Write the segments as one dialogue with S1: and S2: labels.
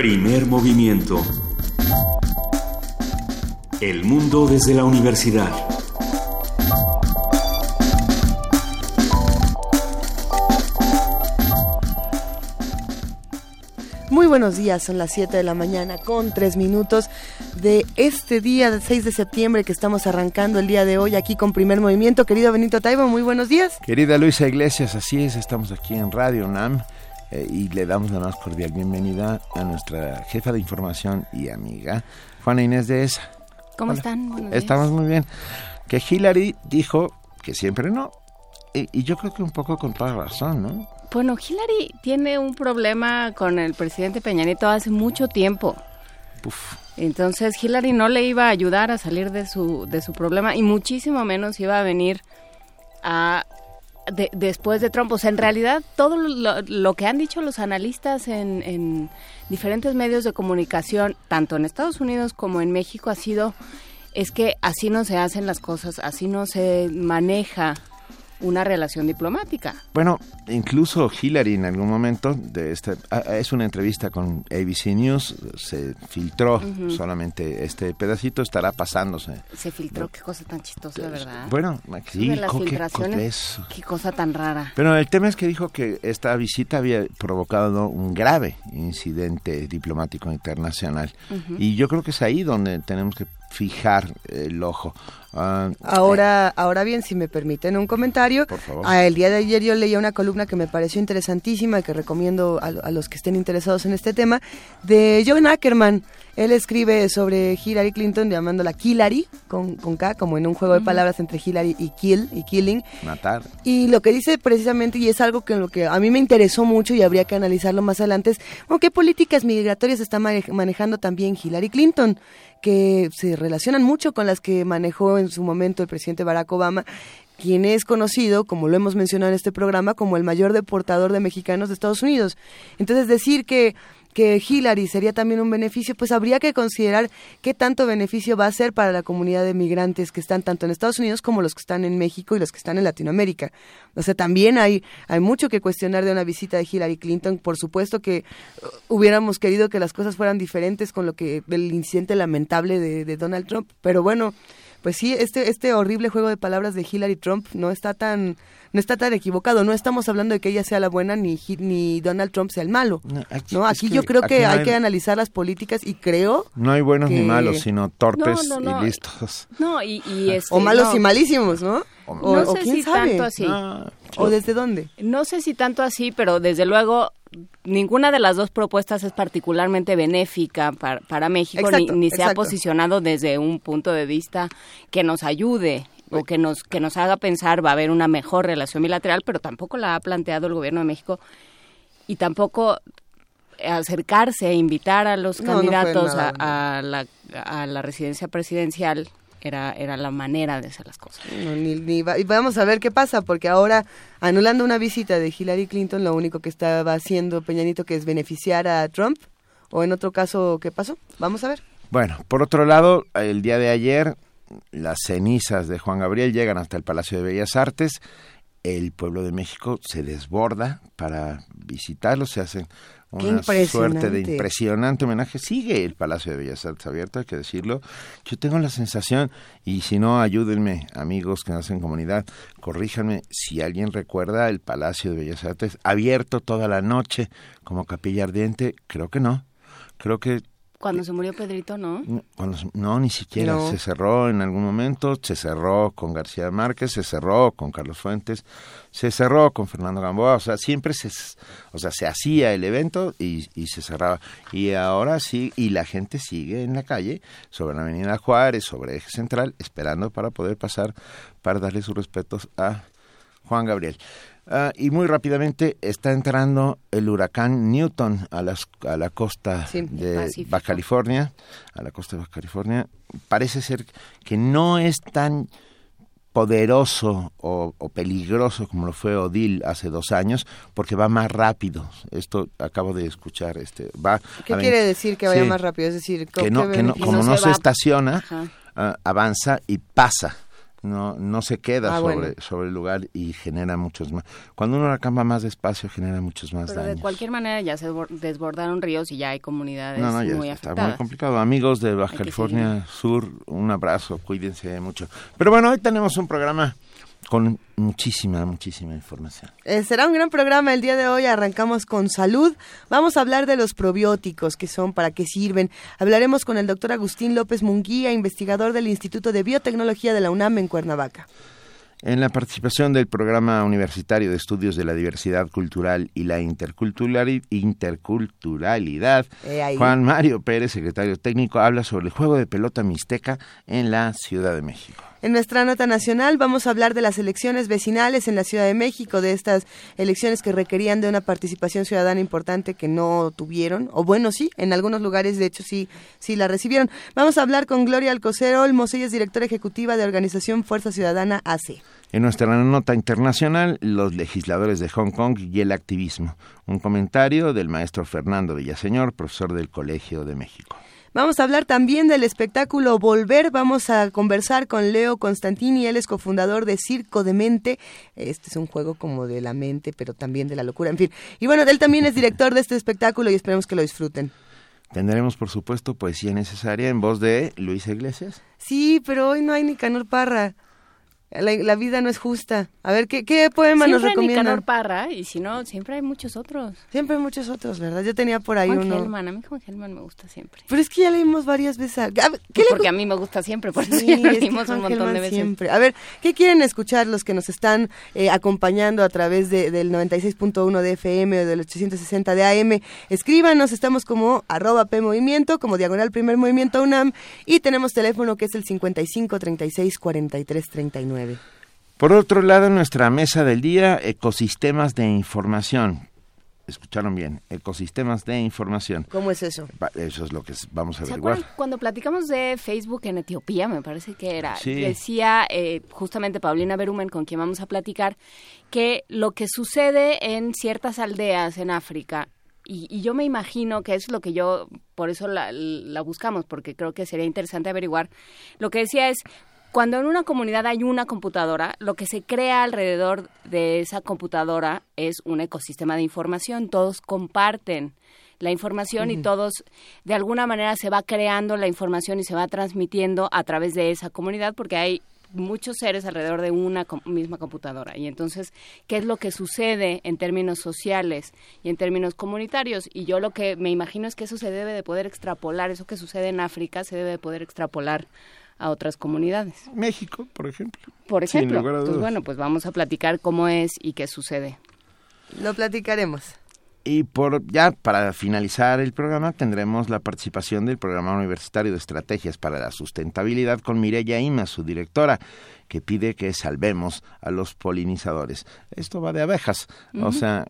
S1: Primer movimiento. El mundo desde la universidad.
S2: Muy buenos días, son las 7 de la mañana con 3 minutos de este día, del 6 de septiembre que estamos arrancando el día de hoy aquí con Primer Movimiento. Querido Benito Taibo, muy buenos días.
S3: Querida Luisa Iglesias, así es, estamos aquí en Radio NAM eh, y le damos la más cordial bienvenida a nuestra jefa de información y amiga, Juana Inés de ESA.
S4: ¿Cómo están? Buenos
S3: Estamos muy bien. Que Hillary dijo que siempre no. Y, y yo creo que un poco con toda razón, ¿no?
S4: Bueno, Hillary tiene un problema con el presidente Peña Nieto hace mucho tiempo.
S3: Puf.
S4: Entonces Hillary no le iba a ayudar a salir de su, de su problema y muchísimo menos iba a venir a de- después de Trump. O sea, en realidad todo lo, lo que han dicho los analistas en, en diferentes medios de comunicación, tanto en Estados Unidos como en México, ha sido es que así no se hacen las cosas, así no se maneja una relación diplomática.
S3: Bueno, incluso Hillary en algún momento de ah, es una entrevista con ABC News, se filtró solamente este pedacito, estará pasándose.
S4: Se filtró, qué cosa tan chistosa, ¿verdad?
S3: Bueno, sí,
S4: las
S3: qué
S4: filtraciones, qué cosa tan rara.
S3: Pero el tema es que dijo que esta visita había provocado un grave incidente diplomático internacional. Y yo creo que es ahí donde tenemos que fijar el ojo. Ah,
S2: Ahora, ahora bien, si me permiten un comentario,
S3: Por favor.
S2: el día de ayer yo leía una columna que me pareció interesantísima y que recomiendo a, a los que estén interesados en este tema, de John Ackerman. Él escribe sobre Hillary Clinton llamándola Hillary, con, con K, como en un juego de palabras entre Hillary y Kill, y Killing.
S3: matar.
S2: Y lo que dice precisamente, y es algo que lo que a mí me interesó mucho y habría que analizarlo más adelante, es bueno, qué políticas migratorias está mane- manejando también Hillary Clinton, que se relacionan mucho con las que manejó en su momento el presidente Barack Obama, quien es conocido, como lo hemos mencionado en este programa, como el mayor deportador de mexicanos de Estados Unidos. Entonces decir que que Hillary sería también un beneficio, pues habría que considerar qué tanto beneficio va a ser para la comunidad de migrantes que están tanto en Estados Unidos como los que están en México y los que están en Latinoamérica. O sea, también hay, hay mucho que cuestionar de una visita de Hillary Clinton. Por supuesto que uh, hubiéramos querido que las cosas fueran diferentes con lo que del incidente lamentable de, de Donald Trump. Pero bueno, pues sí, este, este horrible juego de palabras de Hillary Trump no está tan no está tan equivocado. No estamos hablando de que ella sea la buena ni, Hi- ni Donald Trump sea el malo.
S3: aquí-
S2: No, aquí
S3: que
S2: yo creo
S3: aquí
S2: que
S3: no
S2: hay
S3: hay-
S2: que analizar las políticas y creo
S3: No hay buenos ni malos, sino torpes
S4: No, no, no.
S3: y listos.
S4: No, y, y este,
S2: o malos
S4: no.
S2: y malísimos, ¿no? O,
S4: No
S2: o
S4: sé
S2: quién
S4: si
S2: sabe.
S4: tanto así.
S2: ¿O desde dónde?
S4: No sé si tanto así, pero desde luego ninguna de las dos propuestas es particularmente benéfica para, para México,
S2: Exacto,
S4: ni, ni se ha posicionado desde un punto de vista que nos ayude o que nos, que nos haga pensar va a haber una mejor relación bilateral, pero tampoco la ha planteado el gobierno de México y tampoco acercarse e invitar a los
S2: No, no fue
S4: candidatos
S2: nada,
S4: a, a la, a la residencia presidencial era, era la manera de hacer las cosas.
S2: No, ni, ni va- y vamos a ver qué pasa, porque ahora, anulando una visita de Hillary Clinton, lo único que estaba haciendo Peñanito que es beneficiar a Trump, o en otro caso, ¿qué pasó? Vamos a ver.
S3: Bueno, por otro lado, el día de ayer, las cenizas de Juan Gabriel llegan hasta el Palacio de Bellas Artes. El pueblo de México se desborda para visitarlo, se hacen una suerte de
S2: impresionante.
S3: homenaje. Sigue el Palacio de Bellas Artes abierto, hay que decirlo. Yo tengo la sensación, y si no, ayúdenme, amigos que hacen comunidad, corríjanme si alguien recuerda el Palacio de Bellas Artes abierto toda la noche como capilla ardiente. Creo que no. Creo que
S4: Cuando se murió Pedrito, ¿no?
S3: no, cuando no, ni siquiera.
S4: No.
S3: Se cerró en algún momento, se cerró con García Márquez, se cerró con Carlos Fuentes, se cerró con Fernando Gamboa, o sea, siempre se, o sea, se hacía el evento y, y se cerraba. Y ahora sí, y la gente sigue en la calle, sobre la Avenida Juárez, sobre Eje Central, esperando para poder pasar, para darle sus respetos a Juan Gabriel. Ah, y muy rápidamente está entrando el huracán Newton a, las, a la costa de. Baja California, a la costa de Baja California. Parece ser que no es tan poderoso o, o peligroso como lo fue Odil hace dos años, porque va más rápido. Esto acabo de escuchar. Este, va
S2: ¿Qué quiere decir que vaya
S3: Sí.
S2: más rápido? Es decir,
S3: que
S2: ¿qué
S3: no, que no, como no, se, estaciona, ah, avanza y pasa no, no se queda
S2: Ah,
S3: sobre,
S2: bueno.
S3: sobre el lugar y genera muchos más. Cuando uno acampa más despacio, genera muchos más
S4: Pero de
S3: daños.
S4: cualquier manera ya se desbor- desbordaron ríos y ya hay comunidades
S3: No, no, ya
S4: muy
S3: está
S4: afectadas.
S3: muy complicado. Amigos de Baja California Sur, un abrazo, cuídense mucho. Pero bueno, hoy tenemos un programa con muchísima, muchísima información.
S2: Eh, será un gran programa el día de hoy. Arrancamos con salud. Vamos a hablar de los probióticos, qué son, para qué sirven. Hablaremos con el doctor Agustín López Munguía, investigador del Instituto de Biotecnología de la UNAM en Cuernavaca.
S3: En la participación del Programa Universitario de Estudios de la Diversidad Cultural y la Interculturali- Interculturalidad,
S2: Eh.
S3: Juan Mario Pérez, secretario técnico, habla sobre el juego de pelota mixteca en la Ciudad de México.
S2: En nuestra nota nacional vamos a hablar de las elecciones vecinales en la Ciudad de México, de estas elecciones que requerían de una participación ciudadana importante que no tuvieron, o bueno, sí, en algunos lugares de hecho sí, sí la recibieron. Vamos a hablar con Gloria Alcocer Olmos, ella es directora ejecutiva de Organización Fuerza Ciudadana AC.
S3: En nuestra nota internacional, los legisladores de Hong Kong y el activismo. Un comentario del maestro Fernando Villaseñor, profesor del Colegio de México.
S2: Vamos a hablar también del espectáculo Volver. Vamos a conversar con Leo Constantini, él es cofundador de Circo de Mente. Este es un juego como de la mente, pero también de la locura, en fin. Y bueno, él también es director de este espectáculo y esperemos que lo disfruten.
S3: Tendremos, por supuesto, poesía necesaria en voz de Luis Iglesias.
S2: Sí, pero hoy no hay Nicanor Parra. La, la vida no es justa. A ver, ¿qué, qué poema nos
S4: Siempre
S2: recomiendan?
S4: Nicanor Parra y si no, siempre hay muchos otros.
S2: Siempre hay muchos otros, ¿verdad? Yo tenía por ahí
S4: Juan
S2: uno.
S4: Gelman, a mí Juan Gelman me gusta siempre.
S2: Pero es que ya leímos varias veces. a- a ver, ¿qué le
S4: Porque a mí me gusta siempre, por eso
S2: Sí,
S4: ya lo
S2: es que
S4: leímos un montón
S2: Gelman
S4: de veces.
S2: Siempre. A ver, ¿qué quieren escuchar los que nos están eh, acompañando a través de, del 96.1 de FM o del 860 de AM? Escríbanos, estamos como arroba P Movimiento, como diagonal primer movimiento UNAM y tenemos teléfono que es el 55 36 43 39.
S3: Por otro lado, en nuestra mesa del día, ecosistemas de información. Escucharon bien, ecosistemas de información.
S2: ¿Cómo es eso?
S3: Eso es lo que vamos a
S4: ¿Se
S3: averiguar.
S4: acuerdan cuando platicamos de Facebook en Etiopía, me parece que era?
S3: Sí.
S4: Decía eh, justamente Paulina Berumen, con quien vamos a platicar, que lo que sucede en ciertas aldeas en África, y, y yo me imagino que es lo que yo, por eso la, la buscamos, porque creo que sería interesante averiguar, lo que decía es, cuando en una comunidad hay una computadora, lo que se crea alrededor de esa computadora es un ecosistema de información. Todos comparten la información y todos, de alguna manera, se va creando la información y se va transmitiendo a través de esa comunidad porque hay muchos seres alrededor de una com- misma computadora. Y entonces, ¿qué es lo que sucede en términos sociales y en términos comunitarios? Y yo lo que me imagino es que eso se debe de poder extrapolar, eso que sucede en África se debe de poder extrapolar a otras comunidades.
S3: México, por ejemplo.
S4: Por
S3: Sin
S4: ejemplo,
S3: lugar a
S4: entonces, bueno, pues vamos a platicar cómo es y qué sucede.
S2: Lo platicaremos.
S3: Y por ya para finalizar el programa tendremos la participación del Programa Universitario de Estrategias para la Sustentabilidad con Mireya Ima, su directora, que pide que salvemos a los polinizadores. Esto va de abejas, o sea,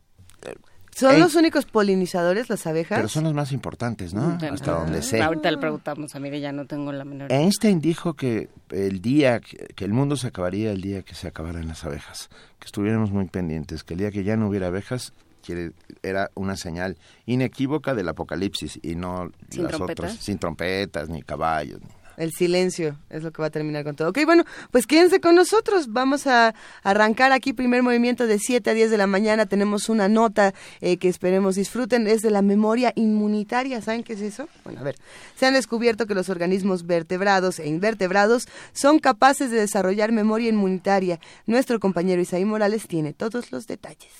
S2: ¿Son
S3: Ey.
S2: los únicos polinizadores las abejas?
S3: pero son los más importantes, ¿no?
S4: Bueno,
S3: Hasta donde sé.
S4: Ahorita le preguntamos a Mire, ya no tengo la menor
S3: Einstein dijo que el día que, que el mundo se acabaría el día que se acabaran las abejas, que estuviéramos muy pendientes, que el día que ya no hubiera abejas quiere- era una señal inequívoca del apocalipsis y no
S4: ¿Sin
S3: las
S4: trompetas?
S3: otras sin trompetas ni caballos. ni-
S2: El silencio es lo que va a terminar con todo. Ok, bueno, pues quédense con nosotros. Vamos a arrancar aquí primer movimiento de 7 a 10 de la mañana. Tenemos una nota eh, que esperemos disfruten. Es de la memoria inmunitaria. ¿Saben qué es eso? Bueno, a ver. Se han descubierto que los organismos vertebrados e invertebrados son capaces de desarrollar memoria inmunitaria. Nuestro compañero Isaí Morales tiene todos los detalles.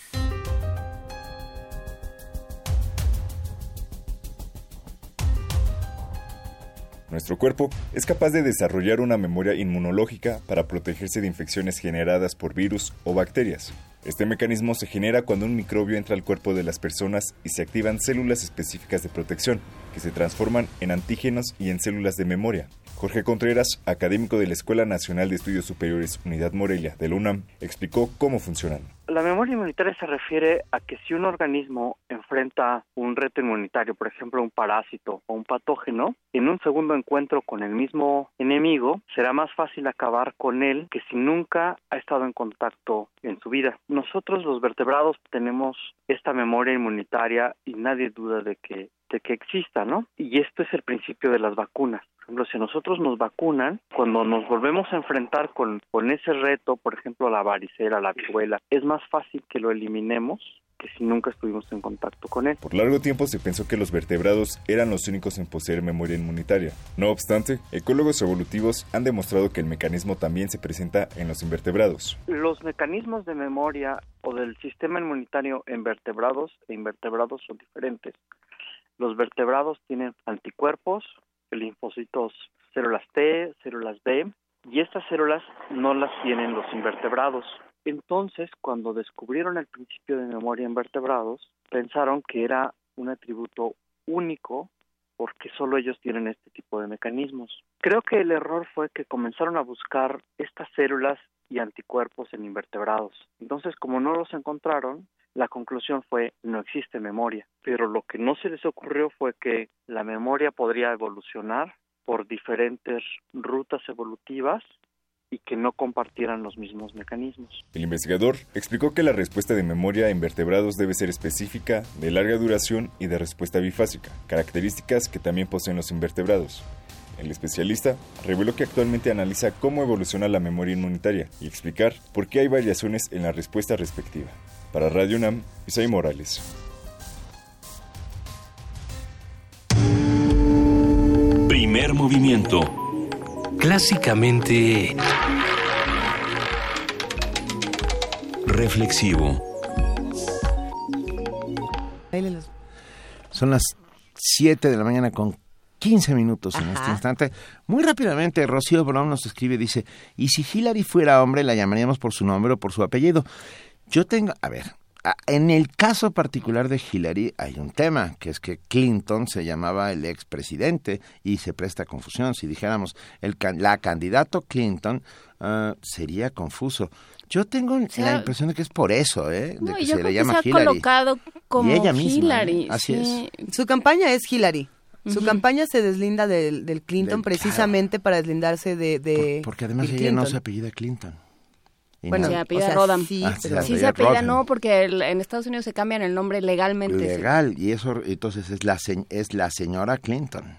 S5: Nuestro cuerpo es capaz de desarrollar una memoria inmunológica para protegerse de infecciones generadas por virus o bacterias. Este mecanismo se genera cuando un microbio entra al cuerpo de las personas y se activan células específicas de protección, que se transforman en antígenos y en células de memoria. Jorge Contreras, académico de la Escuela Nacional de Estudios Superiores Unidad Morelia de la UNAM, explicó cómo funcionan.
S6: La memoria inmunitaria se refiere a que si un organismo enfrenta un reto inmunitario, por ejemplo un parásito o un patógeno, en un segundo encuentro con el mismo enemigo será más fácil acabar con él que si nunca ha estado en contacto en su vida. Nosotros los vertebrados tenemos esta memoria inmunitaria y nadie duda de que este que exista, ¿no? Y esto es el principio de las vacunas. Por ejemplo, si nosotros nos vacunan, cuando nos volvemos a enfrentar con, con ese reto, por ejemplo, la varicela, la viruela, es más fácil que lo eliminemos que si nunca estuvimos en contacto con él.
S5: Por largo tiempo se pensó que los vertebrados eran los únicos en poseer memoria inmunitaria. No obstante, ecólogos evolutivos han demostrado que el mecanismo también se presenta en los invertebrados.
S6: Los mecanismos de memoria o del sistema inmunitario en vertebrados e invertebrados son diferentes. Los vertebrados tienen anticuerpos, linfocitos, células T, células B, y estas células no las tienen los invertebrados. Entonces, cuando descubrieron el principio de memoria en vertebrados, pensaron que era un atributo único porque solo ellos tienen este tipo de mecanismos. Creo que el error fue que comenzaron a buscar estas células y anticuerpos en invertebrados. Entonces, como no los encontraron, la conclusión fue no existe memoria. Pero lo que no se les ocurrió fue que la memoria podría evolucionar por diferentes rutas evolutivas y que no compartieran los mismos mecanismos.
S5: El investigador explicó que la respuesta de memoria en vertebrados debe ser específica, de larga duración y de respuesta bifásica, características que también poseen los invertebrados. El especialista reveló que actualmente analiza cómo evoluciona la memoria inmunitaria y explicar por qué hay variaciones en la respuesta respectiva. Para Radio UNAM, Isai Morales.
S1: Primer movimiento. Clásicamente reflexivo.
S3: Son las 7 de la mañana con 15 minutos en este instante. Muy rápidamente, Rocío Brown nos escribe, dice, y si Hillary fuera hombre, la llamaríamos por su nombre o por su apellido. Yo tengo, a ver, en el caso particular de Hillary hay un tema, que es que Clinton se llamaba el expresidente y se presta confusión. Si dijéramos el, la candidato Clinton, uh, sería confuso. Yo tengo la impresión de que es por eso, ¿eh? De
S4: no,
S3: que
S4: yo
S3: se
S4: creo
S3: le llama
S4: que se ha
S3: Hillary.
S4: colocado como
S3: y ella misma,
S4: Hillary.
S3: ¿eh? Así
S4: sí.
S2: Su campaña es Hillary. Su campaña se deslinda del, del Clinton
S3: Del-
S2: precisamente para deslindarse de, de
S3: Por- porque además ella no se apellida Clinton.
S2: Bueno,
S4: Se apellida
S2: o sea,
S4: Rodham.
S2: sí,
S3: Ah,
S2: pero-
S4: Sí, se apellida
S3: Rodham.
S4: no, porque el- en Estados Unidos se cambian el nombre legalmente.
S3: legal y eso entonces es la es la señora Clinton.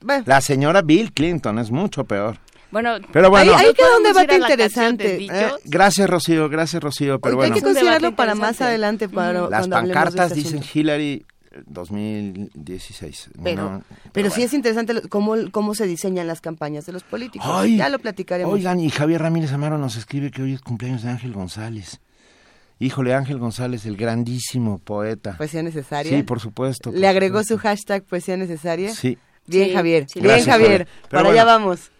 S2: Bueno,
S3: La señora Bill Clinton es mucho peor.
S4: Bueno,
S3: Pero bueno,
S2: Ahí- ahí queda un
S4: ¿podemos
S2: debate interesante.
S3: Eh, gracias Rocío, gracias Rocío, pero
S2: hay
S3: bueno,
S2: que
S4: Es un
S2: considerarlo para más adelante para
S3: las
S2: cuando hablemos de
S3: pancartas
S2: este
S3: dicen
S2: asunto.
S3: Hillary 2016.
S2: Pero,
S3: No,
S2: pero sí
S3: bueno.
S2: es interesante cómo, cómo se diseñan las campañas de los políticos.
S3: Ay,
S2: ya lo platicaremos.
S3: Oigan, y Javier Ramírez Amaro nos escribe que hoy es cumpleaños de Ángel González. Híjole, Ángel González, el grandísimo poeta.
S2: Poesía necesaria.
S3: sí, por supuesto. por
S2: Le agregó su hashtag poesía necesaria.
S3: Sí.
S2: Bien,
S4: Sí,
S2: Javier.
S4: sí.
S2: Bien,
S3: Gracias,
S2: Javier.
S3: Javier.
S2: Para
S3: bueno.
S2: allá vamos.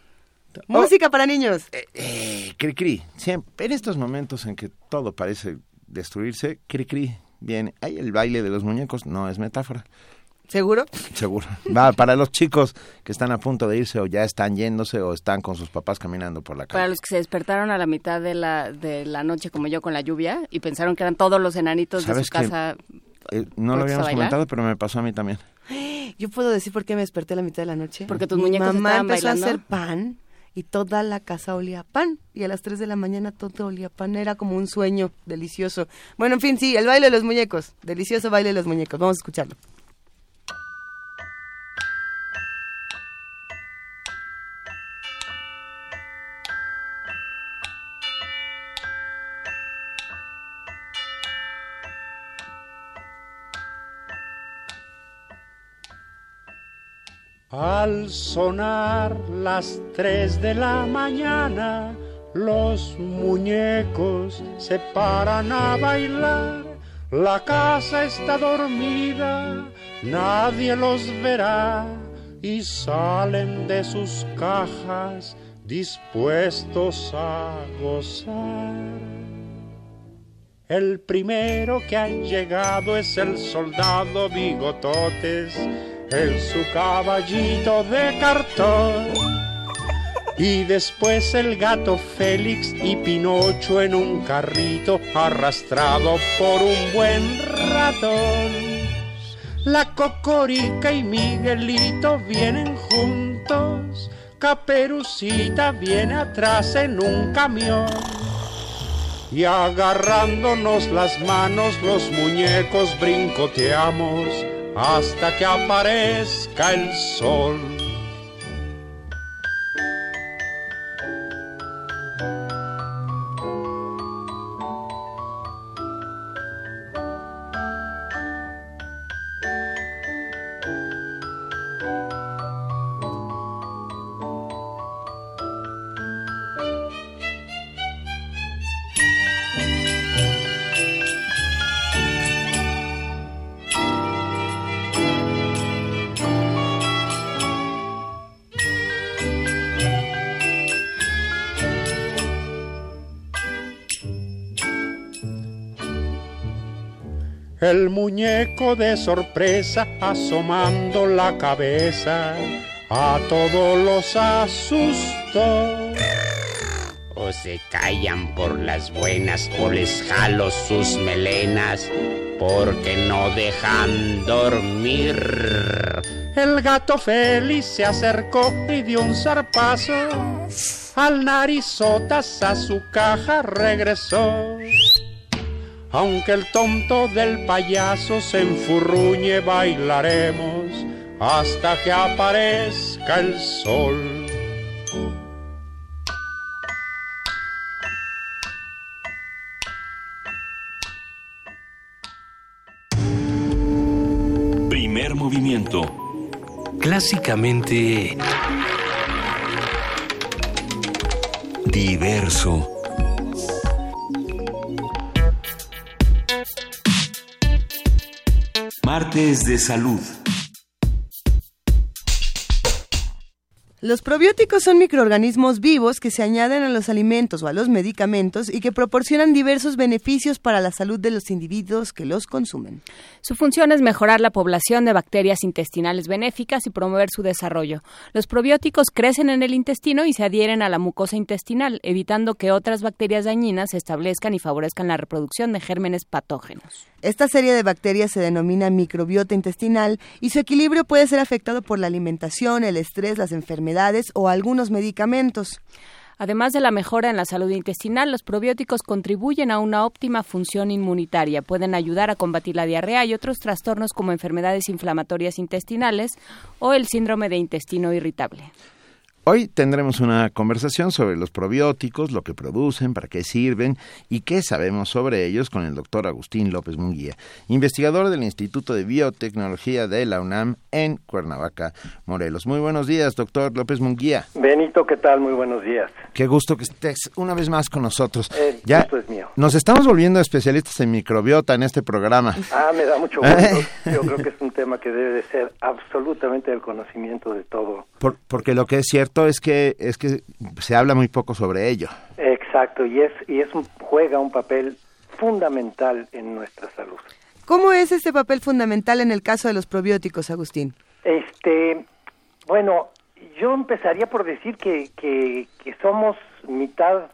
S2: Música para niños.
S3: Eh, cri cri, siempre, en estos momentos en que todo parece destruirse, cri cri, bien, hay el baile de los muñecos, no es metáfora,
S2: ¿Seguro?
S3: seguro. Va para los chicos que están a punto de irse o ya están yéndose o están con sus papás caminando por la calle.
S4: Para los que se despertaron a la mitad de la, de la noche como yo con la lluvia y pensaron que eran todos los enanitos de
S3: ¿Sabes
S4: su casa.
S3: Eh, no lo
S4: ¿puestos a
S3: habíamos comentado, pero me pasó a mí también.
S2: Yo puedo decir por qué me desperté a la mitad de la noche.
S4: Porque tus
S2: Mi
S4: muñecos
S2: mamá
S4: estaban
S2: empezó
S4: bailando.
S2: a hacer pan y toda la casa olía pan. Y a las 3 de la mañana todo olía pan. Era como un sueño delicioso. Bueno, en fin, sí, el baile de los muñecos. Delicioso baile de los muñecos. Vamos a escucharlo.
S7: Al sonar las tres de la mañana, los muñecos se paran a bailar. La casa está dormida, nadie los verá y salen de sus cajas dispuestos a gozar. El primero que ha llegado es el soldado Bigototes en su caballito de cartón. Y después el gato Félix y Pinocho en un carrito arrastrado por un buen ratón. La Cocorica y Miguelito vienen juntos, Caperucita viene atrás en un camión. Y agarrándonos las manos los muñecos brincoteamos hasta que aparezca el sol. El muñeco de sorpresa asomando la cabeza a todos los asustó.
S8: O se callan por las buenas o les jalo sus melenas porque no dejan dormir.
S7: El gato feliz se acercó y dio un zarpazo. Al narizotas a su caja regresó. Aunque el tonto del payaso se enfurruñe, bailaremos hasta que aparezca el sol.
S1: Primer movimiento.
S9: Clásicamente... Diverso. Martes de Salud.
S2: Los probióticos son microorganismos vivos que se añaden a los alimentos o a los medicamentos y que proporcionan diversos beneficios para la salud de los individuos que los consumen.
S4: Su función es mejorar la población de bacterias intestinales benéficas y promover su desarrollo. Los probióticos crecen en el intestino y se adhieren a la mucosa intestinal, evitando que otras bacterias dañinas se establezcan y favorezcan la reproducción de gérmenes patógenos.
S2: Esta serie de bacterias se denomina microbiota intestinal y su equilibrio puede ser afectado por la alimentación, el estrés, las enfermedades o algunos medicamentos.
S4: Además de la mejora en la salud intestinal, los probióticos contribuyen a una óptima función inmunitaria. Pueden ayudar a combatir la diarrea y otros trastornos como enfermedades inflamatorias intestinales o el síndrome de intestino irritable.
S3: Hoy tendremos una conversación sobre los probióticos, lo que producen, para qué sirven y qué sabemos sobre ellos con el doctor Agustín López Munguía, investigador del Instituto de Biotecnología de la UNAM en Cuernavaca, Morelos. Muy buenos días, doctor López Munguía.
S10: Benito, ¿qué tal? Muy buenos días.
S3: Qué gusto que estés una vez más con nosotros.
S10: El
S3: ya
S10: gusto es mío.
S3: nos estamos volviendo especialistas en microbiota en este programa.
S10: Ah, me da mucho gusto. Yo creo que es un tema que debe de ser absolutamente del conocimiento de todo.
S3: Por- porque lo que es cierto es que es que se habla muy poco sobre ello.
S10: Exacto, y es y es un, juega un papel fundamental en nuestra salud.
S2: ¿Cómo es este papel fundamental en el caso de los probióticos, Agustín?
S10: Este, bueno, yo empezaría por decir que, que, que somos mitad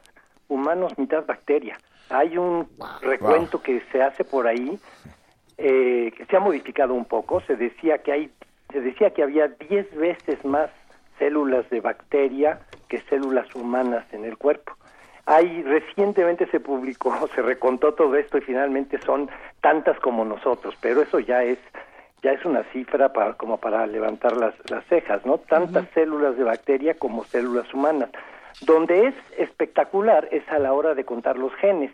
S10: humanos, mitad bacteria. Hay un recuento que se hace por ahí eh, que se ha modificado un poco. Se decía que hay, se decía que había 10 veces más células de bacteria que células humanas en el cuerpo. Hay recientemente se publicó, se recontó todo esto y finalmente son tantas como nosotros, pero eso ya es ya es una cifra para como para levantar las, las cejas, ¿no? Tantas células de bacteria como células humanas. Donde es espectacular es a la hora de contar los genes.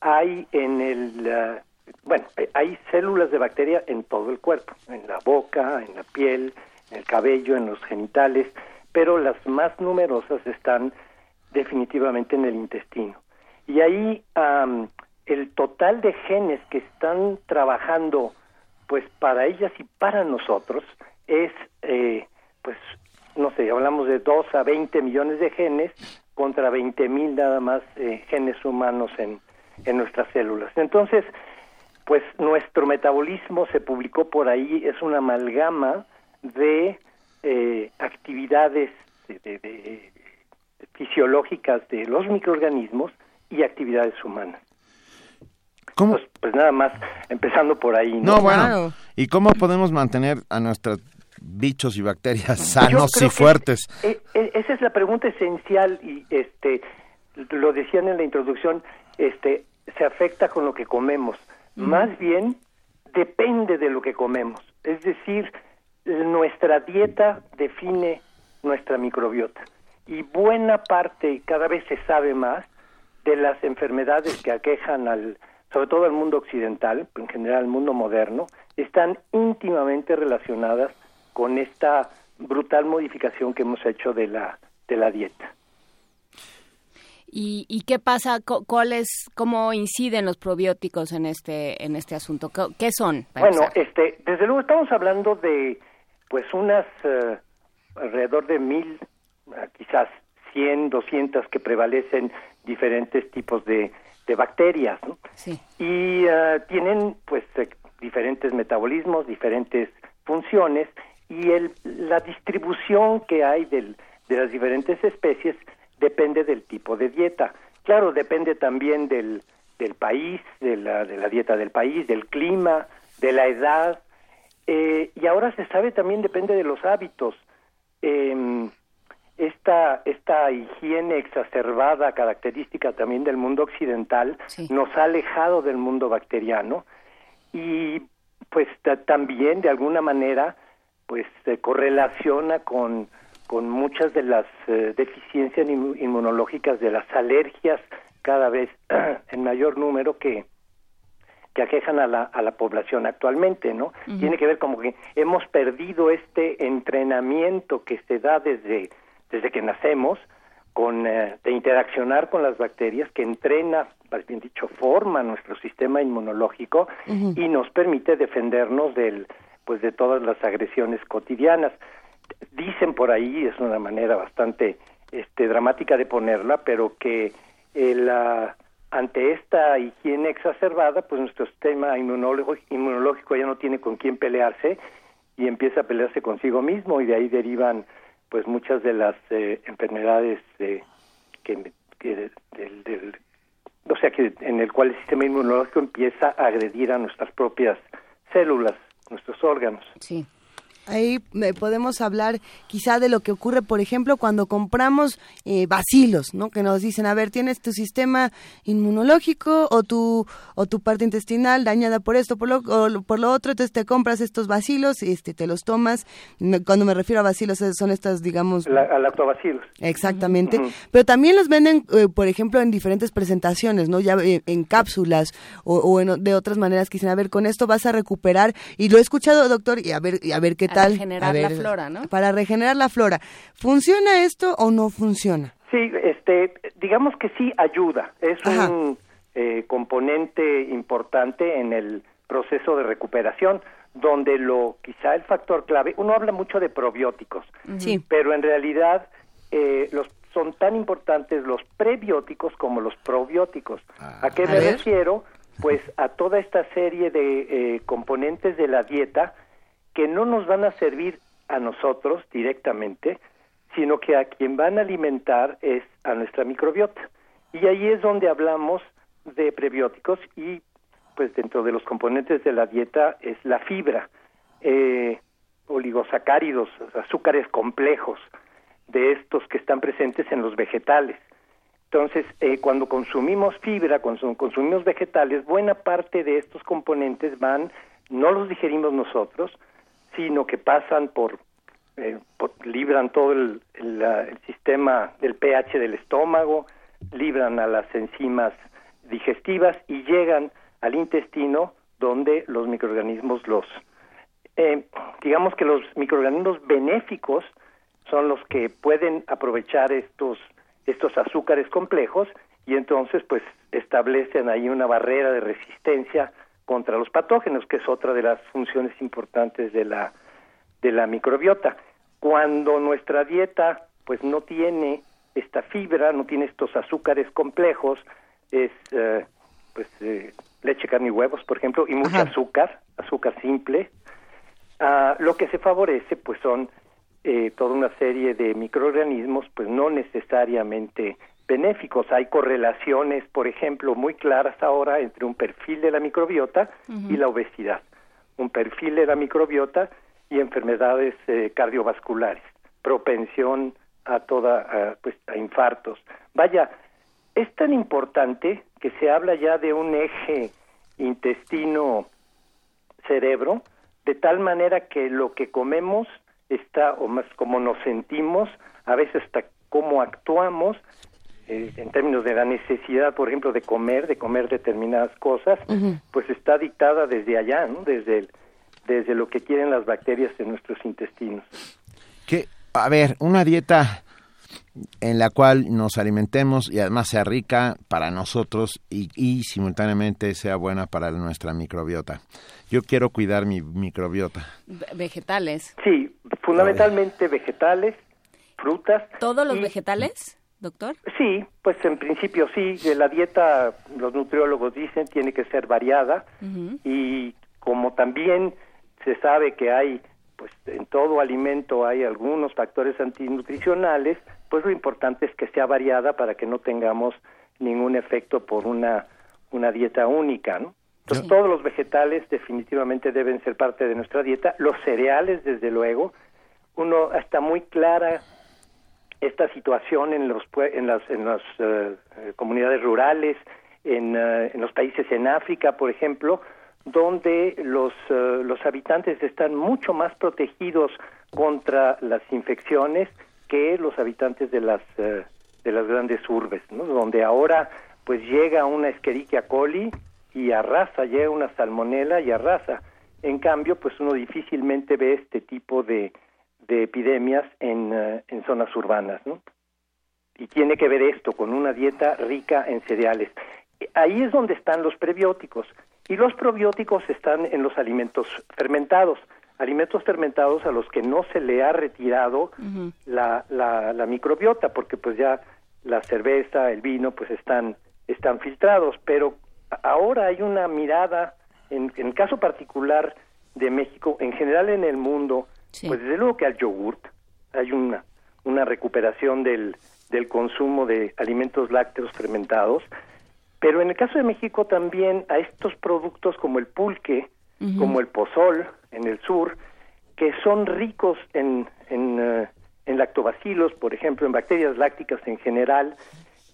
S10: Hay en el ah, bueno, eh, hay células de bacteria en todo el cuerpo, en la boca, en la piel, en el cabello, en los genitales, pero las más numerosas están definitivamente en el intestino. Y ahí el total de genes que están trabajando pues para ellas y para nosotros es eh, pues no sé, hablamos de 2 a 20 millones de genes contra 20 mil nada más eh, genes humanos en, en nuestras células. Entonces, pues nuestro metabolismo se publicó por ahí, es una amalgama de eh, actividades de- de- de- fisiológicas de los microorganismos y actividades humanas.
S3: ¿Cómo?
S10: Pues, pues nada más, empezando por ahí. ¿no?
S3: No, bueno. ¿Y cómo podemos mantener a nuestros bichos y bacterias sanos y fuertes?
S10: E- e- esa es la pregunta esencial y este lo decían en la introducción, este se afecta con lo que comemos. Más bien depende de lo que comemos. Es decir, nuestra dieta define nuestra microbiota y buena parte, cada vez se sabe más, de las enfermedades que aquejan al, sobre todo al mundo occidental, en general al mundo moderno, están íntimamente relacionadas con esta brutal modificación que hemos hecho de la, de la dieta.
S4: ¿Y, ¿Y, qué pasa? ¿Cuál es, ¿Cómo inciden los probióticos en este, en este asunto? ¿Qué son?
S10: Bueno, este, desde luego estamos hablando de pues unas eh, alrededor de mil, eh, quizás cien, doscientas que prevalecen diferentes tipos de, de bacterias, ¿no?
S4: Sí.
S10: Y uh, tienen pues diferentes metabolismos, diferentes funciones y el, la distribución que hay del, de las diferentes especies depende del tipo de dieta. Claro, depende también del, del país, de la, de la dieta del país, del clima, de la edad, eh, y ahora se sabe también depende de los hábitos. Eh, esta, esta higiene exacerbada, característica también del mundo occidental,
S4: Sí.
S10: nos ha alejado del mundo bacteriano y pues ta- también de alguna manera pues se correlaciona con, con muchas de las eh, deficiencias inmu- inmunológicas de las alergias cada vez en mayor número que, que aquejan a la, a la población actualmente, ¿no? Tiene que ver como que hemos perdido este entrenamiento que se da desde, desde que nacemos con eh, de interaccionar con las bacterias que entrena, más bien dicho, forma nuestro sistema inmunológico y nos permite defendernos del pues de todas las agresiones cotidianas. Dicen por ahí, es una manera bastante este dramática de ponerla, pero que eh, la ante esta higiene exacerbada, pues nuestro sistema inmunológico, ya no tiene con quién pelearse y empieza a pelearse consigo mismo y de ahí derivan pues muchas de las eh, enfermedades eh, que, que del, del- o sea que en el cual el sistema inmunológico empieza a agredir a nuestras propias células, nuestros órganos.
S4: Sí.
S2: Ahí eh, podemos hablar quizá de lo que ocurre, por ejemplo, cuando compramos eh, bacilos, ¿no? Que nos dicen, a ver, tienes tu sistema inmunológico o tu o tu parte intestinal dañada por esto, por lo, o por lo otro, entonces te compras estos bacilos, este, te los tomas. Cuando me refiero a bacilos, eh, son estas, digamos,
S10: La, a lactobacilos.
S2: Exactamente. Pero también los venden, eh, por ejemplo, en diferentes presentaciones, ¿no? Ya eh, en cápsulas o, o en de otras maneras que dicen, a ver, con esto vas a recuperar. Y lo he escuchado, doctor, y a ver, y a ver qué
S4: A
S2: tal.
S4: regenerar
S2: ver,
S4: la flora, ¿no?
S2: Para regenerar la flora. ¿Funciona esto o no funciona?
S10: Sí, este, digamos que sí ayuda. Es un eh, componente importante en el proceso de recuperación, donde lo quizá el factor clave. Uno habla mucho de probióticos,
S2: Sí.
S10: pero en realidad eh, los son tan importantes los prebióticos como los probióticos. ¿A qué
S2: A
S10: me refiero? Pues a toda esta serie de eh, componentes de la dieta que no nos van a servir a nosotros directamente, sino que a quien van a alimentar es a nuestra microbiota. Y ahí es donde hablamos de prebióticos y pues dentro de los componentes de la dieta es la fibra, eh, oligosacáridos, azúcares complejos, de estos que están presentes en los vegetales. Entonces, eh, cuando consumimos fibra, cuando consumimos vegetales, buena parte de estos componentes van, no los digerimos nosotros, sino que pasan por, eh, libran todo el, el sistema del pH del estómago, libran a las enzimas digestivas y llegan al intestino donde los microorganismos los, eh, digamos que los microorganismos benéficos son los que pueden aprovechar estos estos azúcares complejos y entonces pues establecen ahí una barrera de resistencia contra los patógenos que es otra de las funciones importantes de la de la microbiota. Cuando nuestra dieta pues no tiene esta fibra no tiene estos azúcares complejos es eh, pues eh, leche carne y huevos por ejemplo y mucho azúcar azúcar simple Ah, lo que se favorece pues son eh, toda una serie de microorganismos pues no necesariamente benéficos. Hay correlaciones, por ejemplo, muy claras ahora entre un perfil de la microbiota y la obesidad. Un perfil de la microbiota y enfermedades eh, cardiovasculares, propensión a toda a, pues a infartos. Vaya, es tan importante que se habla ya de un eje intestino cerebro de tal manera que lo que comemos está, o más como nos sentimos, a veces hasta cómo actuamos, eh, en términos de la necesidad, por ejemplo, de comer, de comer determinadas cosas, pues está dictada desde allá, ¿no? Desde, el, desde lo que quieren las bacterias en nuestros intestinos.
S3: Que, a ver, una dieta en la cual nos alimentemos y además sea rica para nosotros y, y, simultáneamente sea buena para nuestra microbiota. Yo quiero cuidar mi microbiota.
S4: Vegetales.
S10: Sí, fundamentalmente vegetales, frutas.
S4: ¿Todos los vegetales, doctor?
S10: Sí, pues en principio sí. De la dieta, los nutriólogos dicen, tiene que ser variada y como también se sabe que hay pues en todo alimento hay algunos factores antinutricionales, pues lo importante es que sea variada para que no tengamos ningún efecto por una, una dieta única, ¿no? Entonces todos los vegetales definitivamente deben ser parte de nuestra dieta, los cereales desde luego, uno está muy clara esta situación en los en las en las eh, comunidades rurales, en, uh, en los países en África, por ejemplo, donde los, uh, los habitantes están mucho más protegidos contra las infecciones que los habitantes de las uh, de las grandes urbes, ¿no? donde ahora pues llega una Escherichia coli y arrasa, llega una salmonela y arrasa. En cambio, pues uno difícilmente ve este tipo de, de epidemias en, uh, en zonas urbanas, ¿no? Y tiene que ver esto con una dieta rica en cereales. Ahí es donde están los prebióticos. Y los probióticos están en los alimentos fermentados, alimentos fermentados a los que no se le ha retirado uh -huh. la, la, la, microbiota, porque pues ya la cerveza, el vino, pues están, están filtrados. Pero ahora hay una mirada, en, en el caso particular de México, en general en el mundo, sí. pues desde luego que al yogurt hay una, una recuperación del, del consumo de alimentos lácteos fermentados, pero en el caso de México también a estos productos como el pulque, uh -huh. como el pozol en el sur, que son ricos en, en, uh, en, lactobacilos, por ejemplo, en bacterias lácticas en general,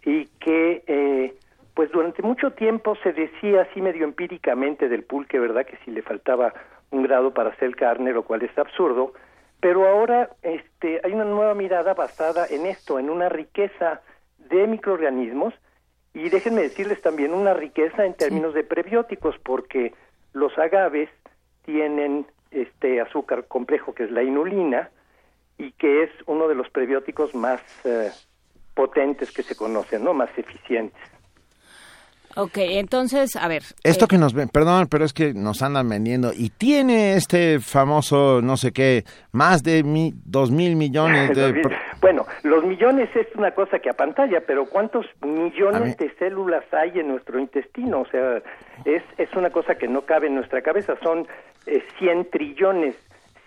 S10: y que eh, pues durante mucho tiempo se decía así medio empíricamente del pulque, ¿verdad? Que si le faltaba un grado para hacer carne, lo cual es absurdo, pero ahora este, hay una nueva mirada basada en esto, en una riqueza de microorganismos y déjenme decirles también una riqueza en términos sí. de prebióticos, porque los agaves tienen este azúcar complejo que es la inulina y que es uno de los prebióticos más uh, potentes que se conocen, ¿no? Más eficientes.
S4: Ok, entonces, a ver.
S3: Esto eh, que nos ven, perdón, pero es que nos andan vendiendo y tiene este famoso, no sé qué, más de mi, dos mil millones de...
S10: bueno, los millones es una cosa que apantalla, pero ¿cuántos millones de células hay en nuestro intestino? O sea, es, es una cosa que no cabe en nuestra cabeza. Son eh, 100 trillones,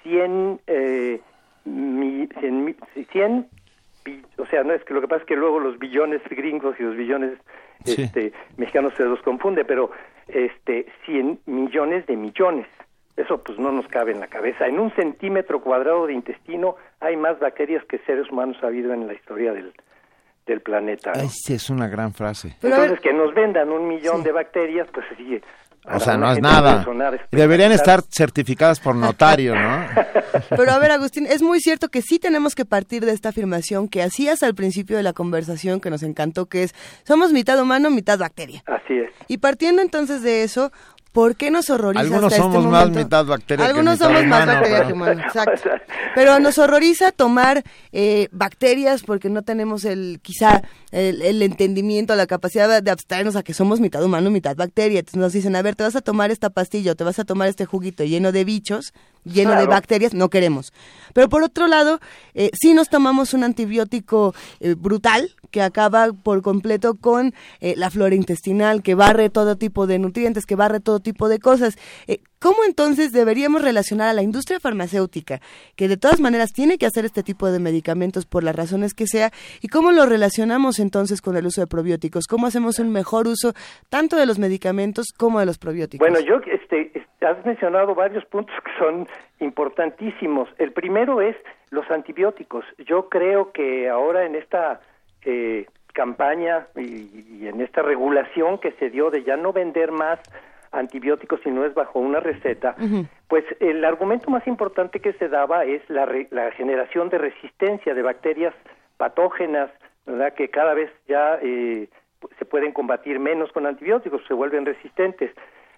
S10: 100, eh, mi, 100, 100 o sea, no es que lo que pasa es que luego los billones gringos y los billones sí. este, mexicanos se los confunde, pero este 100 millones de millones. Eso pues no nos cabe en la cabeza. En un centímetro cuadrado de intestino hay más bacterias que seres humanos ha habido en la historia del, del planeta. ¿no?
S3: Esa es una gran frase.
S10: Entonces, que nos vendan un millón sí. de bacterias, pues sí,
S3: o sea, no es nada. Deberían estar certificadas por notario, ¿no?
S2: Pero a ver, Agustín, es muy cierto que sí tenemos que partir de esta afirmación que hacías al principio de la conversación, que nos encantó, que es, somos mitad humano, mitad bacteria.
S10: Así es.
S2: Y partiendo entonces de eso, ¿Por qué nos horroriza
S3: Algunos
S2: hasta
S3: somos
S2: este
S3: más
S2: momento?
S3: mitad bacteria
S2: Algunos
S3: que
S2: somos más bacteria
S3: pero-
S2: que humano, exacto. Pero nos horroriza tomar eh, bacterias porque no tenemos el quizá el, el entendimiento, la capacidad de, de abstraernos a que somos mitad humano, mitad bacteria. Entonces nos dicen, a ver, te vas a tomar esta pastilla o te vas a tomar este juguito lleno de bichos, lleno de bacterias, no queremos. Pero por otro lado, eh, sí nos tomamos un antibiótico eh, brutal que acaba por completo con eh, la flora intestinal, que barre todo tipo de nutrientes, que barre todo tipo de cosas. Eh, ¿Cómo entonces deberíamos relacionar a la industria farmacéutica, que de todas maneras tiene que hacer este tipo de medicamentos por las razones que sea, y cómo lo relacionamos entonces con el uso de probióticos? ¿Cómo hacemos un mejor uso tanto de los medicamentos como de los probióticos?
S10: Bueno, yo, has mencionado varios puntos que son importantísimos. El primero es los antibióticos. Yo creo que ahora en esta eh, campaña y, y en esta regulación que se dio de ya no vender más antibióticos si no es bajo una receta, pues el argumento más importante que se daba es la, re- la generación de resistencia de bacterias patógenas, ¿verdad? Que cada vez ya eh, se pueden combatir menos con antibióticos, se vuelven resistentes.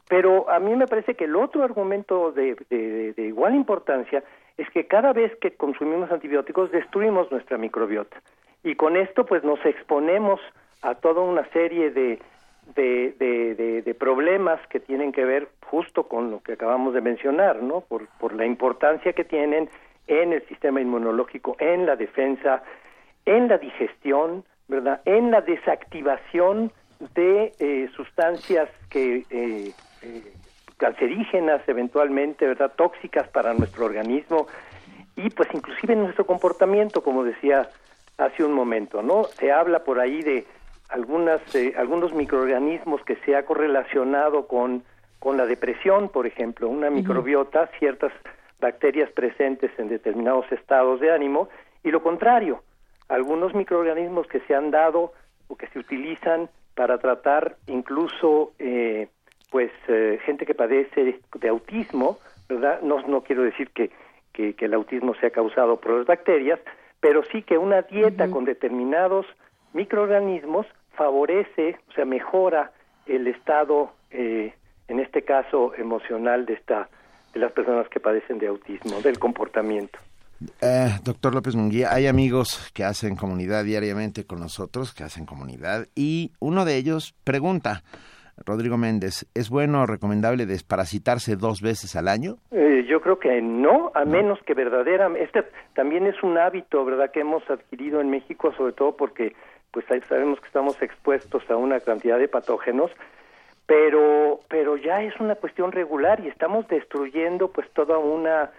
S10: Pero a mí me parece que el otro argumento de, de- igual importancia es que cada vez que consumimos antibióticos destruimos nuestra microbiota. Y con esto pues nos exponemos a toda una serie de, de, de- de- de problemas que tienen que ver justo con lo que acabamos de mencionar, ¿no? Por, por la importancia que tienen en el sistema inmunológico, en la defensa, en la digestión, ¿verdad? En la desactivación de eh, sustancias que eh, eh, cancerígenas eventualmente, ¿verdad? Tóxicas para nuestro organismo y pues inclusive en nuestro comportamiento, como decía hace un momento, ¿no? Se habla por ahí de algunas eh, algunos microorganismos que se ha correlacionado con con la depresión, por ejemplo, una microbiota, ciertas bacterias presentes en determinados estados de ánimo y lo contrario, algunos microorganismos que se han dado o que se utilizan para tratar incluso eh, pues eh, gente que padece de autismo, ¿verdad? No, no quiero decir que, que, que el autismo sea causado por las bacterias, pero sí que una dieta con determinados microorganismos favorece, o sea, mejora el estado, eh, en este caso emocional de esta de las personas que padecen de autismo, del comportamiento.
S3: Eh, doctor López Munguía, hay amigos que hacen comunidad diariamente con nosotros, que hacen comunidad, y uno de ellos pregunta, Rodrigo Méndez, ¿es bueno o recomendable desparasitarse dos veces al año?
S10: Eh, yo creo que no, a menos que verdaderamente, este también es un hábito, ¿verdad?, que hemos adquirido en México, sobre todo porque pues ahí sabemos que estamos expuestos a una cantidad de patógenos, pero pero ya es una cuestión regular y estamos destruyendo pues toda una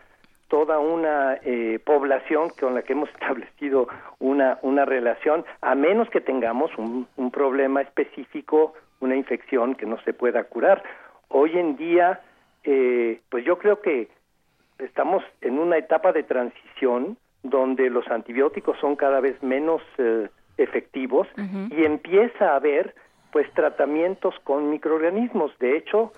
S10: toda una eh, población con la que hemos establecido una una relación a menos que tengamos un, un problema específico una infección que no se pueda curar hoy en día eh, pues yo creo que estamos en una etapa de transición donde los antibióticos son cada vez menos eh, efectivos y empieza a haber pues tratamientos con microorganismos. De hecho,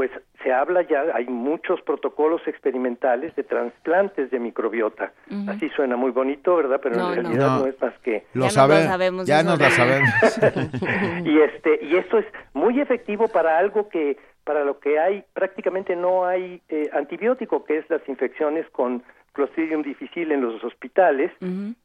S10: pues se habla ya, hay muchos protocolos experimentales de trasplantes de microbiota. Así suena muy bonito, ¿verdad? Pero
S4: No,
S10: en
S4: no.
S10: realidad no.
S3: No.
S10: es más que
S3: Lo
S4: Ya nos
S3: sabe-
S4: lo sabemos,
S3: ya nos lo sabemos.
S10: y este y esto es muy efectivo para algo que para lo que hay prácticamente no hay eh, antibiótico que es las infecciones con Clostridium difficile en los hospitales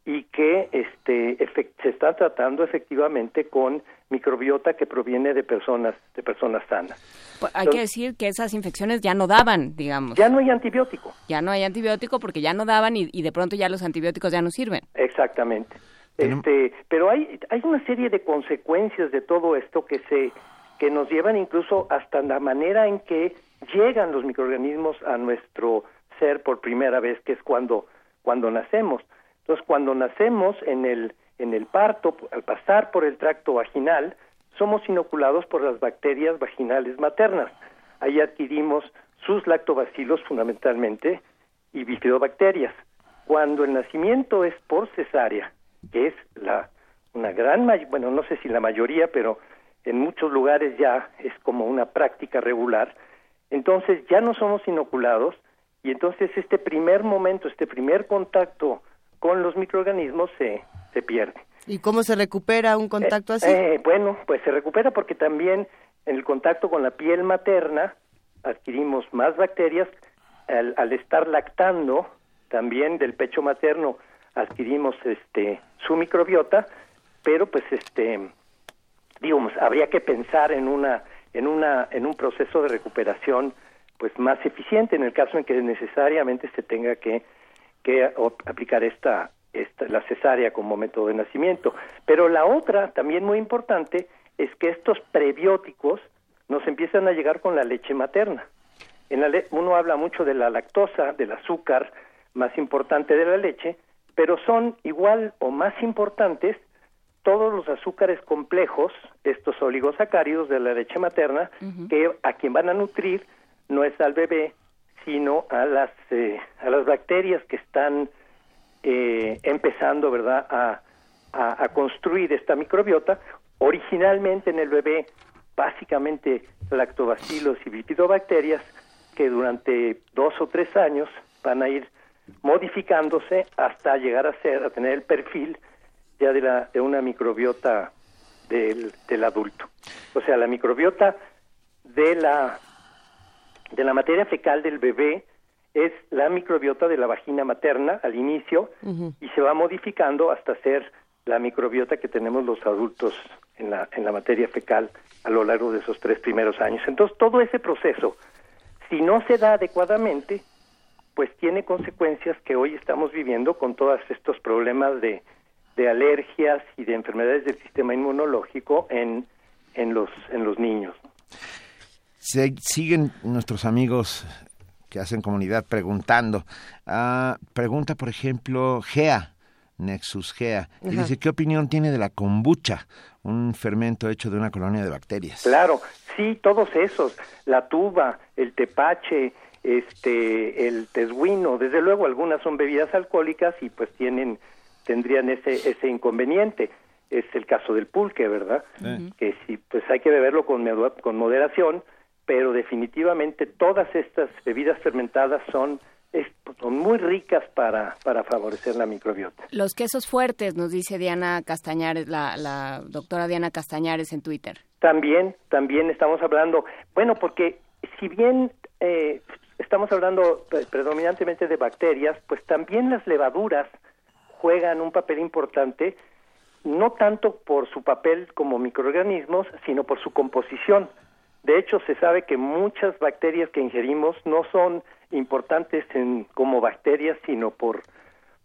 S10: y que este se está tratando efectivamente con microbiota que proviene de personas de personas sanas.
S4: Pues hay que decir que esas infecciones ya no daban, digamos.
S10: Ya no hay antibiótico.
S4: Ya no hay antibiótico porque ya no daban y, y de pronto ya los antibióticos ya no sirven.
S10: Exactamente. Este, pero hay hay una serie de consecuencias de todo esto que se que nos llevan incluso hasta la manera en que llegan los microorganismos a nuestro ser por primera vez, que es cuando cuando nacemos. Entonces, cuando nacemos en el en el parto, al pasar por el tracto vaginal, somos inoculados por las bacterias vaginales maternas. Ahí adquirimos sus lactobacilos fundamentalmente y bifidobacterias. Cuando el nacimiento es por cesárea, que es la una gran bueno, no sé si la mayoría, pero en muchos lugares ya es como una práctica regular, entonces ya no somos inoculados y entonces este primer momento, este primer contacto con los microorganismos se, se pierde.
S2: ¿Y cómo se recupera un contacto
S10: Eh,
S2: así?
S10: eh, bueno, pues se recupera porque también en el contacto con la piel materna adquirimos más bacterias. Al, al estar lactando, también del pecho materno adquirimos este su microbiota, pero pues este digamos habría que pensar en una en una en un proceso de recuperación pues más eficiente en el caso en que necesariamente se tenga que que aplicar esta, esta la cesárea como método de nacimiento. Pero la otra, también muy importante, es que estos prebióticos nos empiezan a llegar con la leche materna. En la le- uno habla mucho de la lactosa, del azúcar más importante de la leche, pero son igual o más importantes todos los azúcares complejos, estos oligosacáridos de la leche materna, que a quien van a nutrir no es al bebé, sino a las eh, a las bacterias que están eh, empezando, ¿verdad?, a, a, a construir esta microbiota. Originalmente en el bebé básicamente lactobacilos y bifidobacterias que durante dos o tres años van a ir modificándose hasta llegar a ser, a tener el perfil ya de, la, de una microbiota del, del adulto. O sea, la microbiota de la, de la materia fecal del bebé es la microbiota de la vagina materna al inicio y se va modificando hasta ser la microbiota que tenemos los adultos en la, en la materia fecal a lo largo de esos tres primeros años. Entonces, todo ese proceso, si no se da adecuadamente, pues tiene consecuencias que hoy estamos viviendo con todos estos problemas de, de alergias y de enfermedades del sistema inmunológico en, en, los, en los niños.
S3: Se, siguen nuestros amigos que hacen comunidad preguntando. Ah, pregunta, por ejemplo, Gea, Nexus Gea, y dice, ¿qué opinión tiene de la kombucha, un fermento hecho de una colonia de bacterias?
S10: Claro, sí, todos esos, la tuba, el tepache, este, el tesguino, desde luego algunas son bebidas alcohólicas y pues tienen, tendrían ese, ese inconveniente. Es el caso del pulque, ¿verdad? Que sí, pues hay que beberlo con, con moderación, pero definitivamente todas estas bebidas fermentadas son son muy ricas para, para favorecer la microbiota.
S4: Los quesos fuertes, nos dice Diana Castañares, la, la doctora Diana Castañares en Twitter.
S10: También, también estamos hablando, bueno, porque si bien eh, estamos hablando predominantemente de bacterias, pues también las levaduras juegan un papel importante, no tanto por su papel como microorganismos, sino por su composición. De hecho, se sabe que muchas bacterias que ingerimos no son importantes en, como bacterias, sino por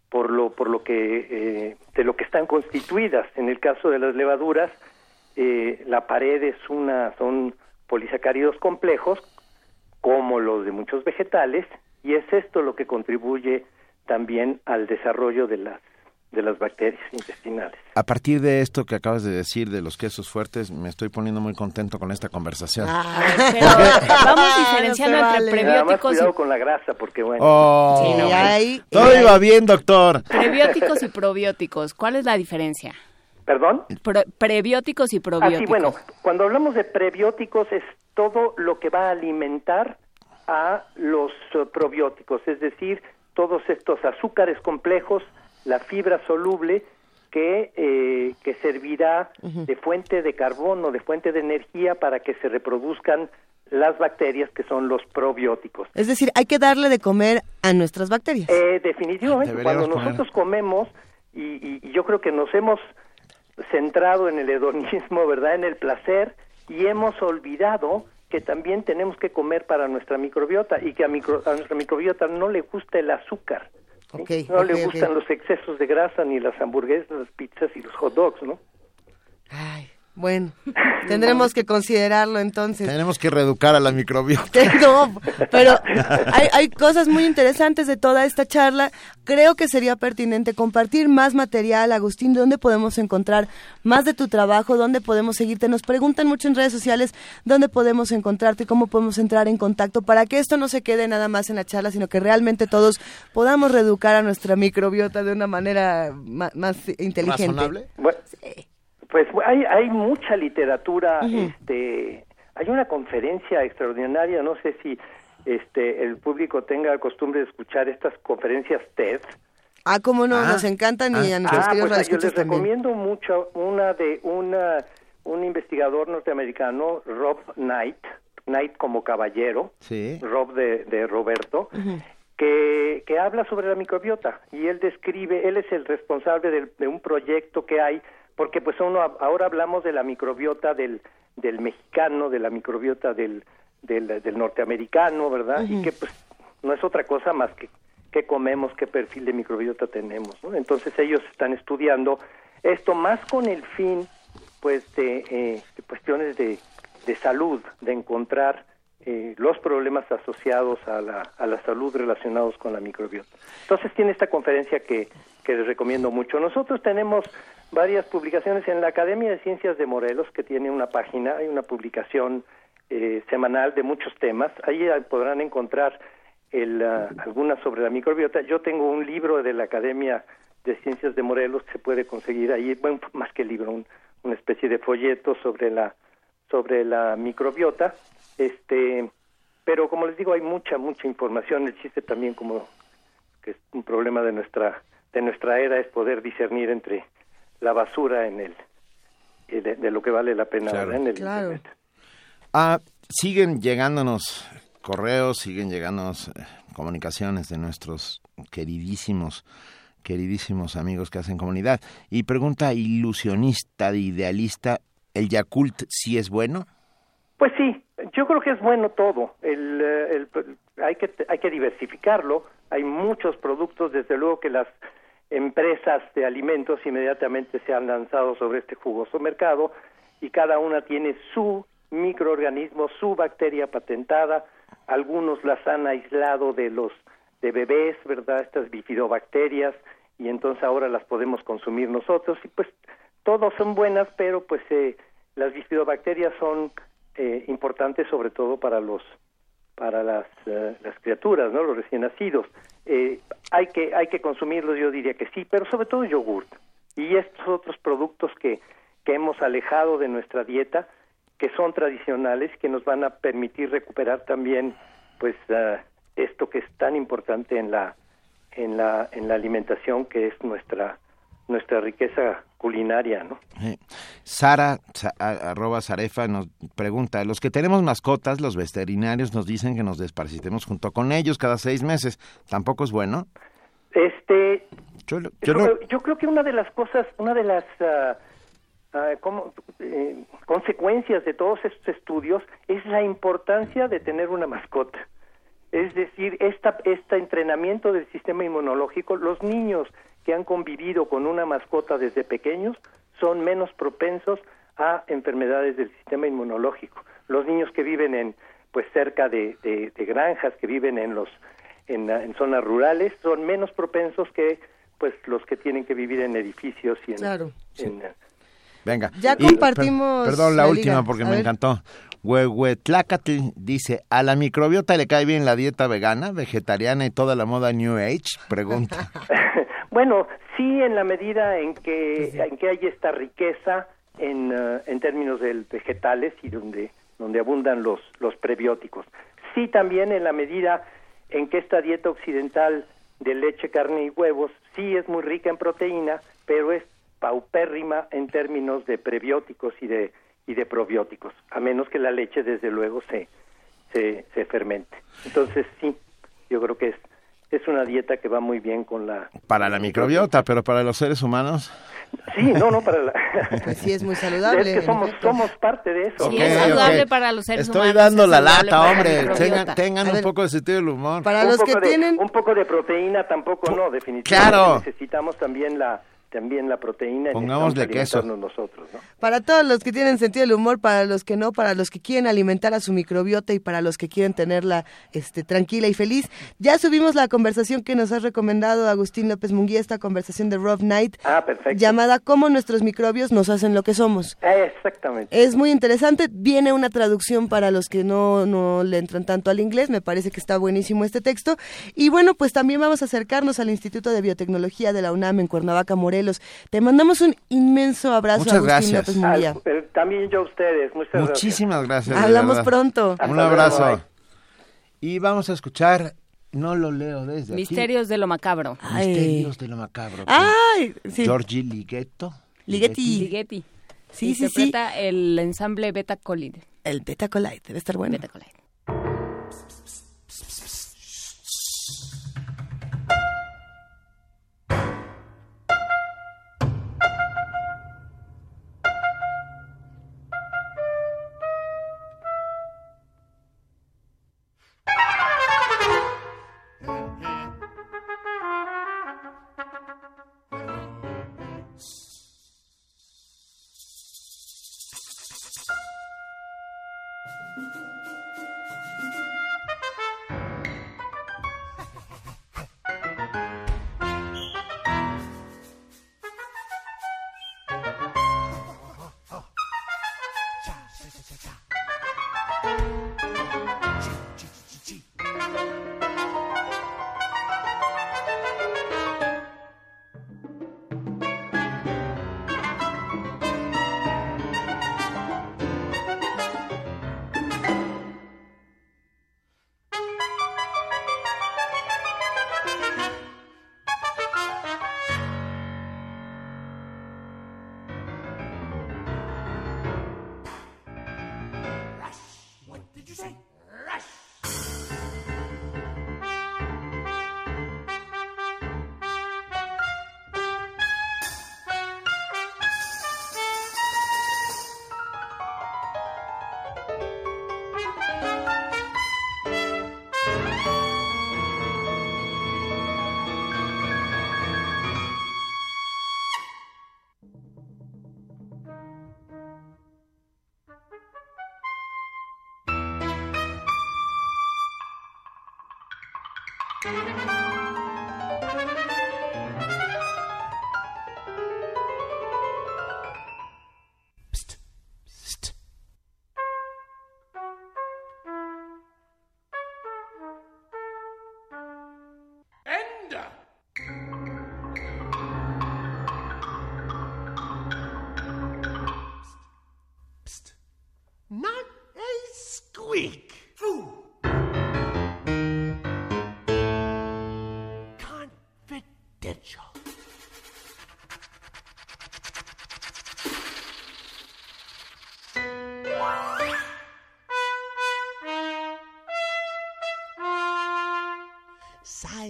S10: por lo por lo que eh, de lo que están constituidas. En el caso de las levaduras, eh, la pared es una son polisacáridos complejos como los de muchos vegetales, y es esto lo que contribuye también al desarrollo de las de las bacterias intestinales.
S3: A partir de esto que acabas de decir de los quesos fuertes, me estoy poniendo muy contento con esta conversación.
S4: Ah, pero vamos diferenciando entre prebióticos
S10: cuidado y... con la grasa, porque bueno...
S3: Oh,
S2: sí, no, hay...
S3: Todo iba bien, doctor.
S4: Prebióticos y probióticos, ¿cuál es la diferencia?
S10: ¿Perdón?
S4: Pre prebióticos y probióticos.
S10: Ah, sí, bueno, cuando hablamos de prebióticos es todo lo que va a alimentar a los uh, probióticos, es decir, todos estos azúcares complejos, la fibra soluble que, eh, que servirá de fuente de carbono, de fuente de energía para que se reproduzcan las bacterias que son los probióticos.
S2: Es decir, hay que darle de comer a nuestras bacterias.
S10: Eh, definitivamente, cuando nosotros comemos, y, y, yo creo que nos hemos centrado en el hedonismo, ¿verdad? En el placer, y hemos olvidado que también tenemos que comer para nuestra microbiota y que a, micro, a nuestra microbiota no le gusta el azúcar.
S2: Okay,
S10: no
S2: okay,
S10: le gustan
S2: okay.
S10: los excesos de grasa, ni las hamburguesas, las pizzas y los hot dogs, ¿no?
S2: Ay, bueno, tendremos que considerarlo entonces.
S3: Tenemos que reeducar a la microbiota.
S2: No, pero hay, hay, cosas muy interesantes de toda esta charla. Creo que sería pertinente compartir más material. Agustín, ¿dónde podemos encontrar más de tu trabajo? ¿Dónde podemos seguirte? Nos preguntan mucho en redes sociales dónde podemos encontrarte, cómo podemos entrar en contacto para que esto no se quede nada más en la charla, sino que realmente todos podamos reeducar a nuestra microbiota de una manera más, más inteligente.
S3: ¿Razonable?
S10: Bueno, pues hay, hay mucha literatura, uh -huh. este, hay una conferencia extraordinaria, no sé si este el público tenga costumbre de escuchar estas conferencias TED.
S2: Ah, cómo no, ah, nos encantan y
S10: ah,
S2: a nuestros
S10: ah, pues, yo les
S2: también.
S10: recomiendo mucho una de una un investigador norteamericano, Rob Knight, Knight como caballero,
S3: sí.
S10: Rob de, de Roberto,
S2: Uh -huh.
S10: que, que habla sobre la microbiota y él describe, él es el responsable de, de un proyecto que hay porque pues uno ahora hablamos de la microbiota del, del mexicano, de la microbiota del, del, del norteamericano, ¿verdad? Uh -huh. Y que pues no es otra cosa más que qué comemos, qué perfil de microbiota tenemos, ¿no? Entonces ellos están estudiando esto más con el fin pues de, eh, de cuestiones de, de, salud, de encontrar eh, los problemas asociados a la, a la salud relacionados con la microbiota. Entonces tiene esta conferencia que, que les recomiendo mucho. Nosotros tenemos varias publicaciones en la Academia de Ciencias de Morelos, que tiene una página, hay una publicación eh, semanal de muchos temas. Ahí podrán encontrar el, uh, algunas sobre la microbiota. Yo tengo un libro de la Academia de Ciencias de Morelos que se puede conseguir ahí, bueno, más que libro, un, una especie de folleto sobre la sobre la microbiota, este, pero como les digo hay mucha mucha información. El chiste también como que es un problema de nuestra de nuestra era es poder discernir entre la basura en el eh, de, de lo que vale la pena
S3: Claro.
S10: en el
S2: Claro.
S10: internet.
S3: Ah, siguen llegándonos correos, siguen llegándonos eh, comunicaciones de nuestros queridísimos, queridísimos amigos que hacen comunidad. Y pregunta ilusionista, de idealista, ¿el Yakult sí es bueno?
S10: Pues sí, yo creo que es bueno todo. El, eh, el- hay que hay que diversificarlo. Hay muchos productos, desde luego que las empresas de alimentos inmediatamente se han lanzado sobre este jugoso mercado y cada una tiene su microorganismo, su bacteria patentada. Algunos las han aislado de los de bebés, ¿verdad? Estas bifidobacterias y entonces ahora las podemos consumir nosotros y pues todos son buenas, pero pues eh, las bifidobacterias son eh, importantes sobre todo para los para las, eh, las criaturas, ¿no? Los recién nacidos. Eh, hay que hay que consumirlos, yo diría que sí, pero sobre todo yogurt. Y estos otros productos que que hemos alejado de nuestra dieta, que son tradicionales, que nos van a permitir recuperar también, pues, ah, esto que es tan importante en la en la en la alimentación, que es nuestra nuestra riqueza culinaria, ¿no?
S3: Sara, arroba Zarefa, nos pregunta, los que tenemos mascotas, los veterinarios nos dicen que nos desparasitemos junto con ellos cada seis meses. ¿Tampoco es bueno?
S10: Este,
S3: Yo,
S10: yo,
S3: yo no-
S10: yo creo que una de las cosas, una de las. Eh, consecuencias de todos estos estudios es la importancia de tener una mascota. Es decir, esta, este entrenamiento del sistema inmunológico, los niños que han convivido con una mascota desde pequeños son menos propensos a enfermedades del sistema inmunológico. Los niños que viven en, pues, cerca de, de- de granjas, que viven en los, en, en zonas rurales, son menos propensos que, pues, los que tienen que vivir en edificios y en,
S2: Claro.
S10: en,
S3: Venga.
S2: Ya
S3: Y-
S2: compartimos
S3: per- perdón, la,
S2: la
S3: última
S2: liga.
S3: porque
S2: A
S3: me
S2: ver.
S3: encantó. Huehuetlacatl dice, ¿a la microbiota le cae bien la dieta vegana, vegetariana y toda la moda New Age? Pregunta.
S10: Bueno, sí, en la medida en que, en que hay esta riqueza en, eh, en términos de vegetales y donde, donde abundan los, los prebióticos. Sí, también en la medida en que esta dieta occidental de leche, carne y huevos sí es muy rica en proteína, pero es paupérrima en términos de prebióticos y de, y de probióticos, a menos que la leche, desde luego, se, se, se fermente. Entonces, sí, yo creo que es, es una dieta que va muy bien con la...
S3: Para la microbiota, pero para los seres humanos.
S10: Sí, no, no, para la...
S2: Pues sí, es muy saludable.
S10: Es que somos, somos parte de eso.
S4: Sí, es saludable para los seres
S3: Estoy
S4: humanos.
S3: dando
S4: es
S3: la lata, hombre. Tengan, un poco de sentido del humor.
S2: Para
S10: un
S2: los
S10: poco
S2: que
S10: de,
S2: tienen...
S10: un poco de proteína tampoco no definitivamente
S3: Claro.
S10: necesitamos también la también la proteína y
S3: Pongámosle
S10: necesitamos
S3: queso.
S10: nosotros ¿no?
S2: Para todos los que tienen sentido del humor, para los que no, para los que quieren alimentar a su microbiota y para los que quieren tenerla este, tranquila y feliz. Ya subimos la conversación que nos ha recomendado Agustín López Munguía, esta conversación de Rob Knight,
S10: ah perfecto
S2: llamada Cómo nuestros microbios nos hacen lo que somos.
S10: Eh, exactamente
S2: Es muy interesante. Viene una traducción para los que no, no le entran tanto al inglés. Me parece que está buenísimo este texto. Y bueno, pues también vamos a acercarnos al Instituto de Biotecnología de la UNAM en Cuernavaca, Morelos. Te mandamos un inmenso abrazo,
S3: Muchas
S2: Agustín
S3: gracias.
S2: López.
S10: Al- eh, también yo a ustedes muchas
S3: Muchísimas gracias.
S2: Hablamos pronto.
S10: Hasta
S3: Un abrazo. Y vamos a escuchar, no lo leo desde aquí.
S4: Misterios de lo macabro.
S2: Ay.
S3: Misterios de lo macabro.
S2: Ay, sí.
S3: Georgie Lighetto.
S2: Ligeti.
S4: Ligeti.
S2: Sí, sí, sí.
S4: Interpreta el ensamble Beta Colide.
S2: El Beta Colite. Debe estar bueno.
S4: Beta Colide.
S9: Música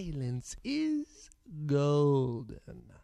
S9: Silence is golden.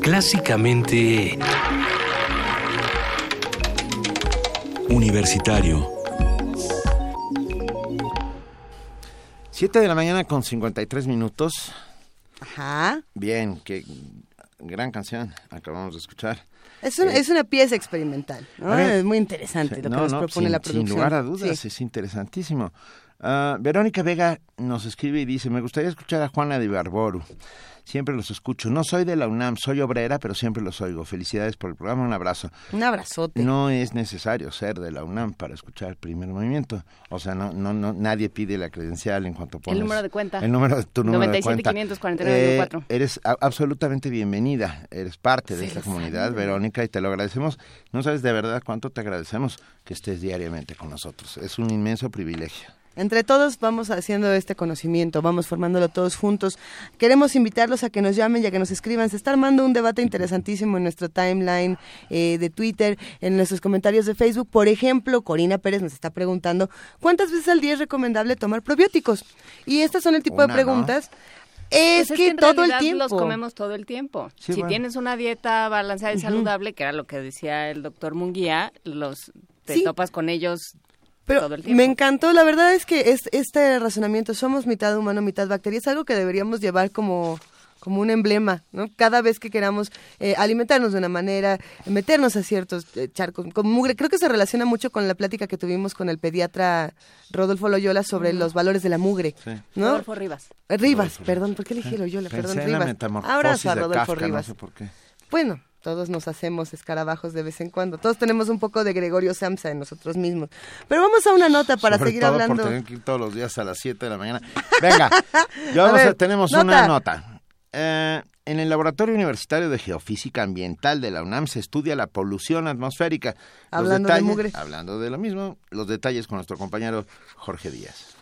S11: Clásicamente...
S1: Universitario.
S3: 7 de la mañana con 53 minutos.
S2: Ajá.
S3: Bien, qué gran canción acabamos de escuchar.
S2: Es una,
S3: Eh,
S2: es una pieza experimental, ¿no?
S3: a ver,
S2: Es muy interesante lo que
S3: no,
S2: nos
S3: no,
S2: propone
S3: sin,
S2: la
S3: sin
S2: producción.
S3: lugar a dudas,
S2: Sí.
S3: es interesantísimo. Ah, Verónica Vega nos escribe y dice, me gustaría escuchar a Juana de Barboru. Siempre los escucho. No soy de la UNAM, soy obrera, pero siempre los oigo. Felicidades por el programa, un abrazo.
S2: Un abrazote.
S3: No es necesario ser de la UNAM para escuchar el primer movimiento. O sea, no, no, no, nadie pide la credencial en cuanto pones...
S4: El número de cuenta.
S3: El número de tu número de
S4: 97
S3: cuenta.
S4: 549
S3: Eh, eres a- absolutamente bienvenida. Eres parte de
S4: Sí,
S3: esta comunidad,
S4: sabe.
S3: Verónica, y te lo agradecemos. No sabes de verdad cuánto te agradecemos que estés diariamente con nosotros. Es un inmenso privilegio.
S2: Entre todos vamos haciendo este conocimiento, vamos formándolo todos juntos. Queremos invitarlos a que nos llamen y a que nos escriban. Se está armando un debate interesantísimo en nuestro timeline eh, de Twitter, en nuestros comentarios de Facebook. Por ejemplo, Corina Pérez nos está preguntando, ¿cuántas veces al día es recomendable tomar probióticos? Y estas son el tipo
S3: Una,
S2: de
S3: ¿no?
S2: preguntas. Es
S4: Pues
S2: que,
S4: en
S2: todo el tiempo.
S4: los comemos todo el tiempo.
S3: Sí,
S4: si
S3: bueno.
S4: tienes una dieta balanceada y saludable, que era lo que decía el doctor Munguía, los te
S2: Sí.
S4: topas con ellos
S2: Pero
S4: todo el tiempo.
S2: me encantó, la verdad es que es, este razonamiento, somos mitad humano, mitad bacteria, es algo que deberíamos llevar como como un emblema, ¿no? Cada vez que queramos eh, alimentarnos de una manera, meternos a ciertos eh, charcos con mugre, creo que se relaciona mucho con la plática que tuvimos con el pediatra Rodolfo Loyola sobre los valores de la mugre,
S3: Sí.
S2: ¿no?
S4: Rodolfo Rivas.
S2: Rivas, perdón, ¿por qué elegí Loyola?
S3: Pensé
S2: Perdón,
S3: en la
S2: Rivas.
S3: metamorfosis
S2: Abrazo a
S3: de
S2: Rodolfo
S3: Kafka,
S2: Rivas.
S3: No sé por qué.
S2: Bueno, todos nos hacemos escarabajos de vez en cuando. Todos tenemos un poco de Gregorio Samsa en nosotros mismos. Pero vamos a una nota para
S3: Sobre
S2: seguir
S3: todo
S2: hablando.
S3: por tener que ir todos los días a las 7 de la mañana. Venga, ya
S2: ver,
S3: tenemos
S2: nota.
S3: una nota. Eh, en el Laboratorio Universitario de Geofísica Ambiental de la UNAM se estudia la polución atmosférica. Los
S2: Hablando de
S3: detalles-
S2: mugre.
S3: Hablando de lo mismo, los detalles con nuestro compañero Jorge Díaz.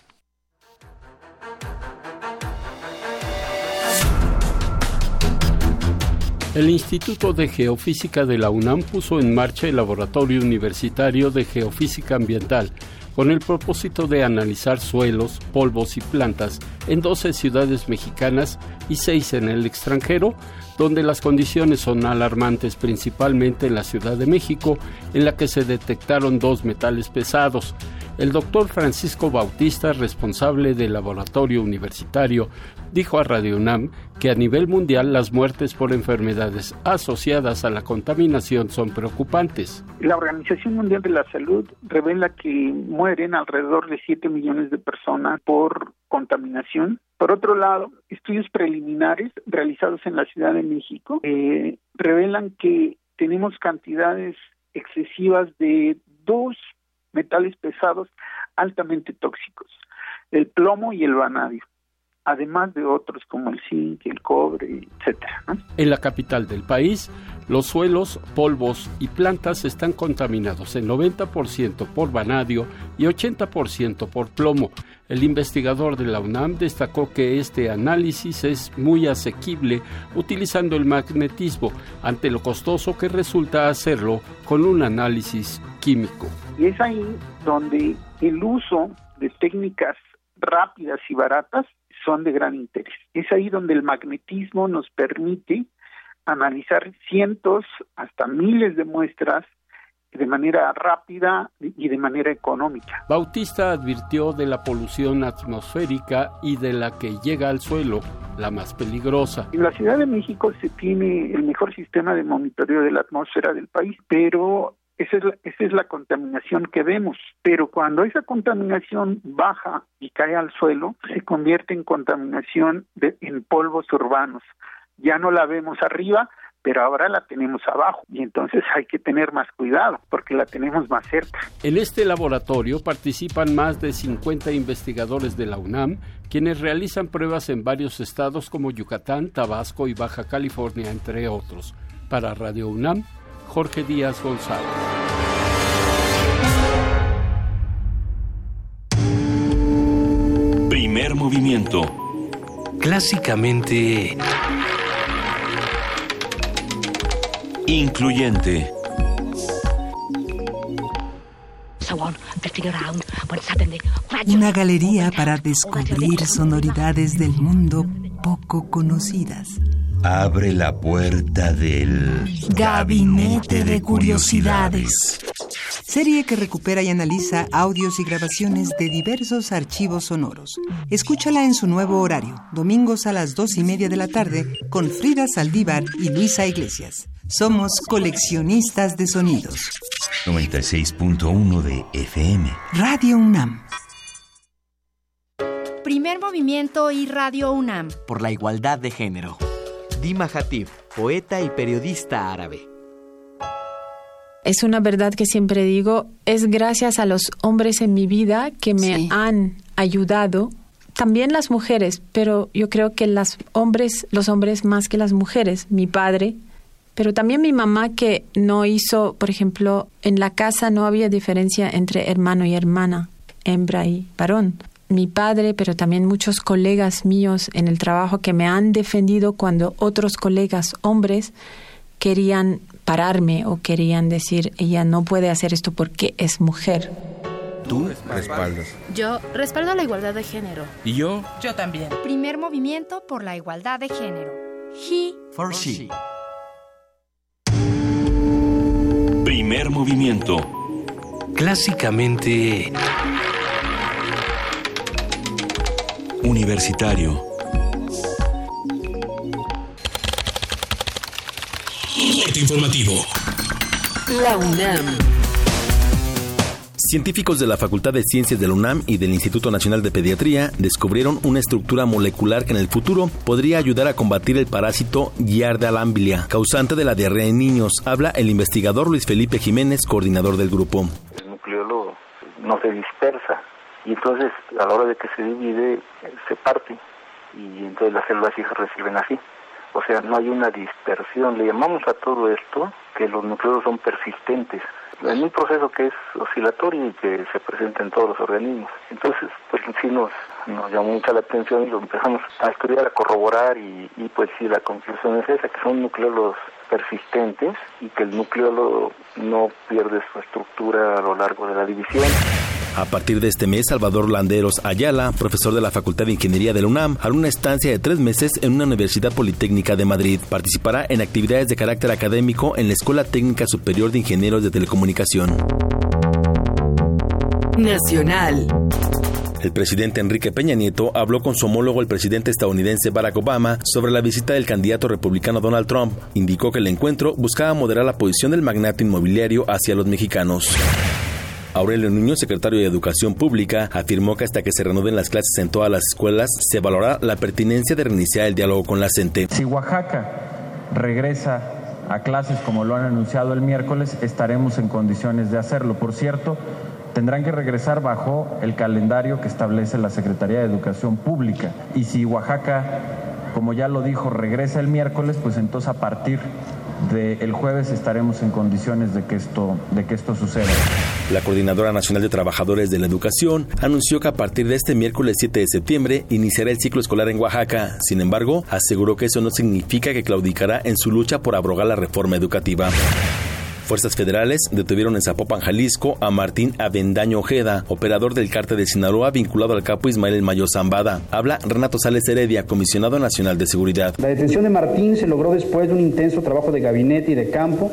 S11: El Instituto de Geofísica de la UNAM puso en marcha el Laboratorio Universitario de Geofísica Ambiental con el propósito de analizar suelos, polvos y plantas en 12 ciudades mexicanas y 6 en el extranjero, donde las condiciones son alarmantes principalmente en la Ciudad de México, en la que se detectaron dos metales pesados. El doctor Francisco Bautista, responsable del laboratorio universitario, dijo a Radio UNAM que a nivel mundial las muertes por enfermedades asociadas a la contaminación son preocupantes.
S12: La Organización Mundial de la Salud revela que mueren alrededor de 7 millones de personas por contaminación. Por otro lado, estudios preliminares realizados en la Ciudad de México eh, revelan que tenemos cantidades excesivas de dos metales pesados altamente tóxicos, el plomo y el vanadio, además de otros como el zinc, el cobre, etcétera. ¿no?
S11: En la capital del país, los suelos, polvos y plantas están contaminados en 90% por vanadio y 80% por plomo. El investigador de la UNAM destacó que este análisis es muy asequible utilizando el magnetismo ante lo costoso que resulta hacerlo con un análisis químico.
S12: Y es ahí donde el uso de técnicas rápidas y baratas son de gran interés. Es ahí donde el magnetismo nos permite analizar cientos hasta miles de muestras de manera rápida y de manera económica.
S11: Bautista advirtió de la polución atmosférica y de la que llega al suelo, la más peligrosa.
S12: En la Ciudad de México se tiene el mejor sistema de monitoreo de la atmósfera del país, pero esa es, la, esa es la contaminación que vemos. Pero cuando esa contaminación baja y cae al suelo, se convierte en contaminación de, en polvos urbanos. Ya no la vemos arriba, pero ahora la tenemos abajo y entonces hay que tener más cuidado porque la tenemos más cerca.
S11: En este laboratorio participan más de 50 investigadores de la UNAM, quienes realizan pruebas en varios estados como Yucatán, Tabasco y Baja California, entre otros. Para Radio UNAM, Jorge Díaz González.
S1: Primer movimiento.
S13: Clásicamente...
S1: Incluyente.
S14: Una galería para descubrir sonoridades del mundo poco conocidas.
S15: Abre la puerta del
S14: Gabinete de Curiosidades. Serie que recupera y analiza audios y grabaciones de diversos archivos sonoros. Escúchala en su nuevo horario, domingos a las dos y media de la tarde, con Frida Saldívar y Luisa Iglesias. Somos coleccionistas de sonidos.
S15: 96.1 de FM.
S14: Radio UNAM.
S13: Primer movimiento y Radio UNAM.
S16: Por la igualdad de género. Dima Hatib, poeta y periodista árabe.
S17: Es una verdad que siempre digo, es gracias a los hombres en mi vida que me han ayudado, también las mujeres, pero yo creo que las hombres, los hombres más que las mujeres, mi padre, pero también mi mamá que no hizo, por ejemplo, en la casa no había diferencia entre hermano y hermana, hembra y varón. Mi padre, pero también muchos colegas míos en el trabajo que me han defendido cuando otros colegas hombres querían pararme o querían decir, ella no puede hacer esto porque es mujer.
S3: Tú respaldas.
S13: Yo respaldo la igualdad de género.
S18: ¿Y yo?
S13: Yo también. Primer movimiento por la igualdad de género. He
S16: for she.
S1: Primer movimiento.
S18: Clásicamente...
S1: Universitario.
S19: Corte informativo.
S20: La UNAM.
S21: Científicos de la Facultad de Ciencias de la UNAM y del Instituto Nacional de Pediatría descubrieron una estructura molecular que en el futuro podría ayudar a combatir el parásito Giardia lamblia, causante de la diarrea en niños. Habla el investigador Luis Felipe Jiménez, coordinador del grupo.
S22: El nucleolo no se dispersa y entonces a la hora de que se divide se parte y entonces las células hijas reciben así. O sea, no hay una dispersión. Le llamamos a todo esto que los nucleolos son persistentes en un proceso que es oscilatorio y que se presenta en todos los organismos. Entonces, pues sí nos, nos llamó mucha la atención y lo empezamos a estudiar, a corroborar y, y pues sí, la conclusión es esa, que son nucleolos persistentes y que el nucleolo no pierde su estructura a lo largo de la división.
S21: A partir de este mes, Salvador Landeros Ayala, profesor de la Facultad de Ingeniería de la UNAM, hará una estancia de tres meses en una Universidad Politécnica de Madrid. Participará en actividades de carácter académico en la Escuela Técnica Superior de Ingenieros de Telecomunicación.
S20: Nacional.
S21: El presidente Enrique Peña Nieto habló con su homólogo el presidente estadounidense Barack Obama sobre la visita del candidato republicano Donald Trump. Indicó que el encuentro buscaba moderar la posición del magnate inmobiliario hacia los mexicanos. Aurelio Nuño, secretario de Educación Pública, afirmó que hasta que se reanuden las clases en todas las escuelas, se valorará la pertinencia de reiniciar el diálogo con la CENTE.
S23: Si Oaxaca regresa a clases como lo han anunciado el miércoles, estaremos en condiciones de hacerlo. Por cierto, tendrán que regresar bajo el calendario que establece la Secretaría de Educación Pública. Y si Oaxaca, como ya lo dijo, regresa el miércoles, pues entonces a partir del jueves estaremos en condiciones de que esto, de que esto suceda.
S21: La Coordinadora Nacional de Trabajadores de la Educación anunció que a partir de este miércoles 7 de septiembre iniciará el ciclo escolar en Oaxaca. Sin embargo, aseguró que eso no significa que claudicará en su lucha por abrogar la reforma educativa. Fuerzas federales detuvieron en Zapopan, Jalisco, a Martín Avendaño Ojeda, operador del cártel de Sinaloa vinculado al capo Ismael El Mayo Zambada. Habla Renato Sales Heredia, comisionado nacional de seguridad.
S24: La detención de Martín se logró después de un intenso trabajo de gabinete y de campo,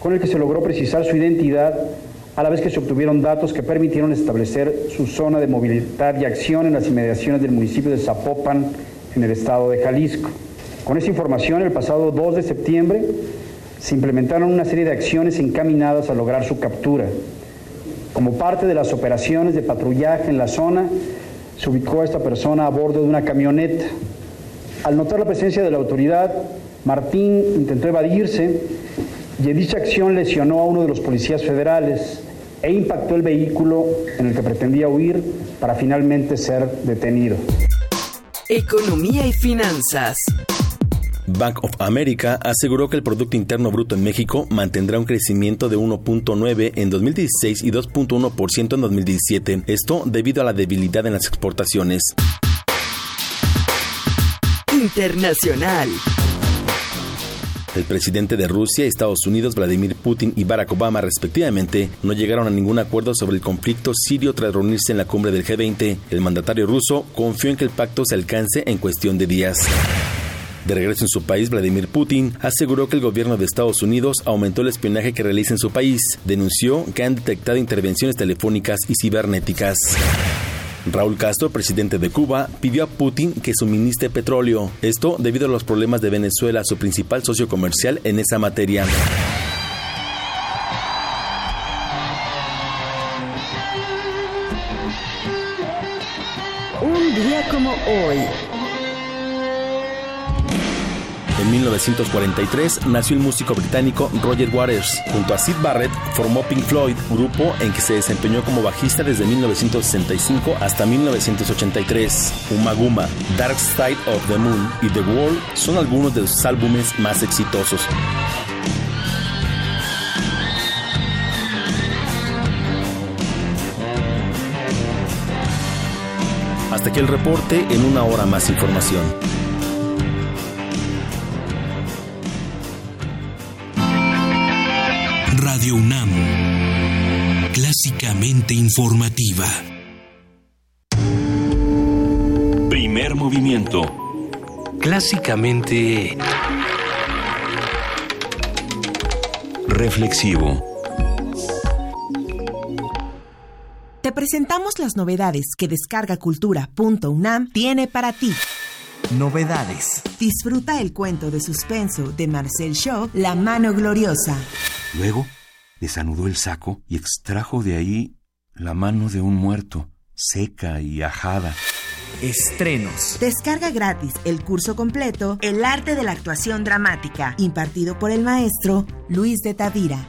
S24: con el que se logró precisar su identidad, a la vez que se obtuvieron datos que permitieron establecer su zona de movilidad y acción en las inmediaciones del municipio de Zapopan, en el estado de Jalisco. Con esa información, el pasado 2 de septiembre, se implementaron una serie de acciones encaminadas a lograr su captura. Como parte de las operaciones de patrullaje en la zona, se ubicó a esta persona a bordo de una camioneta. Al notar la presencia de la autoridad, Martín intentó evadirse y en dicha acción lesionó a uno de los policías federales e impactó el vehículo en el que pretendía huir para finalmente ser detenido.
S20: Economía y finanzas.
S21: Bank of America aseguró que el Producto Interno Bruto en México mantendrá un crecimiento de 1.9 en 2016 y 2.1% en 2017, esto debido a la debilidad en las exportaciones.
S20: Internacional.
S21: El presidente de Rusia, Estados Unidos, Vladimir Putin y Barack Obama, respectivamente, no llegaron a ningún acuerdo sobre el conflicto sirio tras reunirse en la cumbre del G20. El mandatario ruso confió en que el pacto se alcance en cuestión de días. De regreso en su país, Vladimir Putin aseguró que el gobierno de Estados Unidos aumentó el espionaje que realiza en su país. Denunció que han detectado intervenciones telefónicas y cibernéticas. Raúl Castro, presidente de Cuba, pidió a Putin que suministre petróleo. Esto debido a los problemas de Venezuela, su principal socio comercial en esa materia.
S20: Un día como hoy.
S21: En 1943 nació el músico británico Roger Waters. Junto a Sid Barrett formó Pink Floyd, grupo en que se desempeñó como bajista desde 1965 hasta 1983. Umaguma, Dark Side of the Moon y The Wall son algunos de sus álbumes más exitosos. Hasta aquí el reporte en una hora más información.
S18: Radio UNAM. Clásicamente informativa.
S1: Primer movimiento.
S18: Clásicamente...
S1: Reflexivo.
S25: Te presentamos las novedades que descargacultura.unam tiene para ti.
S15: Novedades.
S25: Disfruta el cuento de suspenso de Marcel Shaw, La mano gloriosa.
S15: Luego, desanudó el saco y extrajo de ahí la mano de un muerto, seca y ajada.
S25: Estrenos. Descarga gratis el curso completo El arte de la actuación dramática, impartido por el maestro Luis de Tavira.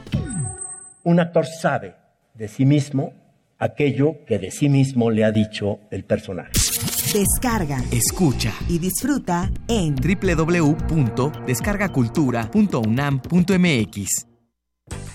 S26: Un actor sabe de sí mismo aquello que de sí mismo le ha dicho el personaje.
S25: Descarga,
S15: Escucha.
S25: y disfruta en
S15: www.descargacultura.unam.mx.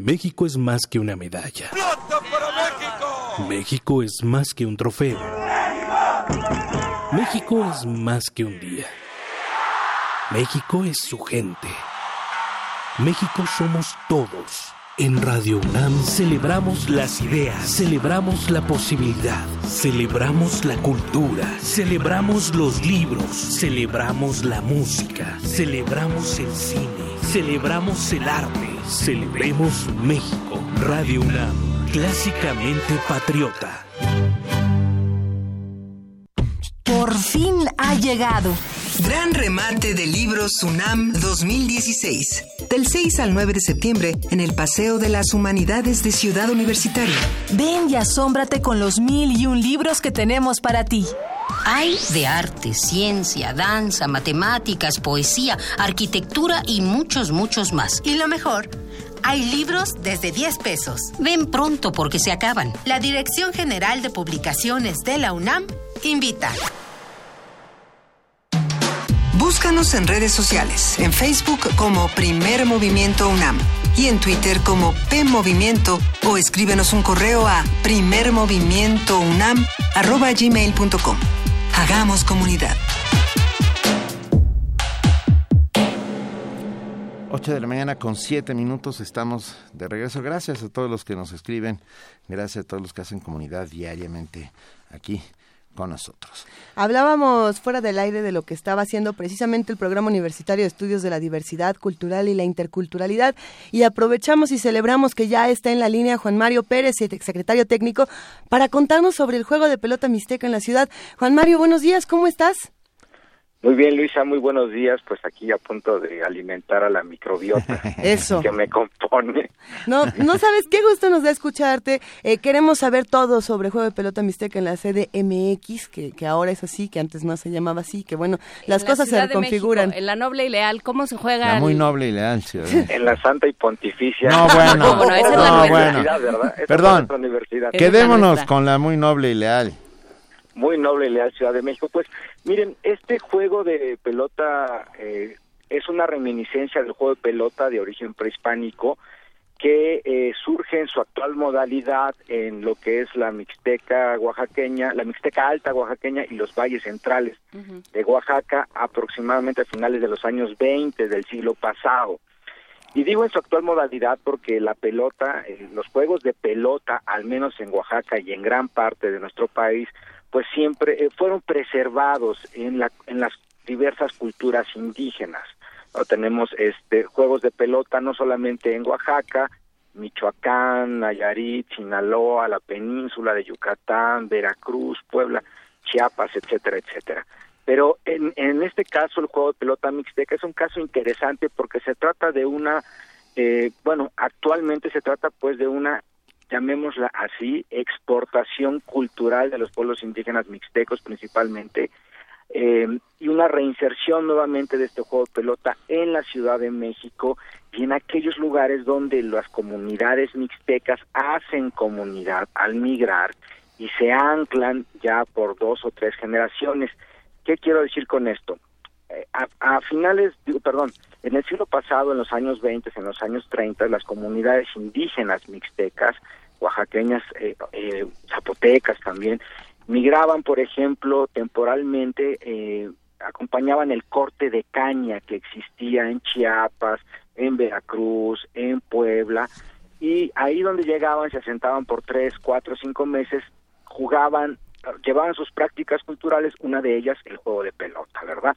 S27: México es más que una medalla.
S28: México!
S27: México es más que un trofeo. México es más que un día. México es su gente. México somos todos. En Radio UNAM celebramos las ideas, celebramos la posibilidad, celebramos la cultura, celebramos los libros, celebramos la música, celebramos el cine, celebramos el arte, celebremos México. Radio UNAM, clásicamente patriota.
S25: Por fin ha llegado.
S14: Gran remate de libros UNAM 2016. Del 6 al 9 de septiembre en el Paseo de las Humanidades de Ciudad Universitaria.
S29: Ven y asómbrate con los mil y un libros que tenemos para ti.
S30: Hay de arte, ciencia, danza, matemáticas, poesía, arquitectura y muchos, muchos más.
S31: Y lo mejor, hay libros desde 10 pesos.
S30: Ven pronto porque se acaban.
S31: La Dirección General de Publicaciones de la UNAM invita.
S14: Búscanos en redes sociales, en Facebook como Primer Movimiento UNAM y en Twitter como P Movimiento o escríbenos un correo a primermovimientounam@gmail.com. Hagamos comunidad.
S3: 8 de la mañana con 7 minutos estamos de regreso. Gracias a todos los que nos escriben, gracias a todos los que hacen comunidad diariamente aquí con nosotros.
S2: Hablábamos fuera del aire de lo que estaba haciendo precisamente el Programa Universitario de Estudios de la Diversidad Cultural y la Interculturalidad y aprovechamos y celebramos que ya está en la línea Juan Mario Pérez, secretario técnico, para contarnos sobre el juego de pelota mixteca en la ciudad. Juan Mario, buenos días, ¿cómo estás?
S32: Muy bien, Luisa, muy buenos días. Pues aquí a punto de alimentar a la microbiota
S2: Eso.
S32: que me compone.
S2: No, no sabes qué gusto nos da escucharte. Eh, queremos saber todo sobre juego de pelota mixteca en la sede MX, que, que ahora es así, que antes no se llamaba así, que bueno, las
S4: En la
S2: cosas se
S4: Ciudad de
S2: reconfiguran.
S4: México, en la noble y leal, ¿cómo se juega?
S3: La muy
S4: el-
S3: noble y leal ciudad.
S32: En la Santa y Pontificia.
S3: No, bueno.
S32: ¿Cómo no? Esa es la
S3: No,
S32: universidad,
S3: bueno.
S32: ¿verdad? Esa es
S3: Perdón.
S32: universidad.
S3: Quedémonos con la muy noble y leal.
S32: Muy noble y leal Ciudad de México. Pues miren, este juego de pelota eh, es una reminiscencia del juego de pelota de origen prehispánico que eh, surge en su actual modalidad en lo que es la mixteca oaxaqueña, la mixteca alta oaxaqueña y los valles centrales de Oaxaca aproximadamente a finales de los años 20 del siglo pasado. Y digo en su actual modalidad porque la pelota, eh, los juegos de pelota, al menos en Oaxaca y en gran parte de nuestro país, pues siempre eh, fueron preservados en, la, en las diversas culturas indígenas. ¿no? Tenemos este juegos de pelota no solamente en Oaxaca, Michoacán, Nayarit, Sinaloa, la península de Yucatán, Veracruz, Puebla, Chiapas, etcétera, etcétera. Pero en, en este caso el juego de pelota mixteca es un caso interesante porque se trata de una, eh, bueno, actualmente se trata pues de una, llamémosla así, exportación cultural de los pueblos indígenas mixtecos principalmente, eh, y una reinserción nuevamente de este juego de pelota en la Ciudad de México y en aquellos lugares donde las comunidades mixtecas hacen comunidad al migrar y se anclan ya por dos o tres generaciones. ¿Qué quiero decir con esto? Eh, a, finales, perdón, en el siglo pasado, en los años 20, en los años 30, las comunidades indígenas mixtecas, oaxaqueñas, eh, eh, zapotecas también, migraban, por ejemplo, temporalmente, acompañaban el corte de caña que existía en Chiapas, en Veracruz, en Puebla, y ahí donde llegaban se asentaban por tres, cuatro, cinco meses, jugaban llevaban sus prácticas culturales, una de ellas el juego de pelota, ¿verdad?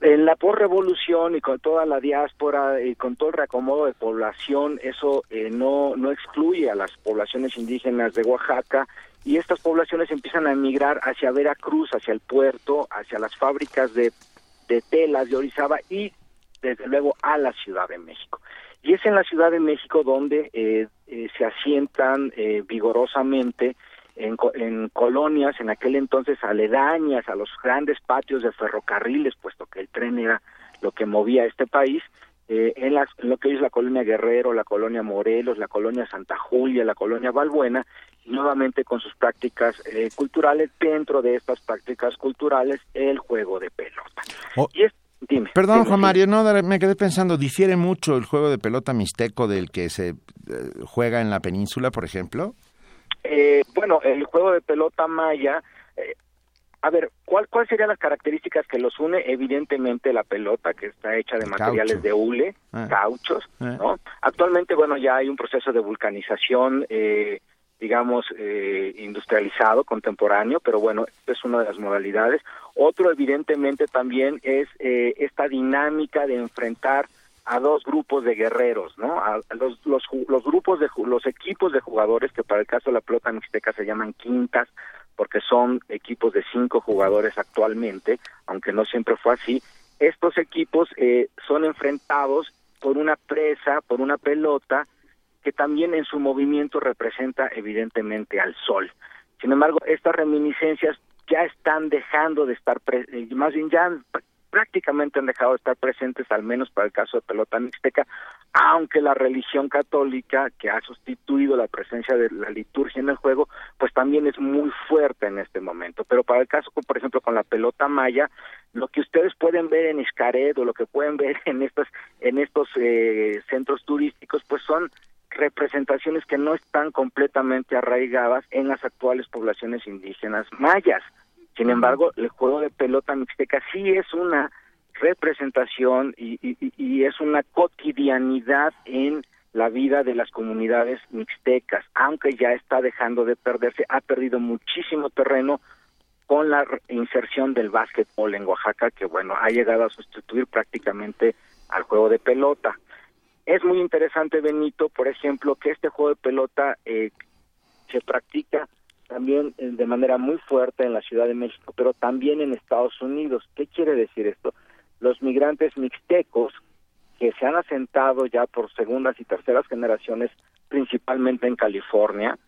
S32: En la posrevolución y con toda la diáspora y con todo el reacomodo de población, eso eh, no, no excluye a las poblaciones indígenas de Oaxaca y estas poblaciones empiezan a emigrar hacia Veracruz, hacia el puerto, hacia las fábricas de, de telas de Orizaba y desde luego a la Ciudad de México. Y es en la Ciudad de México donde eh, eh, se asientan vigorosamente en, colonias en aquel entonces aledañas a los grandes patios de ferrocarriles, puesto que el tren era lo que movía este país, eh, en, lo que es la colonia Guerrero, la colonia Morelos, la colonia Santa Julia, la colonia Valbuena, nuevamente con sus prácticas eh, culturales, dentro de estas prácticas culturales, el juego de pelota.
S3: Oh.
S32: y es, dime,
S3: Perdón, Juan Mario, no, me quedé pensando, ¿difiere mucho el juego de pelota mixteco del que se eh, juega en la península, por ejemplo?
S32: Eh, bueno, el juego de pelota maya, eh, a ver, ¿cuál, ¿cuál serían las características que los une? Evidentemente la pelota, que está hecha de materiales de hule, ah. cauchos, ah. ¿no? Actualmente, bueno, ya hay un proceso de vulcanización, eh, digamos, eh, industrializado, contemporáneo, pero bueno, es una de las modalidades. Otro, evidentemente, también es eh, esta dinámica de enfrentar a dos grupos de guerreros, ¿no? A, los, los, los, grupos de los equipos de jugadores que para el caso de la pelota mixteca se llaman quintas porque son equipos de cinco jugadores actualmente, aunque no siempre fue así. Estos equipos eh, son enfrentados por una presa, por una pelota que también en su movimiento representa evidentemente al sol. Sin embargo, estas reminiscencias ya están dejando de estar, eh, más bien ya prácticamente han dejado de estar presentes, al menos para el caso de pelota mixteca, aunque la religión católica, que ha sustituido la presencia de la liturgia en el juego, pues también es muy fuerte en este momento. Pero para el caso, por ejemplo, con la pelota maya, lo que ustedes pueden ver en Iscaret o lo que pueden ver en estos, en estos eh, centros turísticos, pues son representaciones que no están completamente arraigadas en las actuales poblaciones indígenas mayas. Sin embargo, el juego de pelota mixteca sí es una representación y, y, es una cotidianidad en la vida de las comunidades mixtecas, aunque ya está dejando de perderse, ha perdido muchísimo terreno con la inserción del básquetbol en Oaxaca, que bueno, ha llegado a sustituir prácticamente al juego de pelota. Es muy interesante, Benito, por ejemplo, que este juego de pelota eh, se practica también eh, de manera muy fuerte en la Ciudad de México, pero también en Estados Unidos. ¿Qué quiere decir esto? Los migrantes mixtecos que se han asentado ya por segundas y terceras generaciones, principalmente en California,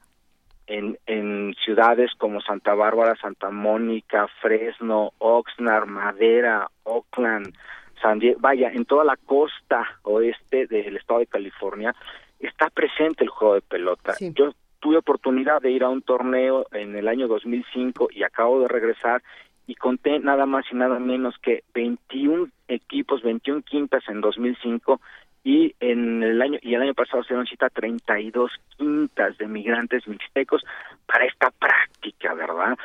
S32: en, en ciudades como Santa Bárbara, Santa Mónica, Fresno, Oxnard, Madera, Oakland, San Diego, vaya, en toda la costa oeste del estado de California, está presente el juego de pelota. Yo tuve oportunidad de ir a un torneo en el año 2005 y acabo de regresar y conté nada más y nada menos que 21 equipos, 21 quintas en 2005 y en el año y el año pasado se dieron cita 32 quintas de migrantes mixtecos para esta práctica, ¿verdad?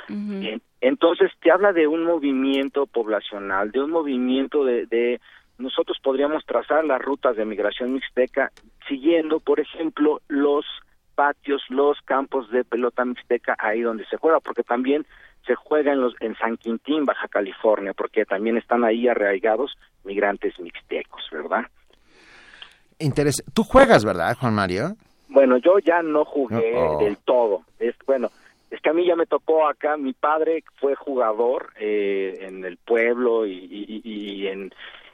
S32: Entonces te habla de un movimiento poblacional, de un movimiento de, de nosotros podríamos trazar las rutas de migración mixteca siguiendo, por ejemplo, los patios, los campos de pelota mixteca ahí donde se juega, porque también se juega en, los, en San Quintín, Baja California, porque también están ahí arraigados migrantes mixtecos, ¿verdad?
S3: Interes Tú juegas, ¿verdad, Juan Mario?
S32: Bueno, yo ya no jugué
S3: Oh.
S32: del todo. Es bueno, es que a mí ya me tocó acá. Mi padre fue jugador eh, en el pueblo y- y en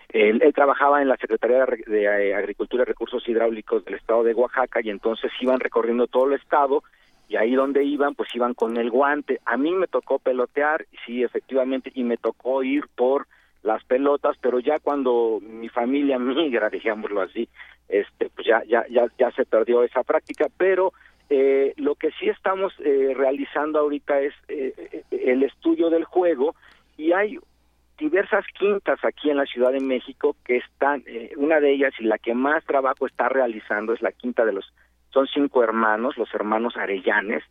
S32: él, trabajaba en la Secretaría de, Re- de, eh, Agricultura y Recursos Hidráulicos del Estado de Oaxaca y entonces iban recorriendo todo el estado y ahí donde iban pues iban con el guante. A mí me tocó pelotear, sí, efectivamente, y me tocó ir por las pelotas, pero ya cuando mi familia migra, digámoslo así, este, pues ya, ya, ya, ya se perdió esa práctica, pero eh, lo que sí estamos eh, realizando ahorita es eh, eh, el estudio del juego y hay diversas quintas aquí en la Ciudad de México que están, eh, una de ellas y la que más trabajo está realizando es la quinta de los, son cinco hermanos, los hermanos Arellanes,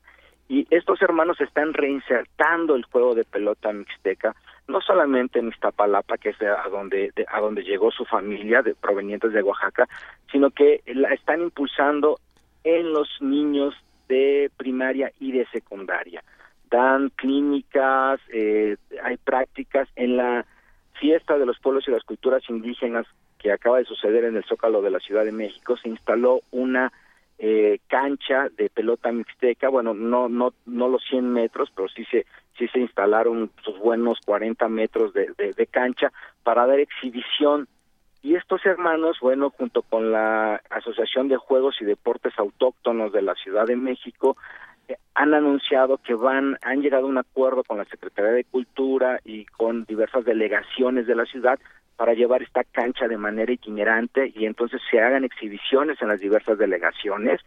S32: y estos hermanos están reinsertando el juego de pelota mixteca, no solamente en Iztapalapa, que es a donde, de- a donde llegó su familia, de, provenientes de Oaxaca, sino que la están impulsando en los niños de primaria y de secundaria. Dan clínicas, eh, hay prácticas en la fiesta de los pueblos y las culturas indígenas que acaba de suceder en el Zócalo de la Ciudad de México, se instaló una eh, cancha de pelota mixteca, bueno, no no no los 100 metros, pero sí se sí se instalaron sus buenos 40 metros de, de, cancha para dar exhibición. Y estos hermanos, bueno, junto con la Asociación de Juegos y Deportes Autóctonos de la Ciudad de México, han anunciado que van, han llegado a un acuerdo con la Secretaría de Cultura y con diversas delegaciones de la ciudad para llevar esta cancha de manera itinerante y entonces se hagan exhibiciones en las diversas delegaciones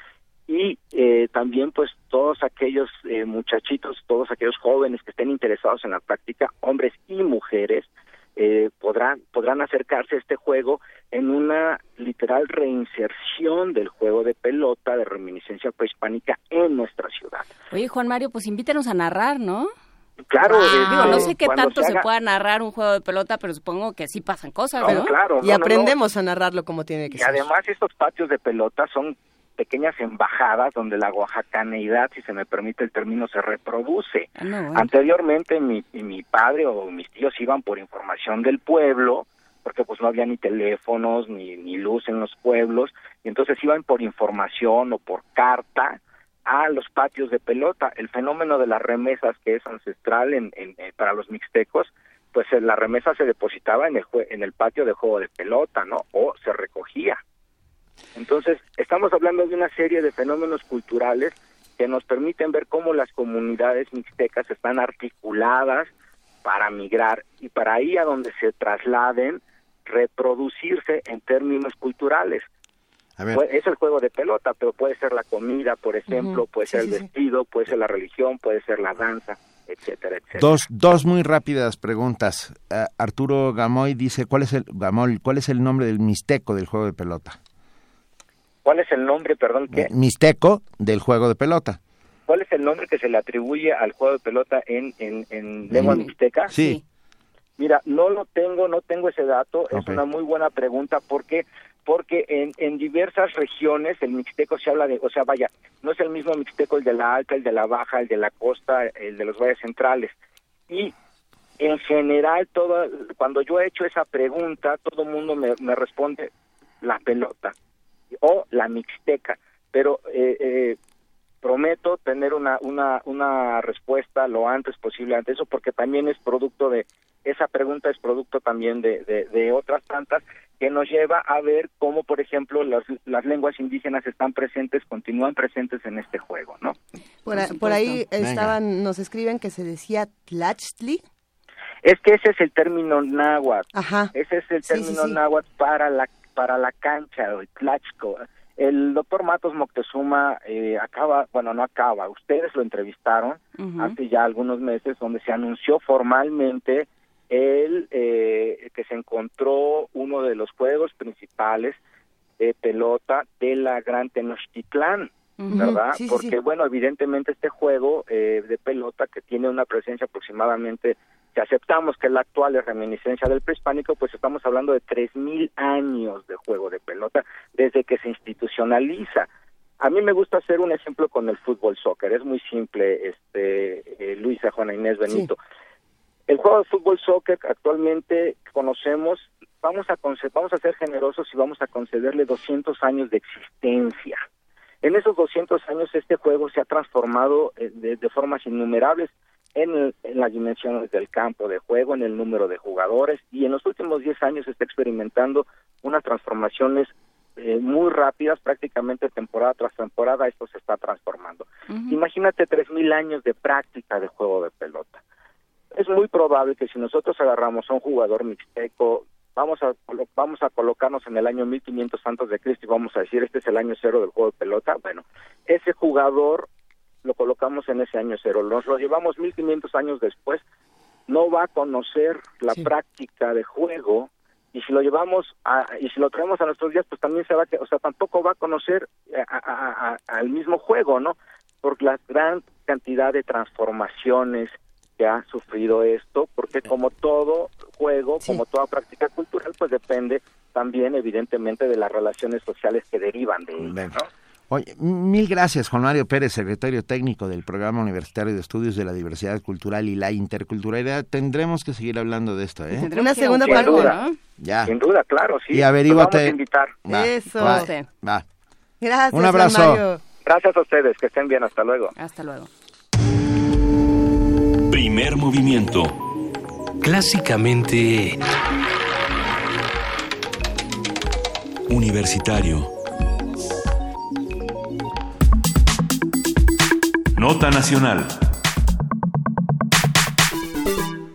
S32: y eh, también pues todos aquellos eh, muchachitos, todos aquellos jóvenes que estén interesados en la práctica, hombres y mujeres, eh, podrán podrán acercarse a este juego en una literal reinserción del juego de pelota de reminiscencia prehispánica en nuestra ciudad.
S4: Oye, Juan Mario, pues invítenos a narrar, ¿no?
S32: Claro,
S4: Ah, digo, no sé qué tanto se,
S32: haga-
S4: pueda narrar un juego de pelota, pero supongo que sí pasan cosas,
S32: No,
S4: ¿no?
S32: claro,
S2: y
S32: no, no, no.
S2: aprendemos a narrarlo como tiene que
S32: Y
S2: ser.
S32: además estos patios de pelota son pequeñas embajadas donde la oaxacaneidad, si se me permite el término, se reproduce.
S4: Ah, no, bueno.
S32: Anteriormente mi, mi padre o mis tíos iban por información del pueblo, porque pues no había ni teléfonos ni, ni luz en los pueblos, y entonces iban por información o por carta a los patios de pelota. El fenómeno de las remesas que es ancestral en, en- en- para los mixtecos, pues eh, la remesa se depositaba en el, en el patio de juego de pelota, ¿no? O se recogía. Entonces, estamos hablando de una serie de fenómenos culturales que nos permiten ver cómo las comunidades mixtecas están articuladas para migrar y para ahí a donde se trasladen reproducirse en términos culturales.
S3: A ver.
S32: Puede- es el juego de pelota, pero puede ser la comida, por ejemplo, puede
S3: sí,
S32: ser
S3: sí,
S32: el
S3: sí.
S32: vestido, puede ser la religión, puede ser la danza, etcétera, etcétera.
S3: Dos, dos muy rápidas preguntas. Ah, Arturo Gamoy dice, ¿cuál es el Gamol, cuál es el nombre del mixteco del juego de pelota?
S32: ¿Cuál es el nombre, perdón, qué?
S3: Mixteco del juego de pelota.
S32: ¿Cuál es el nombre que se le atribuye al juego de pelota en, en, en lengua
S3: Mm,
S32: mixteca?
S3: sí.
S32: Mira, no lo tengo, no tengo ese dato. Es una muy buena pregunta porque porque en, en diversas regiones el mixteco se habla de, o sea, vaya, no es el mismo mixteco el de la alta, el de la baja, el de la costa, el de los valles centrales. Y en general, todo, cuando yo he hecho esa pregunta, todo el mundo me, me responde la pelota o la mixteca. Pero eh, eh, prometo tener una, una, una respuesta lo antes posible ante eso, porque también es producto de, esa pregunta es producto también de, de, de otras tantas que nos lleva a ver cómo, por ejemplo, las, las lenguas indígenas están presentes, continúan presentes en este juego, ¿no?
S2: Por, a-
S32: Por
S2: por ahí.
S32: Venga.
S2: estaban, nos escriben que se decía Tlachtli.
S32: Es que ese es el término náhuatl.
S2: Ajá.
S32: Ese es el
S2: Sí, sí,
S32: término
S2: sí.
S32: náhuatl para la para la cancha, o el tlachco. El doctor Matos Moctezuma eh, acaba, bueno, no acaba, ustedes lo entrevistaron hace ya algunos meses, donde se anunció formalmente el eh, que se encontró uno de los juegos principales de pelota de la Gran Tenochtitlán. ¿verdad?
S2: sí,
S32: Porque,
S2: sí.
S32: bueno, evidentemente este juego eh, de pelota que tiene una presencia aproximadamente, si aceptamos que la actual es reminiscencia del prehispánico, pues estamos hablando de 3.000 años de juego de pelota desde que se institucionaliza. A mí me gusta hacer un ejemplo con el fútbol soccer. Es muy simple, este, eh, Luisa, Juana Inés, Benito. El juego de fútbol soccer actualmente conocemos, vamos a, vamos a ser generosos y vamos a concederle 200 años de existencia. En esos 200 años este juego se ha transformado eh, de, formas innumerables en, en, las dimensiones del campo de juego, en el número de jugadores y en los últimos 10 años está experimentando unas transformaciones eh, muy rápidas, prácticamente temporada tras temporada esto se está transformando. Imagínate 3.000 años de práctica de juego de pelota. Es muy probable que si nosotros agarramos a un jugador mixteco vamos a vamos a colocarnos en el año 1500 antes de Cristo y vamos a decir este es el año cero del juego de pelota bueno ese jugador lo colocamos en ese año cero. Nos lo llevamos 1500 años después. No va a conocer la práctica de juego y si lo llevamos a, y si lo traemos a nuestros días pues también se va o sea tampoco va a conocer al mismo juego no por la gran cantidad de transformaciones que ha sufrido esto, porque como todo juego, como toda práctica cultural, pues depende también evidentemente de las relaciones sociales que derivan de ello.
S3: Oye, mil gracias, Juan Mario Pérez, secretario técnico del Programa Universitario de Estudios de la Diversidad Cultural y la Interculturalidad. Tendremos que seguir hablando de esto, ¿eh?
S2: Una segunda parte,
S32: duda,
S2: Ya.
S32: Sin duda, claro, sí.
S3: Y averíguate.
S32: invitar.
S2: Eso.
S3: Va,
S2: Gracias,
S3: Un abrazo.
S2: Juan Mario.
S32: Gracias a ustedes, que estén bien, hasta luego.
S4: Hasta luego.
S1: Primer movimiento.
S18: Clásicamente... Universitario. Nota Nacional.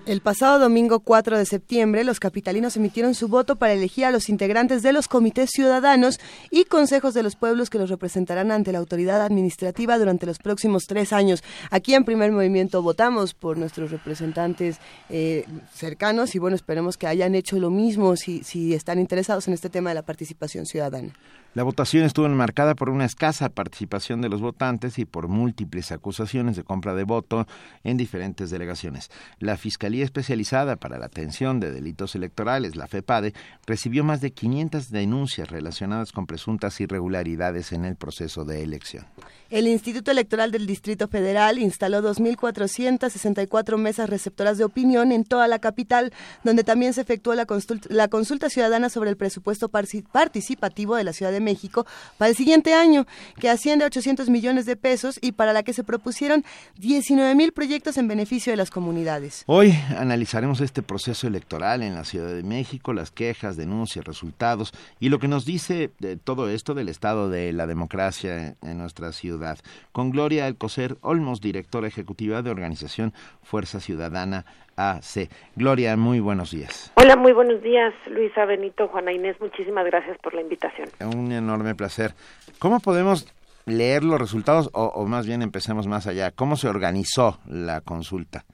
S2: El pasado domingo 4 de septiembre, los capitalinos emitieron su voto para elegir a los integrantes de los comités ciudadanos y consejos de los pueblos que los representarán ante la autoridad administrativa durante los próximos tres años. Aquí en Primer Movimiento votamos por nuestros representantes eh, cercanos y bueno, esperemos que hayan hecho lo mismo si, si están interesados en este tema de la participación ciudadana.
S3: La votación estuvo enmarcada por una escasa participación de los votantes y por múltiples acusaciones de compra de voto en diferentes delegaciones. La Fiscalía Especializada para la Atención de Delitos Electorales, la FEPADE, recibió más de 500 denuncias relacionadas con presuntas irregularidades en el proceso de elección.
S2: El Instituto Electoral del Distrito Federal instaló 2.464 mesas receptoras de opinión en toda la capital, donde también se efectuó la consulta, ciudadana sobre el presupuesto participativo de la Ciudad de México para el siguiente año, que asciende a 800 millones de pesos y para la que se propusieron 19.000 proyectos en beneficio de las comunidades.
S3: Hoy analizaremos este proceso electoral en la Ciudad de México, las quejas, denuncias, resultados y lo que nos dice de todo esto del estado de la democracia en nuestra ciudad con Gloria Alcocer Olmos, directora ejecutiva de Organización Fuerza Ciudadana AC. Gloria, muy buenos días.
S33: Hola, muy buenos días, Luisa Benito, Juana Inés, muchísimas gracias por la invitación.
S3: Un enorme placer. ¿Cómo podemos leer los resultados o, o más bien empecemos más allá? ¿Cómo se organizó la consulta?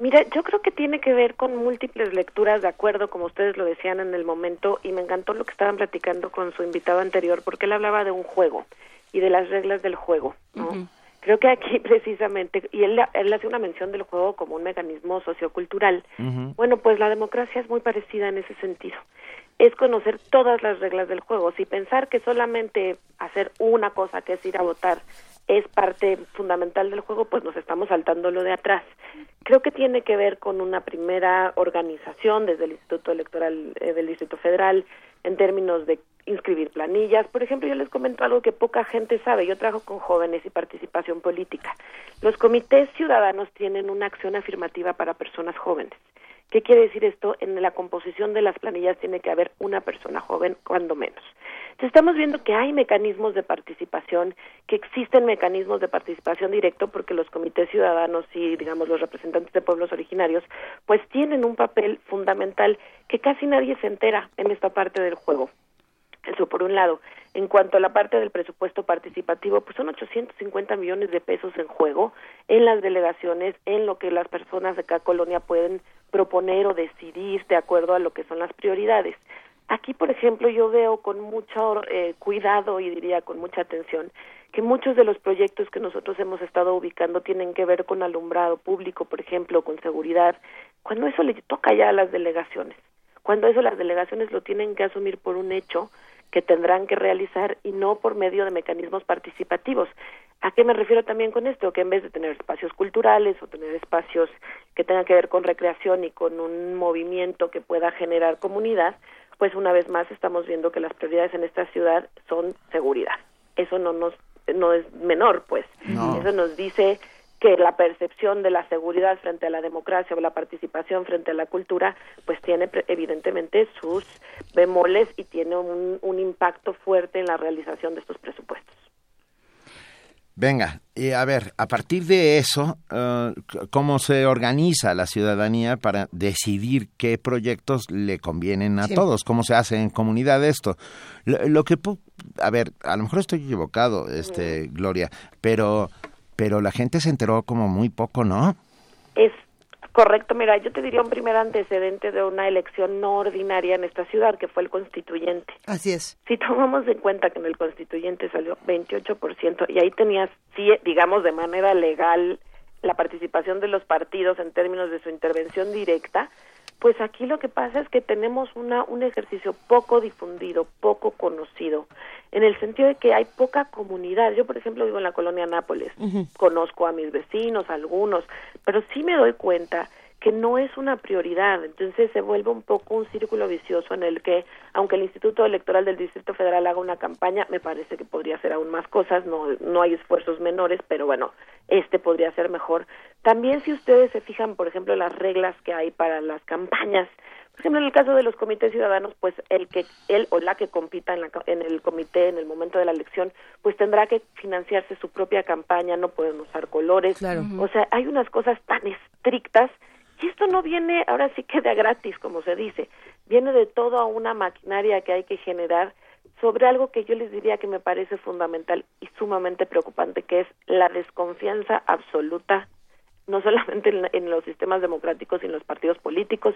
S33: Mira, yo creo que tiene que ver con múltiples lecturas de acuerdo, como ustedes lo decían en el momento, y me encantó lo que estaban platicando con su invitado anterior, porque él hablaba de un juego y de las reglas del juego. ¿no? Creo que aquí precisamente, y él, él, hace una mención del juego como un mecanismo sociocultural, bueno, pues la democracia es muy parecida en ese sentido. Es conocer todas las reglas del juego. Si pensar que solamente hacer una cosa, que es ir a votar, es parte fundamental del juego, pues nos estamos saltando lo de atrás. Creo que tiene que ver con una primera organización desde el Instituto Electoral eh, del Distrito Federal en términos de inscribir planillas. Por ejemplo, yo les comento algo que poca gente sabe. Yo trabajo con jóvenes y participación política. Los comités ciudadanos tienen una acción afirmativa para personas jóvenes. ¿Qué quiere decir esto? En la composición de las planillas tiene que haber una persona joven, cuando menos. Entonces estamos viendo que hay mecanismos de participación, que existen mecanismos de participación directo porque los comités ciudadanos y, digamos, los representantes de pueblos originarios, pues tienen un papel fundamental que casi nadie se entera en esta parte del juego. Eso por un lado. En cuanto a la parte del presupuesto participativo, pues son 850 millones de pesos en juego en las delegaciones, en lo que las personas de cada colonia pueden proponer o decidir de acuerdo a lo que son las prioridades. Aquí, por ejemplo, yo veo con mucho eh, cuidado y diría con mucha atención que muchos de los proyectos que nosotros hemos estado ubicando tienen que ver con alumbrado público, por ejemplo, con seguridad, cuando eso le toca ya a las delegaciones, cuando eso las delegaciones lo tienen que asumir por un hecho que tendrán que realizar y no por medio de mecanismos participativos. ¿A qué me refiero también con esto? Que en vez de tener espacios culturales o tener espacios que tengan que ver con recreación y con un movimiento que pueda generar comunidad, pues una vez más estamos viendo que las prioridades en esta ciudad son seguridad. Eso no nos no es menor, pues. Eso nos dice que la percepción de la seguridad frente a la democracia o la participación frente a la cultura, pues tiene evidentemente sus bemoles y tiene un, un impacto fuerte en la realización de estos presupuestos.
S3: Venga, y a ver, a partir de eso, eh, ¿cómo se organiza la ciudadanía para decidir qué proyectos le convienen a todos? ¿Cómo se hace en comunidad esto? Lo, que, a ver, a lo mejor estoy equivocado, este, Gloria, pero, pero la gente se enteró como muy poco, ¿no?
S33: Es Correcto, mira, yo te diría un primer antecedente de una elección no ordinaria en esta ciudad, que fue el constituyente.
S2: Así es.
S33: Si tomamos en cuenta que en el constituyente salió 28% y ahí tenías, sí, digamos, de manera legal la participación de los partidos en términos de su intervención directa, pues aquí lo que pasa es que tenemos una, un ejercicio poco difundido, poco conocido, en el sentido de que hay poca comunidad. Yo, por ejemplo, vivo en la colonia Nápoles, conozco a mis vecinos, algunos, pero sí me doy cuenta que no es una prioridad. Entonces se vuelve un poco un círculo vicioso en el que, aunque el Instituto Electoral del Distrito Federal haga una campaña, me parece que podría hacer aún más cosas, no, no hay esfuerzos menores, pero bueno, este podría ser mejor. También si ustedes se fijan, por ejemplo, las reglas que hay para las campañas, por ejemplo, en el caso de los comités ciudadanos, pues el que él o la que compita en, la, en el comité en el momento de la elección, pues tendrá que financiarse su propia campaña, no pueden usar colores.
S2: Claro.
S33: O sea, hay unas cosas tan estrictas y esto no viene, ahora sí que de gratis, como se dice, viene de toda una maquinaria que hay que generar sobre algo que yo les diría que me parece fundamental y sumamente preocupante, que es la desconfianza absoluta, no solamente en, los sistemas democráticos y en los partidos políticos,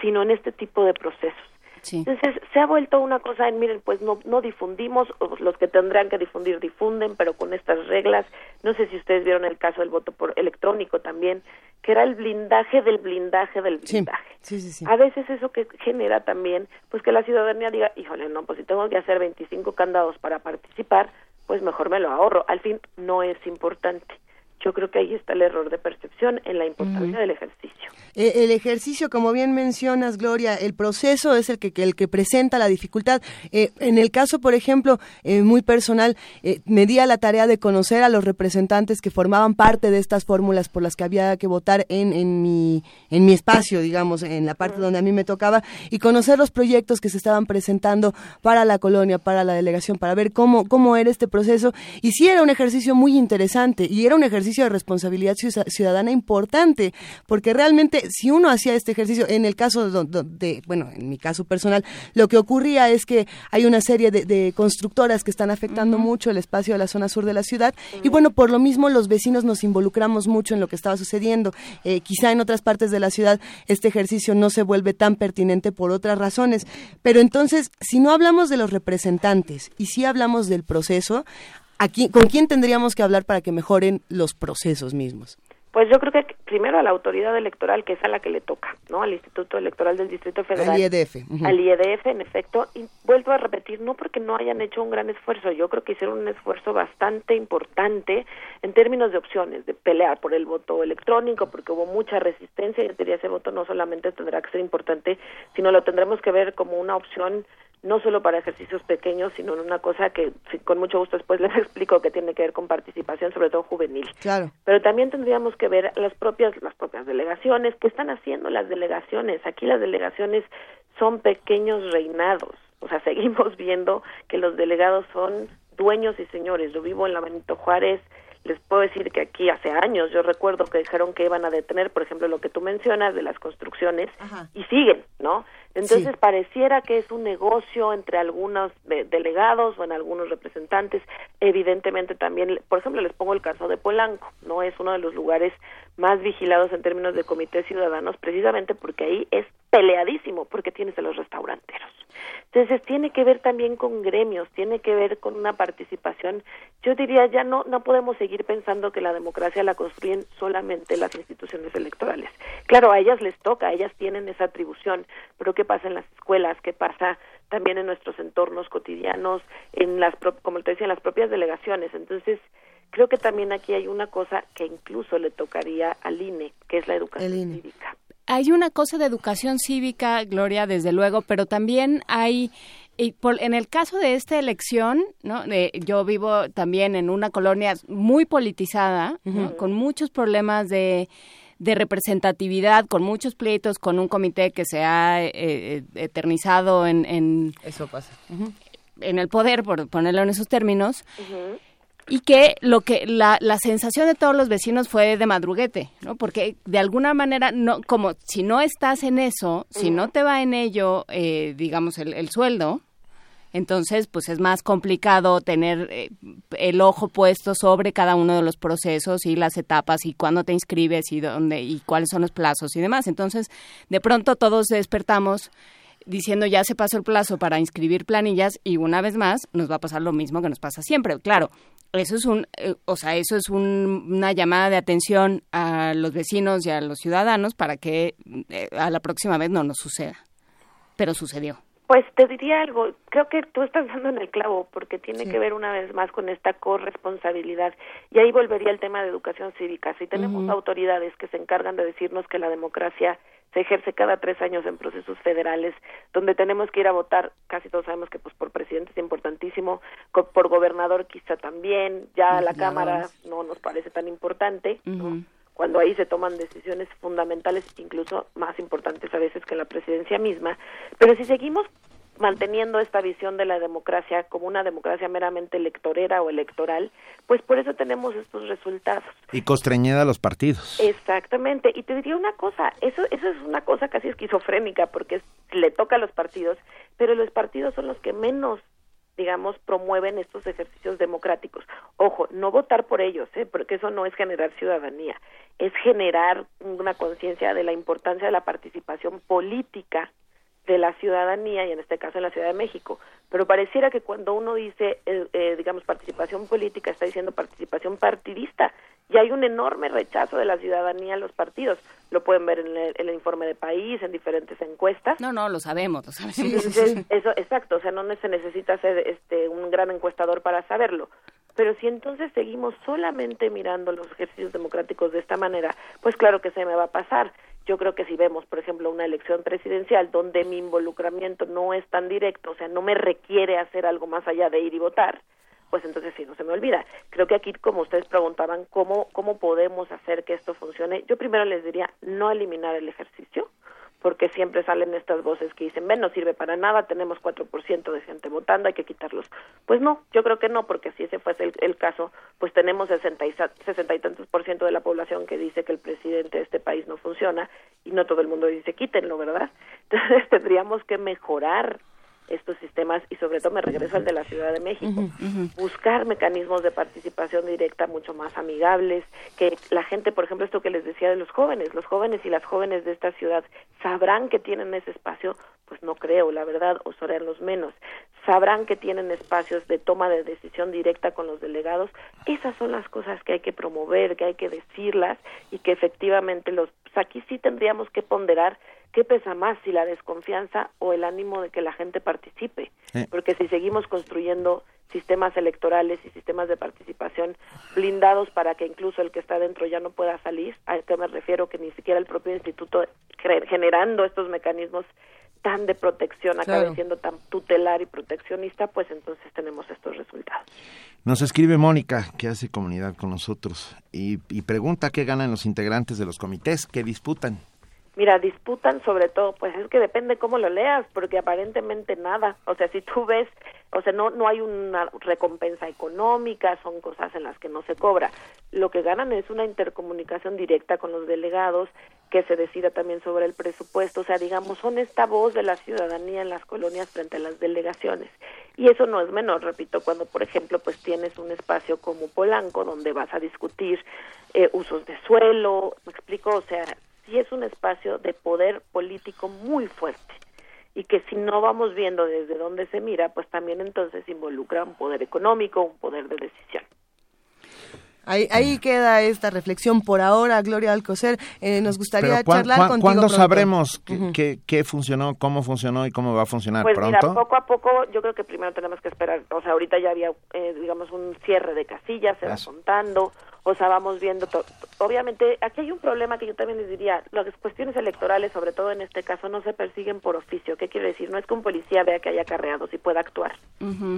S33: sino en este tipo de procesos. Entonces se ha vuelto una cosa en, miren, pues no, no difundimos, los que tendrán que difundir difunden, pero con estas reglas, no sé si ustedes vieron el caso del voto por electrónico también, que era el blindaje del blindaje del blindaje.
S2: Sí, sí, sí,
S33: a veces eso que genera también, pues que la ciudadanía diga, híjole, no, pues si tengo que hacer 25 candados para participar, pues mejor me lo ahorro. Al fin, no es importante. Yo creo que ahí está el error de percepción en la importancia del ejercicio.
S2: Eh, el ejercicio, como bien mencionas, Gloria, el proceso es el que, el que presenta la dificultad. Eh, en el caso, por ejemplo, eh, muy personal, me di a la tarea de conocer a los representantes que formaban parte de estas fórmulas por las que había que votar en, en, mi, en mi espacio, digamos, en la parte donde a mí me tocaba, y conocer los proyectos que se estaban presentando para la colonia, para la delegación, para ver cómo, cómo era este proceso. Y sí era un ejercicio muy interesante y era un ejercicio de responsabilidad ciudadana importante, porque realmente si uno hacía este ejercicio, en el caso de, bueno, en mi caso personal, lo que ocurría es que hay una serie de, constructoras que están afectando mucho el espacio de la zona sur de la ciudad y bueno, por lo mismo los vecinos nos involucramos mucho en lo que estaba sucediendo. Eh, quizá en otras partes de la ciudad este ejercicio no se vuelve tan pertinente por otras razones, pero entonces, si no hablamos de los representantes y si hablamos del proceso, Aquí, ¿Con quién tendríamos que hablar para que mejoren los procesos mismos?
S33: Pues yo creo que primero a la autoridad electoral, que es a la que le toca, ¿no? Al Instituto Electoral del Distrito Federal.
S2: Al IEDF.
S33: Al IEDF, en efecto. Y vuelvo a repetir, no porque no hayan hecho un gran esfuerzo, yo creo que hicieron un esfuerzo bastante importante en términos de opciones, de pelear por el voto electrónico, porque hubo mucha resistencia y diría ese voto no solamente tendrá que ser importante, sino lo tendremos que ver como una opción no solo para ejercicios pequeños, sino en una cosa que con mucho gusto después les explico que tiene que ver con participación, sobre todo juvenil.
S2: Claro.
S33: Pero también tendríamos que ver las propias las propias delegaciones, qué están haciendo las delegaciones. Aquí las delegaciones son pequeños reinados. O sea, seguimos viendo que los delegados son dueños y señores. Yo vivo en la Benito Juárez, les puedo decir que aquí hace años yo recuerdo que dijeron que iban a detener, por ejemplo, lo que tú mencionas de las construcciones y siguen, ¿no? Entonces pareciera que es un negocio entre algunos delegados o en algunos representantes. Evidentemente también, por ejemplo, les pongo el caso de Polanco, no es uno de los lugares más vigilados en términos de comités ciudadanos, precisamente porque ahí es peleadísimo, porque tienes a los restauranteros. Entonces tiene que ver también con gremios, tiene que ver con una participación. Yo diría ya no no podemos seguir pensando que la democracia la construyen solamente las instituciones electorales. Claro, a ellas les toca, ellas tienen esa atribución, pero ¿qué pasa en las escuelas? ¿Qué pasa también en nuestros entornos cotidianos, en las, como te decía, en las propias delegaciones. Entonces, creo que también aquí hay una cosa que incluso le tocaría al INE, que es la educación cívica.
S4: Hay una cosa de educación cívica, Gloria, desde luego, pero también hay y por, en el caso de esta elección, ¿no? yo vivo también en una colonia muy politizada, con muchos problemas de, de, representatividad, con muchos pleitos, con un comité que se ha eh, eh, eternizado en, en,
S2: Eso pasa.
S4: en el poder, por ponerlo en esos términos y que lo que la, la sensación de todos los vecinos fue de madruguete, ¿no? Porque de alguna manera no como si no estás en eso, si no te va en ello, eh, digamos el, el, sueldo, entonces pues es más complicado tener eh, el ojo puesto sobre cada uno de los procesos y las etapas y cuándo te inscribes y dónde y cuáles son los plazos y demás. Entonces de pronto todos despertamos diciendo ya se pasó el plazo para inscribir planillas y una vez más nos va a pasar lo mismo que nos pasa siempre. Claro, eso es un, eh, o sea, eso es una llamada de atención a los vecinos y a los ciudadanos para que eh, a la próxima vez no nos suceda. Pero sucedió.
S33: Pues te diría algo, creo que tú estás dando en el clavo porque tiene que ver una vez más con esta corresponsabilidad. Y ahí volvería el tema de educación cívica. Si tenemos autoridades que se encargan de decirnos que la democracia se ejerce cada tres años en procesos federales, donde tenemos que ir a votar, casi todos sabemos que pues por presidente es importantísimo, por gobernador quizá también, ya la Cámara no nos parece tan importante, cuando ahí se toman decisiones fundamentales, incluso más importantes a veces que la presidencia misma, pero si seguimos manteniendo esta visión de la democracia como una democracia meramente electorera o electoral, pues por eso tenemos estos resultados.
S3: Y constreñida a los partidos.
S33: Exactamente. Y te diría una cosa, eso, eso es una cosa casi esquizofrénica porque le toca a los partidos, pero los partidos son los que menos digamos, promueven estos ejercicios democráticos. Ojo, no votar por ellos, ¿eh? porque eso no es generar ciudadanía, es generar una conciencia de la importancia de la participación política de la ciudadanía y en este caso en la Ciudad de México. Pero pareciera que cuando uno dice, eh, eh, digamos, participación política, está diciendo participación partidista y hay un enorme rechazo de la ciudadanía a los partidos. Lo pueden ver en el, informe de país, en diferentes encuestas.
S4: No, no, lo sabemos, lo sabemos.
S33: eso, exacto, o sea, no se necesita ser este, un gran encuestador para saberlo. Pero si entonces seguimos solamente mirando los ejercicios democráticos de esta manera, pues claro que se me va a pasar. Yo creo que si vemos, por ejemplo, una elección presidencial donde mi involucramiento no es tan directo, o sea, no me requiere hacer algo más allá de ir y votar, pues entonces sí, no se me olvida. Creo que aquí, como ustedes preguntaban, ¿cómo, cómo podemos hacer que esto funcione? Yo primero les diría, no eliminar el ejercicio, porque siempre salen estas voces que dicen, ven, no sirve para nada, tenemos 4% de gente votando, hay que quitarlos. Pues no, yo creo que no, porque si ese fuese el, caso, pues tenemos 60 y, 60 y tantos por ciento de la población que dice que el presidente de este país no funciona y no todo el mundo dice quítenlo, ¿verdad? Entonces tendríamos que mejorar estos sistemas y sobre todo me regreso al de la Ciudad de México, buscar mecanismos de participación directa mucho más amigables, que la gente, por ejemplo, esto que les decía de los jóvenes, los jóvenes y las jóvenes de esta ciudad sabrán que tienen ese espacio, pues no creo, la verdad, o serán los menos, sabrán que tienen espacios de toma de decisión directa con los delegados, esas son las cosas que hay que promover, que hay que decirlas y que efectivamente los, pues aquí sí tendríamos que ponderar ¿qué pesa más, si la desconfianza o el ánimo de que la gente participe? Porque si seguimos construyendo sistemas electorales y sistemas de participación blindados para que incluso el que está dentro ya no pueda salir, a qué me refiero que ni siquiera el propio instituto generando estos mecanismos tan de protección acabe siendo tan tutelar y proteccionista, pues entonces tenemos estos resultados.
S3: Nos escribe Mónica, que hace comunidad con nosotros, y, y pregunta qué ganan los integrantes de los comités que disputan.
S33: Mira, disputan sobre todo, pues es que depende cómo lo leas, porque aparentemente nada. O sea, si tú ves, o sea, no, no hay una recompensa económica, son cosas en las que no se cobra. Lo que ganan es una intercomunicación directa con los delegados, que se decida también sobre el presupuesto. O sea, digamos, son esta voz de la ciudadanía en las colonias frente a las delegaciones. Y eso no es menor, repito, cuando, por ejemplo, pues tienes un espacio como Polanco, donde vas a discutir eh, usos de suelo, me explico, o sea, sí es un espacio de poder político muy fuerte y que si no vamos viendo desde dónde se mira, pues también entonces involucra un poder económico, un poder de decisión.
S2: Ahí, ahí queda esta reflexión por ahora, Gloria Alcocer. Eh, nos gustaría
S3: Pero ¿cuán-
S2: charlar
S3: cuán-
S2: contigo.
S3: ¿Cuándo
S2: pronto.
S3: sabremos qué- qué funcionó, cómo funcionó y cómo va a funcionar?
S33: Pues
S3: ¿Pronto?
S33: mira, poco a poco yo creo que primero tenemos que esperar, o sea, ahorita ya había, eh, digamos, un cierre de casillas, se va contando, o sea, vamos viendo, obviamente, aquí hay un problema que yo también les diría, las cuestiones electorales, sobre todo en este caso, no se persiguen por oficio, ¿qué quiere decir? No es que un policía vea que hay acarreados y pueda actuar,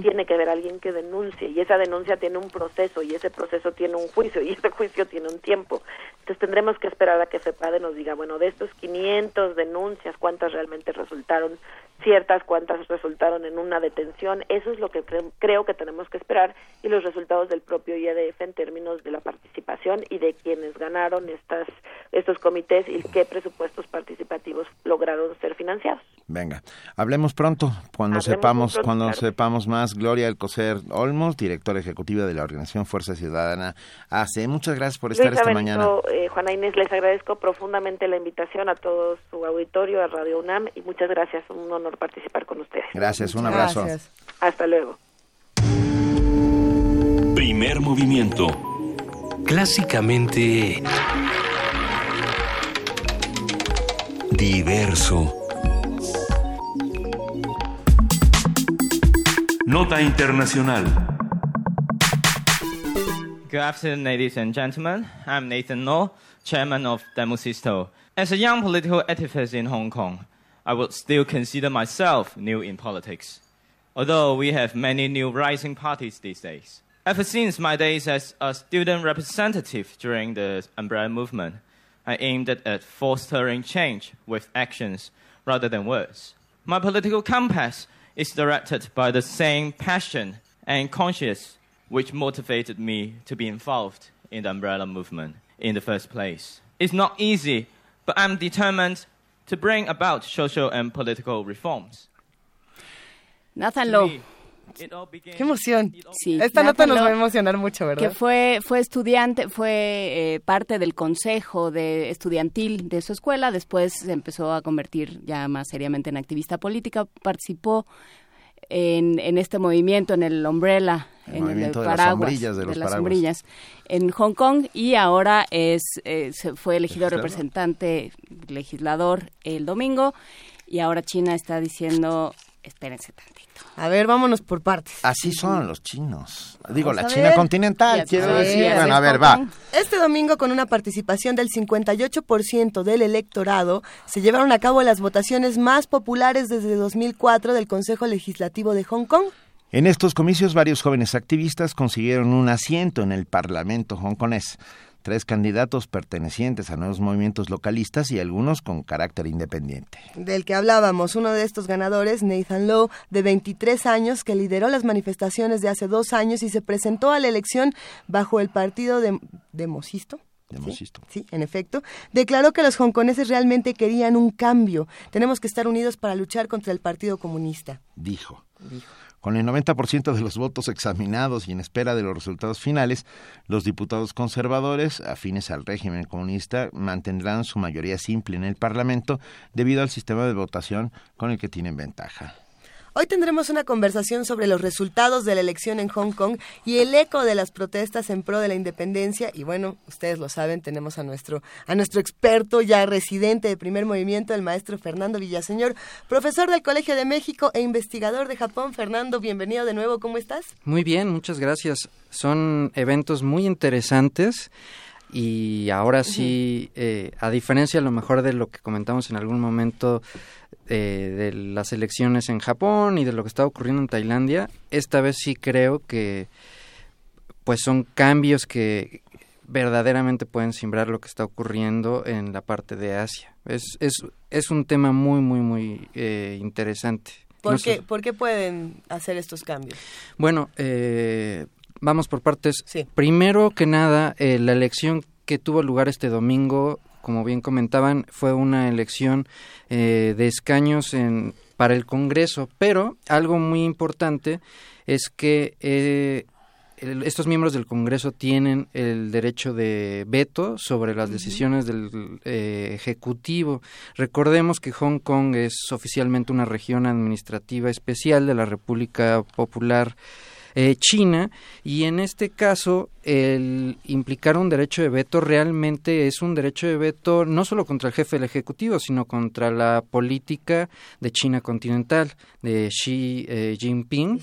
S33: tiene que haber alguien que denuncie, y esa denuncia tiene un proceso, y ese proceso tiene un juicio, y ese juicio tiene un tiempo, entonces tendremos que esperar a que FEPADE nos diga, bueno, de estos 500 denuncias, ¿cuántas realmente resultaron ciertas, cuántas resultaron en una detención? Eso es lo que cre- creo que tenemos que esperar y los resultados del propio IADF en términos de la participación y de quienes ganaron estas estos comités y qué presupuestos participativos lograron ser financiados.
S3: Venga, hablemos pronto cuando
S33: Hablemos
S3: sepamos
S33: pronto,
S3: cuando
S33: claro.
S3: sepamos más. Gloria Alcocer Olmos, directora ejecutiva de la organización Fuerza Ciudadana AC. Muchas gracias por estar esta
S33: Benito,
S3: mañana.
S33: eh, Juana Inés, les agradezco profundamente la invitación a todo su auditorio, a Radio UNAM y muchas gracias, un honor participar con ustedes.
S3: Gracias, un abrazo.
S33: Hasta luego.
S1: Primer movimiento.
S18: Clásicamente diverso. Nota internacional.
S34: Good afternoon, ladies and gentlemen. I'm Nathan Law, chairman of Demosisto. As a young political activist in Hong Kong, I would still consider myself new in politics, although we have many new rising parties these days. Ever since my days as a student representative during the umbrella movement, I aimed at fostering change with actions rather than words. My political compass is directed by the same passion and conscience which motivated me to be involved in the umbrella movement in the first place. It's not easy, but I'm determined to bring about social and political reforms.
S4: Nathan Lowe.
S2: Qué emoción.
S4: Sí,
S2: Esta nota nos va a emocionar mucho, ¿verdad?
S4: Que fue, fue estudiante, fue eh, parte del consejo de estudiantil de su escuela, después se empezó a convertir ya más seriamente en activista política, participó en, en este movimiento, en el Umbrella,
S3: El
S4: en
S3: movimiento
S4: el
S3: de las
S4: paraguas,
S3: sombrillas, de los
S4: las
S3: paraguas.
S4: sombrillas, en Hong Kong y ahora es eh, se fue elegido
S3: Legislador.
S4: representante, legislador el domingo y ahora China está diciendo, espérense tantito.
S2: A ver, vámonos por partes.
S3: Así son los chinos. Digo,
S2: Vamos
S3: la China
S2: ver.
S3: continental,
S2: Ya
S3: quiero decir. Bueno, a ver, va.
S2: Este domingo, con una participación del 58% del electorado, se llevaron a cabo las votaciones más populares desde 2004 del Consejo Legislativo de Hong Kong.
S3: En estos comicios, varios jóvenes activistas consiguieron un asiento en el Parlamento hongkonés. Tres candidatos pertenecientes a nuevos movimientos localistas y algunos con carácter independiente.
S2: del que hablábamos, uno de estos ganadores, Nathan Lowe, de 23 años, que lideró las manifestaciones de hace dos años y se presentó a la elección bajo el partido de, Demosisto.
S3: Demosisto.
S2: Sí, en efecto, declaró que los hongkoneses realmente querían un cambio. Tenemos que estar unidos para luchar contra el Partido Comunista.
S3: Dijo. Con el 90% de los votos examinados y en espera de los resultados finales, los diputados conservadores, afines al régimen comunista, mantendrán su mayoría simple en el Parlamento debido al sistema de votación con el que tienen ventaja.
S2: Hoy tendremos una conversación sobre los resultados de la elección en Hong Kong y el eco de las protestas en pro de la independencia. Y bueno, ustedes lo saben, tenemos a nuestro, a nuestro experto ya residente de primer movimiento, el maestro Fernando Villaseñor, profesor del Colegio de México e investigador de Japón. Fernando, bienvenido de nuevo, ¿cómo estás?
S35: Muy bien, muchas gracias. Son eventos muy interesantes y ahora sí, eh, a diferencia a lo mejor de lo que comentamos en algún momento eh, de las elecciones en Japón y de lo que está ocurriendo en Tailandia, esta vez sí creo que pues son cambios que verdaderamente pueden simbrar lo que está ocurriendo en la parte de Asia. Es, es, es un tema muy, muy, muy eh, interesante.
S2: ¿Por,
S35: No sé-
S2: qué, ¿Por qué pueden hacer estos cambios?
S35: bueno, eh, vamos por partes. Primero que nada, eh, la elección que tuvo lugar este domingo, como bien comentaban, fue una elección eh, de escaños en, para el Congreso, pero algo muy importante es que eh, el- estos miembros del Congreso tienen el derecho de veto sobre las decisiones del eh, Ejecutivo. Recordemos que Hong Kong es oficialmente una región administrativa especial de la República Popular eh, China y en este caso el implicar un derecho de veto realmente es un derecho de veto no solo contra el jefe del Ejecutivo, sino contra la política de China continental, de Xi eh, Jinping,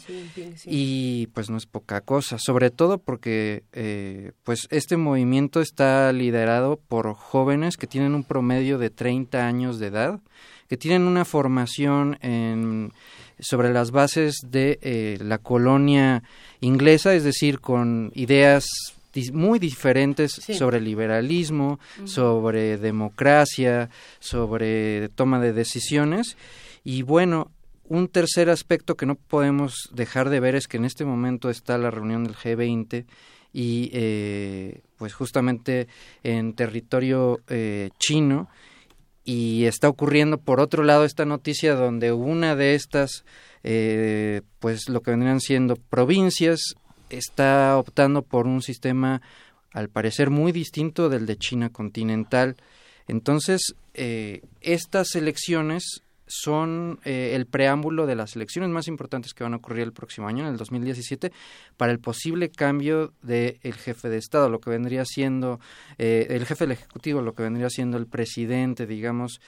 S35: y pues no es poca cosa, sobre todo porque eh, pues este movimiento está liderado por jóvenes que tienen un promedio de 30 años de edad, que tienen una formación en sobre las bases de eh, la colonia inglesa, es decir, con ideas muy diferentes sobre liberalismo, sobre democracia, sobre toma de decisiones. Y bueno, un tercer aspecto que no podemos dejar de ver es que en este momento está la reunión del G20 y eh, pues justamente en territorio eh, chino y está ocurriendo por otro lado esta noticia donde una de estas eh, pues lo que vendrían siendo provincias está optando por un sistema al parecer muy distinto del de China continental. Entonces eh, estas elecciones son eh, el preámbulo de las elecciones más importantes que van a ocurrir el próximo año, en el 2017, para el posible cambio del jefe de Estado, lo que vendría siendo eh, el jefe del Ejecutivo, lo que vendría siendo el presidente, digamos,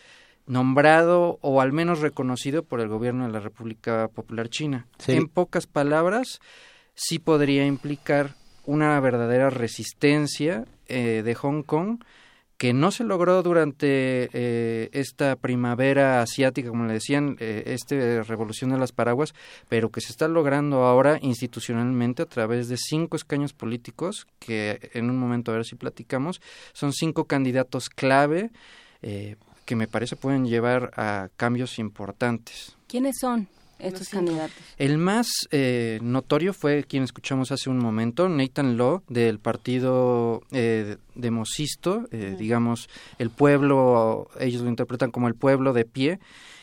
S35: nombrado o al menos reconocido por el gobierno de la República Popular China. En pocas palabras, sí podría implicar una verdadera resistencia eh, de Hong Kong que no se logró durante eh, esta primavera asiática, como le decían, eh, esta revolución de las paraguas, pero que se está logrando ahora institucionalmente a través de cinco escaños políticos, que en un momento a ver si platicamos, son cinco candidatos clave eh, que me parece pueden llevar a cambios importantes.
S4: ¿Quiénes son? Estos candidatos.
S35: El más eh, notorio fue quien escuchamos hace un momento, Nathan Law, del partido eh, de Mosisto, eh, digamos, el pueblo, ellos lo interpretan como el pueblo de pie,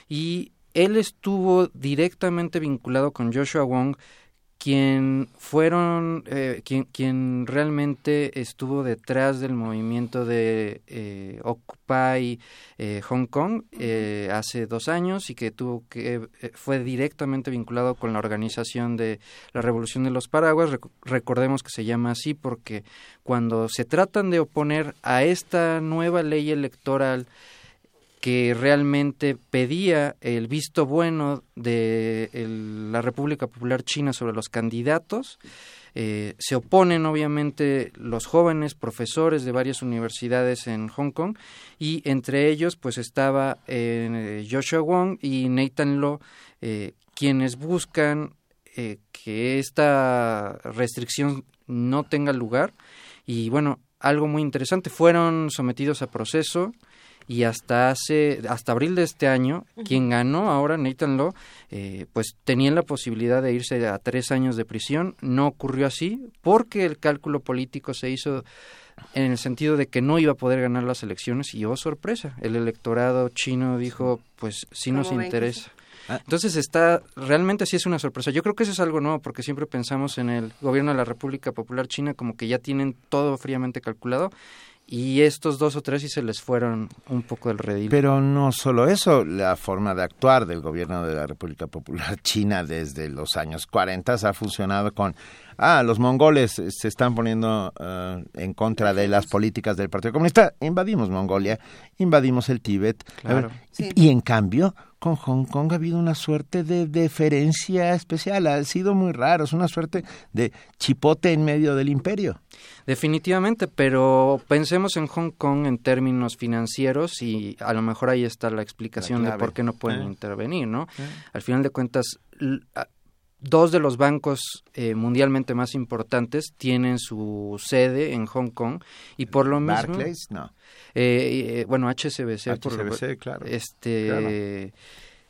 S35: y él estuvo directamente vinculado con Joshua Wong, quien fueron eh, quien, quien realmente estuvo detrás del movimiento de eh, Occupy eh, Hong Kong eh, hace dos años y que tuvo que fue directamente vinculado con la organización de la Revolución de los Paraguas. Recordemos que se llama así porque cuando se tratan de oponer a esta nueva ley electoral que realmente pedía el visto bueno de la República Popular China sobre los candidatos. Eh, se oponen obviamente los jóvenes profesores de varias universidades en Hong Kong y entre ellos pues estaba eh, Joshua Wong y Nathan Law eh, quienes buscan que esta restricción no tenga lugar y bueno algo muy interesante fueron sometidos a proceso y hasta hace hasta abril de este año quien ganó ahora Nathan Law eh, pues tenía la posibilidad de irse a tres años de prisión. No ocurrió así porque el cálculo político se hizo en el sentido de que no iba a poder ganar las elecciones y oh sorpresa el electorado chino dijo pues sí nos interesa ah. entonces está, realmente sí es una sorpresa. Yo creo que eso es algo nuevo porque siempre pensamos en el gobierno de la República Popular China como que ya tienen todo fríamente calculado y estos dos o tres sí se les fueron un poco del redil.
S3: Pero no solo eso, la forma de actuar del gobierno de la República Popular China desde los años 40 ha funcionado con, ah, los mongoles se están poniendo eh, en contra de las políticas del Partido Comunista, invadimos Mongolia, invadimos el Tíbet, y en cambio con Hong Kong ha habido una suerte de deferencia especial, ha sido muy raro, es una suerte de chipote en medio del imperio.
S35: Definitivamente, pero pensemos en Hong Kong en términos financieros y a lo mejor ahí está la explicación de por qué no pueden eh. intervenir, ¿no? Eh. Al final de cuentas, dos de los bancos eh, mundialmente más importantes tienen su sede en Hong Kong y por lo mismo
S3: Barclays no.
S35: Eh, bueno HSBC,
S3: HSBC claro.
S35: este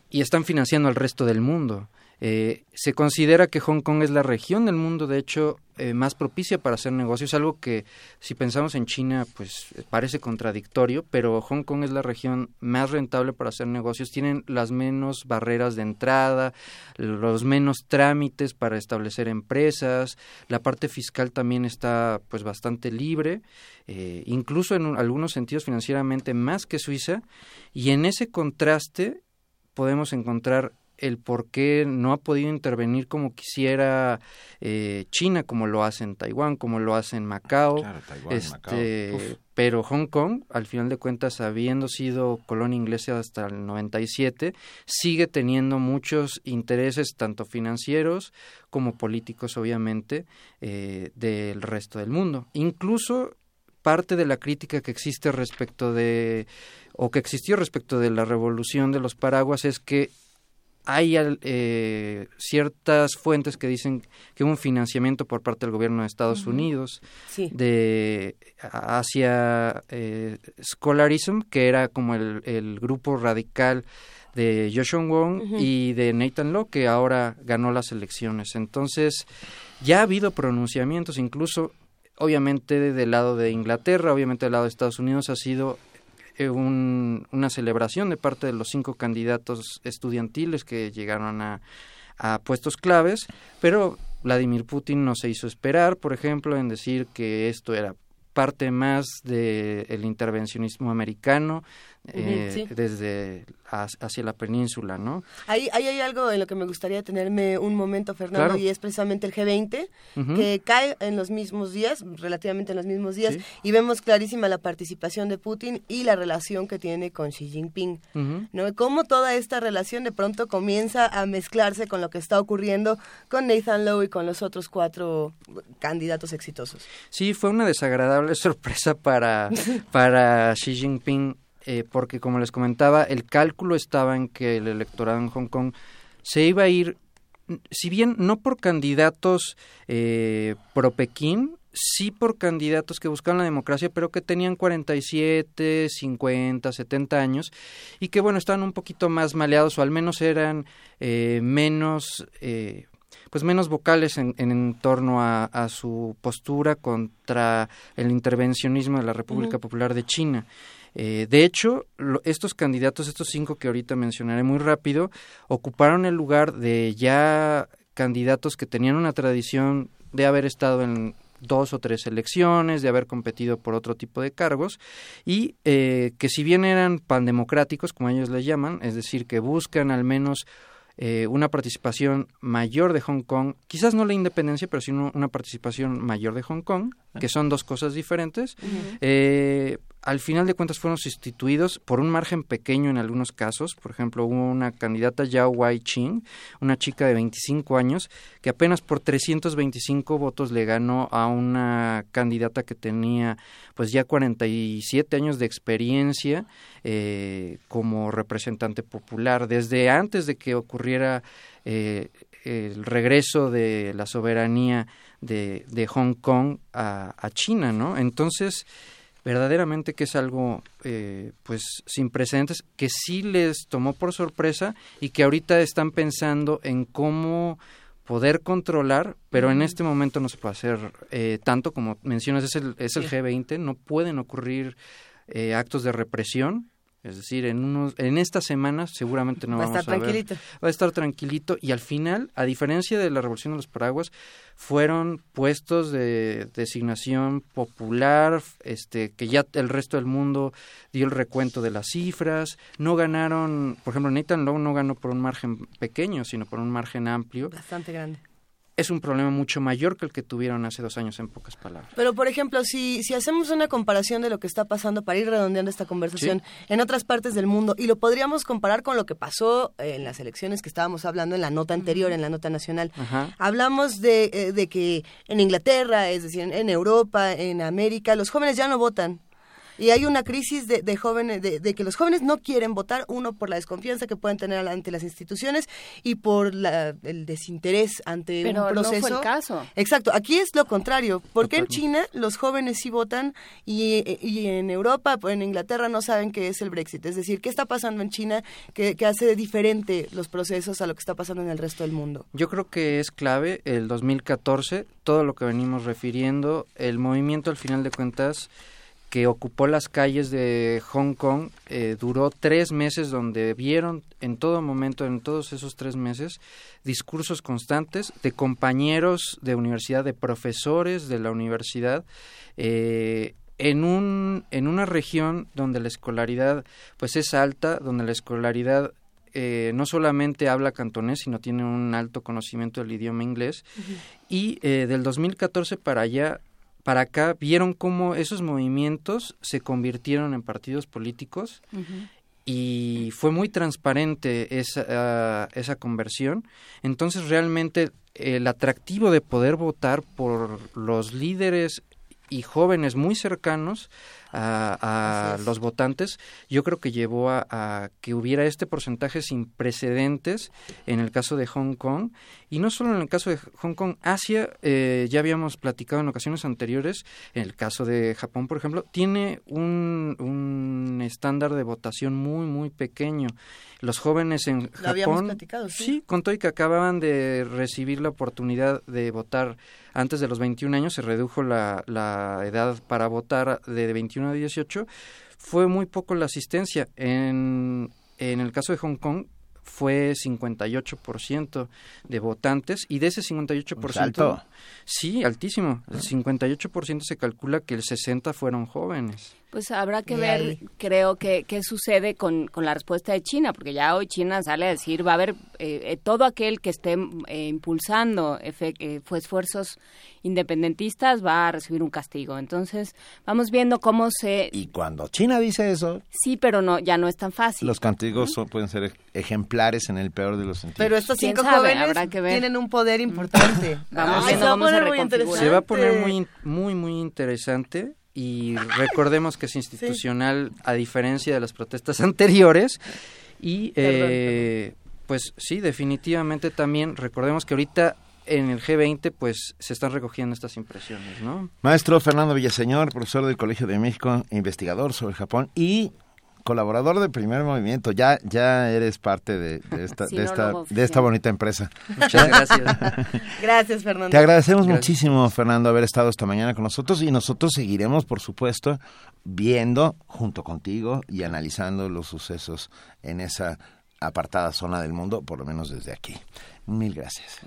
S35: y están financiando al resto del mundo eh, se considera que Hong Kong es la región del mundo, de hecho, eh, más propicia para hacer negocios, algo que si pensamos en China, pues parece contradictorio, pero Hong Kong es la región más rentable para hacer negocios, tienen las menos barreras de entrada, los menos trámites para establecer empresas, la parte fiscal también está pues bastante libre, eh, incluso en algunos sentidos financieramente más que Suiza, y en ese contraste podemos encontrar el por qué no ha podido intervenir como quisiera eh, China, como lo hace en Taiwán, como lo hace en Macao. este, Pero Hong Kong, al final de cuentas, habiendo sido colonia inglesa hasta el 97, sigue teniendo muchos intereses, tanto financieros como políticos, obviamente, eh, del resto del mundo. Incluso parte de la crítica que existe respecto de o que existió respecto de la revolución de los paraguas es que hay eh, ciertas fuentes que dicen que hubo un financiamiento por parte del gobierno de Estados Unidos de hacia eh, Scholarism, que era como el, el grupo radical de Joshua Wong y de Nathan Law, que ahora ganó las elecciones. Entonces, ya ha habido pronunciamientos, incluso, obviamente, del lado de Inglaterra, obviamente del lado de Estados Unidos, ha sido eh, un, una celebración de parte de los cinco candidatos estudiantiles que llegaron a, a puestos claves, pero Vladimir Putin no se hizo esperar, por ejemplo, en decir que esto era parte más del intervencionismo americano, eh, desde hacia la península, ¿no?
S2: Ahí, hay algo en lo que me gustaría tenerme un momento, Fernando, y es precisamente el G20, que cae en los mismos días, relativamente en los mismos días, y vemos clarísima la participación de Putin y la relación que tiene con Xi Jinping, ¿no? Cómo toda esta relación de pronto comienza a mezclarse con lo que está ocurriendo con Nathan Lowe y con los otros cuatro candidatos exitosos.
S35: Sí, fue una desagradable sorpresa para, para Xi Jinping eh, porque como les comentaba, el cálculo estaba en que el electorado en Hong Kong se iba a ir, si bien no por candidatos eh, pro Pekín, sí por candidatos que buscaban la democracia, pero que tenían 47, 50, 70 años y que, bueno, estaban un poquito más maleados o al menos eran eh, menos... Eh, pues menos vocales en, en, torno a, a, su postura contra el intervencionismo de la República Popular de China. Eh, de hecho, estos candidatos, estos cinco que ahorita mencionaré muy rápido, ocuparon el lugar de ya candidatos que tenían una tradición de haber estado en dos o tres elecciones, de haber competido por otro tipo de cargos y eh, que si bien eran pandemocráticos, como ellos les llaman, es decir, que buscan al menos eh, una participación mayor de Hong Kong, quizás no la independencia, pero sino una participación mayor de Hong Kong, que son dos cosas diferentes. eh, al final de cuentas fueron sustituidos por un margen pequeño en algunos casos. Por ejemplo, hubo una candidata Yao Wai Ching, una chica de 25 años, que apenas por 325 votos le ganó a una candidata que tenía pues ya 47 años de experiencia eh, como representante popular. Desde antes de que ocurriera eh, el regreso de la soberanía de, Hong Kong a, a China, ¿no? Entonces, verdaderamente que es algo eh, pues sin precedentes que sí les tomó por sorpresa y que ahorita están pensando en cómo poder controlar, pero en este momento no se puede hacer eh, tanto como mencionas, es el, es el G20, no pueden ocurrir eh, actos de represión, es decir, en unos, en estas semanas seguramente no
S2: va
S35: vamos a,
S2: estar tranquilito.
S35: va a estar tranquilito y al final, a diferencia de la revolución de los paraguas, fueron puestos de designación popular, este, que ya el resto del mundo dio el recuento de las cifras, no ganaron, por ejemplo, Nathan Lowe no ganó por un margen pequeño, sino por un margen amplio.
S2: Bastante grande
S35: es un problema mucho mayor que el que tuvieron hace dos años, en pocas palabras.
S2: Pero, por ejemplo, si, si hacemos una comparación de lo que está pasando, para ir redondeando esta conversación, ¿Sí? en otras partes del mundo, y lo podríamos comparar con lo que pasó en las elecciones que estábamos hablando en la nota anterior, en la nota nacional.
S35: Ajá.
S2: Hablamos de, eh, de que en Inglaterra, es decir, en Europa, en América, los jóvenes ya no votan y hay una crisis de, de jóvenes, de, de, que los jóvenes no quieren votar, uno por la desconfianza que pueden tener ante las instituciones y por la, el desinterés ante
S4: Pero
S2: un proceso.
S4: No fue el caso.
S2: Exacto, aquí es lo contrario, porque en China los jóvenes sí votan y, y, en Europa, en Inglaterra no saben qué es el Brexit, es decir, qué está pasando en China que, que hace diferente los procesos a lo que está pasando en el resto del mundo.
S35: Yo creo que es clave el 2014, todo lo que venimos refiriendo, el movimiento al final de cuentas que ocupó las calles de Hong Kong eh, duró tres meses donde vieron en todo momento, en todos esos tres meses, discursos constantes de compañeros de universidad, de profesores de la universidad, eh, en, un, en una región donde la escolaridad pues es alta, donde la escolaridad eh, no solamente habla cantonés, sino tiene un alto conocimiento del idioma inglés. Y eh, del 2014 para allá, para acá, vieron cómo esos movimientos se convirtieron en partidos políticos y fue muy transparente esa, ah, esa conversión. Entonces realmente el atractivo de poder votar por los líderes y jóvenes muy cercanos a, los votantes, yo creo que llevó a, que hubiera este porcentaje sin precedentes en el caso de Hong Kong. Y no solo en el caso de Hong Kong, Asia, eh, ya habíamos platicado en ocasiones anteriores, en el caso de Japón, por ejemplo, tiene un, un estándar de votación muy, muy pequeño. Los jóvenes en Japón,
S2: ¿sí?
S35: sí, con todo y que acababan de recibir la oportunidad de votar antes de los 21 años, se redujo la, la edad para votar de 21 a 18, fue muy poco la asistencia. En, en el caso de Hong Kong, fue 58% de votantes y de ese 58%...
S3: alto.
S35: Sí, altísimo. El 58% se calcula que el 60% fueron jóvenes.
S4: Pues habrá que ver,
S2: ahí.
S4: creo, que qué sucede con, con la respuesta de China, porque ya hoy China sale a decir, va a haber eh, eh, todo aquel que esté eh, impulsando efe- eh, fue esfuerzos independentistas va a recibir un castigo. Entonces, vamos viendo cómo se...
S3: Y cuando China dice eso,
S4: Sí, pero no ya no es tan fácil.
S3: los castigos son- pueden ser ej- ejemplares en el peor de los sentidos.
S2: Pero estos
S4: ¿Quién
S2: cinco
S4: sabe?
S2: jóvenes
S4: Habrá que ver.
S2: tienen un poder importante.
S4: Vamos
S2: Ay,
S4: viendo
S2: se va a muy.
S35: Se va a poner muy, muy, muy interesante y recordemos que es institucional a diferencia de las protestas anteriores y eh, pues sí, definitivamente también recordemos que ahorita en el G20 pues se están recogiendo estas impresiones, ¿no?
S3: Maestro Fernando Villaseñor, profesor del Colegio de México, investigador sobre Japón y colaborador de Primer Movimiento. Ya, ya eres parte de, de esta, de, esta, de esta bonita empresa.
S35: Muchas gracias.
S2: Gracias, Fernando.
S3: Te agradecemos muchísimo, Fernando, haber estado esta mañana con nosotros y nosotros seguiremos, por supuesto, viendo junto contigo y analizando los sucesos en esa apartada zona del mundo, por lo menos desde aquí. Mil gracias.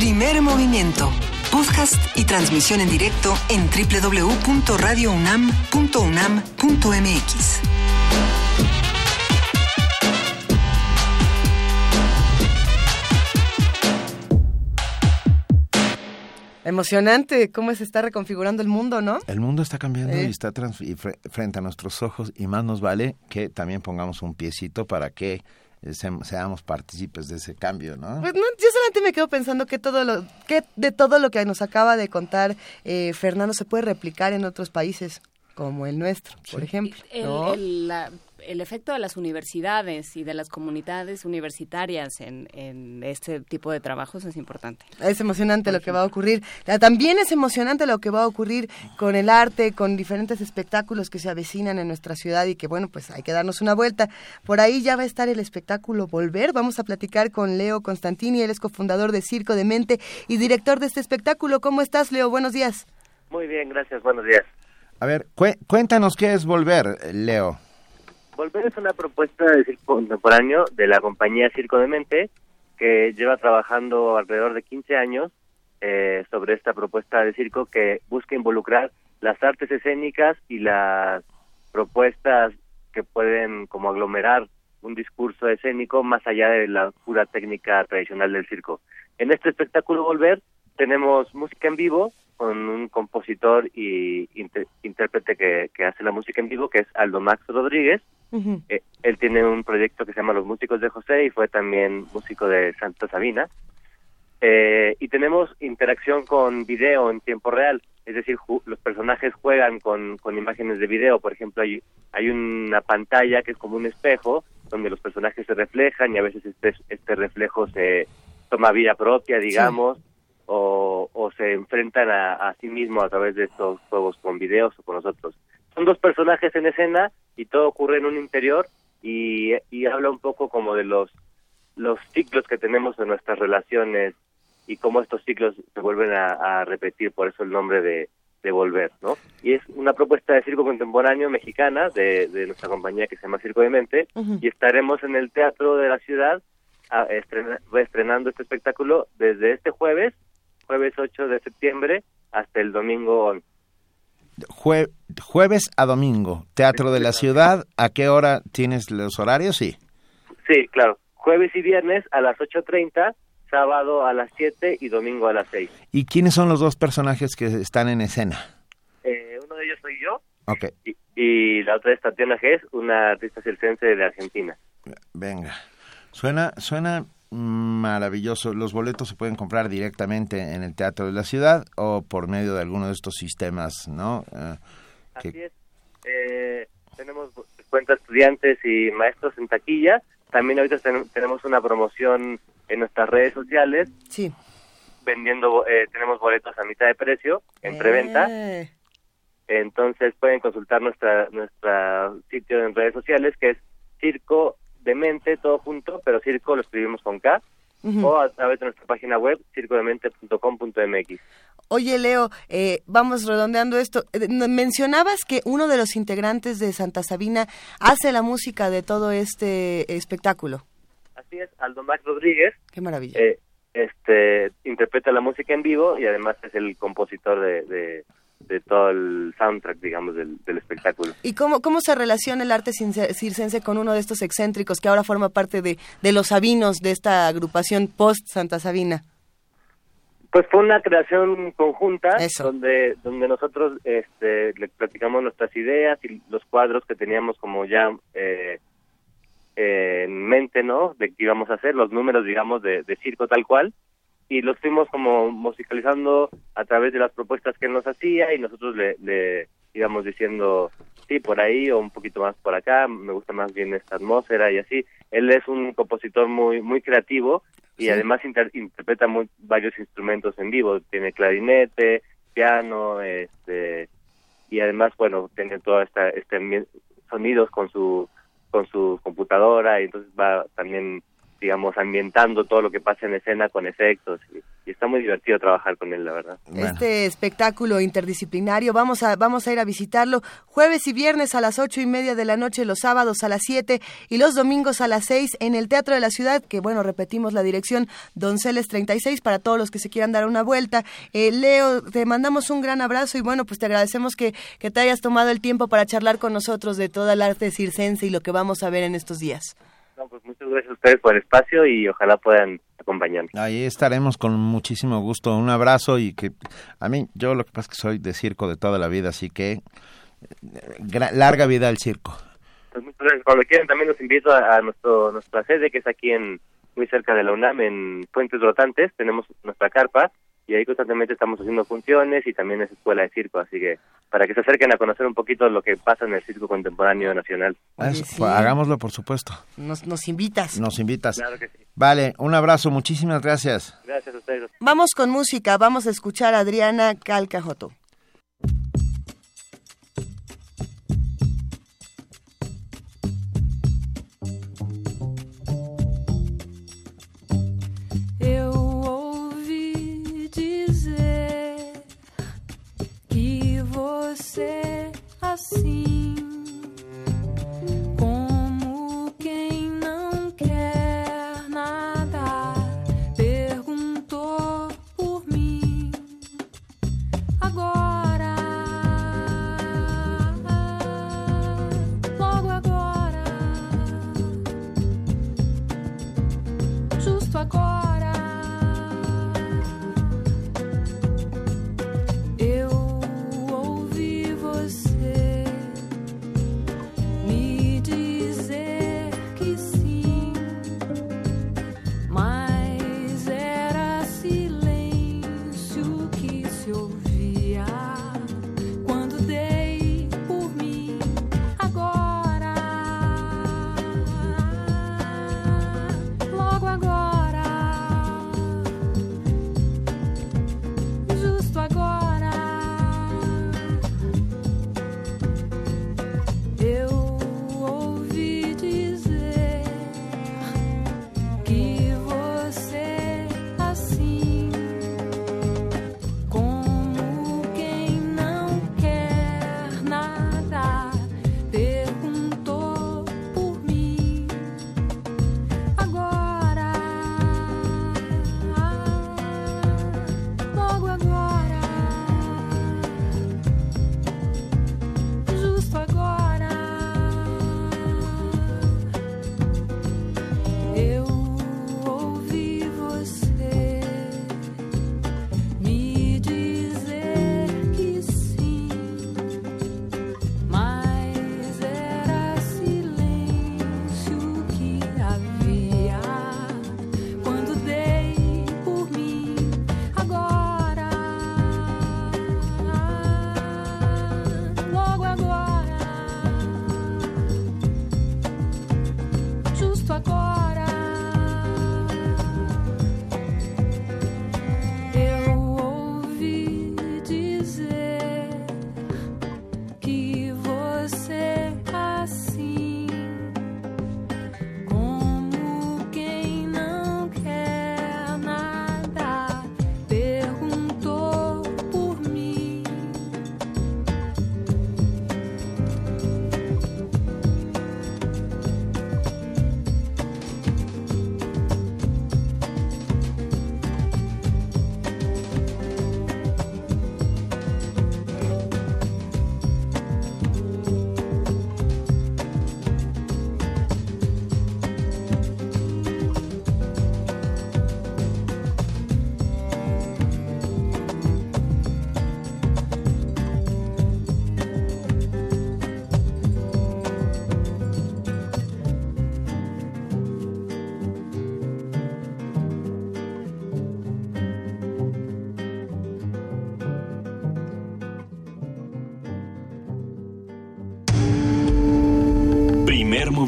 S14: Primer movimiento. Podcast y transmisión en directo en www.radiounam.unam.mx.
S2: Emocionante cómo se está reconfigurando el mundo, ¿no?
S3: El mundo está cambiando
S2: Eh.
S3: y está y fre- frente a nuestros ojos y más nos vale que también pongamos un piecito para que eh, se- seamos partícipes de ese cambio, ¿no?
S2: Pues no, yo solamente me quedo pensando que todo lo que de todo lo que nos acaba de contar eh, Fernando se puede replicar en otros países como el nuestro, por ejemplo.
S4: El,
S2: ¿no?
S4: el- la- el efecto de las universidades y de las comunidades universitarias en, en este tipo de trabajos es importante.
S2: Es emocionante lo que va a ocurrir. Ah, También es emocionante lo que va a ocurrir con el arte, con diferentes espectáculos que se avecinan en nuestra ciudad y que, bueno, pues hay que darnos una vuelta. Por ahí ya va a estar el espectáculo Volver. Vamos a platicar con Leo Constantini, él es cofundador de Circo de Mente y director de este espectáculo. ¿Cómo estás, Leo? Buenos días.
S36: Muy bien, gracias, buenos días.
S3: A ver, cué- cuéntanos qué es volver, Leo.
S36: Volver es una propuesta de circo contemporáneo de la compañía Circo de Mente, que lleva trabajando alrededor de 15 años eh, sobre esta propuesta de circo que busca involucrar las artes escénicas y las propuestas que pueden como aglomerar un discurso escénico más allá de la pura técnica tradicional del circo. En este espectáculo Volver tenemos música en vivo con un compositor y inter- intérprete que, que hace la música en vivo, que es Aldo Max Rodríguez. Eh, él tiene un proyecto que se llama Los Músicos de José y fue también músico de Santa Sabina. Eh, y tenemos interacción con video en tiempo real, es decir, los personajes juegan con, con imágenes de video. Por ejemplo, hay, hay una pantalla que es como un espejo donde los personajes se reflejan y a veces este, este reflejo se toma vida propia, digamos, o, o se enfrentan a, a sí mismo a través de estos juegos con videos o con nosotros. Son dos personajes en escena y todo ocurre en un interior y, y habla un poco como de los los ciclos que tenemos en nuestras relaciones y cómo estos ciclos se vuelven a, a repetir, por eso el nombre de, de Volver, ¿no? Y es una propuesta de circo contemporáneo mexicana de, de nuestra compañía que se llama Circo de Mente y estaremos en el Teatro de la Ciudad a- estrena- estrenando este espectáculo desde este jueves, jueves 8 de septiembre, hasta el domingo 11.
S3: Jue- jueves a domingo, Teatro de la Ciudad. ¿A qué hora tienes los horarios? Sí.
S36: Sí, claro. Jueves y viernes a las 8.30, sábado a las 7 y domingo a las 6.
S3: ¿Y quiénes son los dos personajes que están en escena?
S36: Eh, uno de ellos soy yo
S3: Ok,
S36: y, y la otra es Tatiana Gess, una artista circense de Argentina.
S3: venga. Suena, suena maravilloso. Los boletos se pueden comprar directamente en el Teatro de la Ciudad o por medio de alguno de estos sistemas, ¿no? Eh, que-
S36: Así es. Eh, tenemos cuenta estudiantes y maestros en taquilla. También ahorita ten- tenemos una promoción en nuestras redes sociales.
S2: Sí.
S36: Vendiendo, eh, tenemos boletos a mitad de precio en preventa.
S2: Eh,
S36: Entonces pueden consultar nuestra nuestra sitio en redes sociales que es Circo de Mente, todo junto, pero Circo lo escribimos con K. O a través de nuestra página web, circodemente.com.mx.
S2: Oye, Leo, eh, vamos redondeando esto. Eh, mencionabas que uno de los integrantes de Santa Sabina hace la música de todo este espectáculo.
S36: Así es, Aldo Max Rodríguez
S2: Qué maravilla.
S36: eh, este interpreta la música en vivo y además es el compositor de, de, de todo el soundtrack, digamos, del, del espectáculo.
S2: ¿Y cómo, cómo se relaciona el arte circense con uno de estos excéntricos que ahora forma parte de, de los Sabinos, de esta agrupación post-Santa Sabina?
S36: Pues fue una creación conjunta donde donde nosotros este, le platicamos nuestras ideas y los cuadros que teníamos como ya eh, eh, en mente, ¿no? De qué íbamos a hacer, los números, digamos, de, de circo tal cual, y los fuimos como musicalizando a través de las propuestas que él nos hacía y nosotros le, le íbamos diciendo, sí, por ahí o un poquito más por acá, me gusta más bien esta atmósfera y así. Él es un compositor muy muy creativo y
S2: Sí.
S36: además inter- interpreta muy, varios instrumentos en vivo, tiene clarinete, piano, este y además bueno, tiene todo esta este sonidos con su con su computadora y entonces va también digamos ambientando todo lo que pasa en escena con efectos y, y está muy divertido trabajar con él la verdad.
S2: Este espectáculo interdisciplinario, vamos a, vamos a ir a visitarlo jueves y viernes a las ocho y media de la noche, los sábados a las siete y los domingos a las seis en el Teatro de la Ciudad, que bueno, repetimos la dirección Donceles 36 para todos los que se quieran dar una vuelta. Eh, Leo, te mandamos un gran abrazo y bueno, pues te agradecemos que, que te hayas tomado el tiempo para charlar con nosotros de toda el arte circense y lo que vamos a ver en estos días.
S36: No, pues muchas gracias a ustedes por el espacio y ojalá puedan acompañarnos.
S3: Ahí estaremos con muchísimo gusto. Un abrazo y que a mí, yo lo que pasa es que soy de circo de toda la vida, así que eh, gra- larga vida al circo.
S36: Pues muchas gracias. Cuando quieran también los invito a, a nuestro nuestra sede que es aquí en muy cerca de la UNAM en Fuentes Rotantes, tenemos nuestra carpa y ahí constantemente estamos haciendo funciones y también es escuela de circo, así que para que se acerquen a conocer un poquito lo que pasa en el circo contemporáneo nacional.
S3: Eso, pues, hagámoslo, por supuesto.
S2: Nos, nos invitas.
S3: Nos invitas.
S36: Claro que sí.
S3: Vale, un abrazo, muchísimas gracias.
S36: Gracias a ustedes.
S2: Vamos con música, vamos a escuchar a Adriana Calcajoto.
S37: Você assim,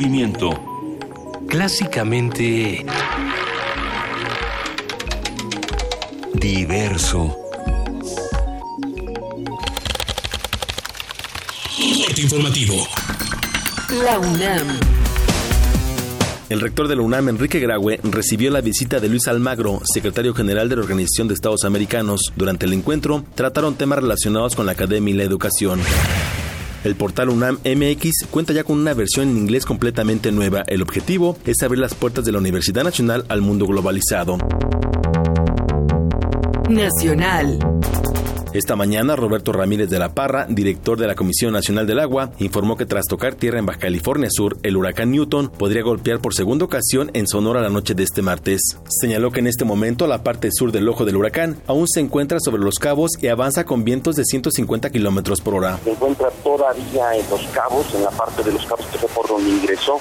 S1: movimiento.
S18: Clásicamente... Diverso.
S38: Corte informativo.
S20: La UNAM.
S21: El rector de la UNAM, Enrique Graue, recibió la visita de Luis Almagro, secretario general de la Organización de Estados Americanos. Durante el encuentro, trataron temas relacionados con la academia y la educación. El portal UNAM MX cuenta ya con una versión en inglés completamente nueva. El objetivo es abrir las puertas de la Universidad Nacional al mundo globalizado.
S20: Nacional.
S21: Esta mañana, Roberto Ramírez de la Parra, director de la Comisión Nacional del Agua, informó que tras tocar tierra en Baja California Sur, el huracán Newton podría golpear por segunda ocasión en Sonora la noche de este martes. Señaló que en este momento la parte sur del ojo del huracán aún se encuentra sobre los cabos y avanza con vientos de 150 kilómetros por hora.
S39: Se encuentra todavía en los cabos, en la parte de los cabos que fue por donde ingresó.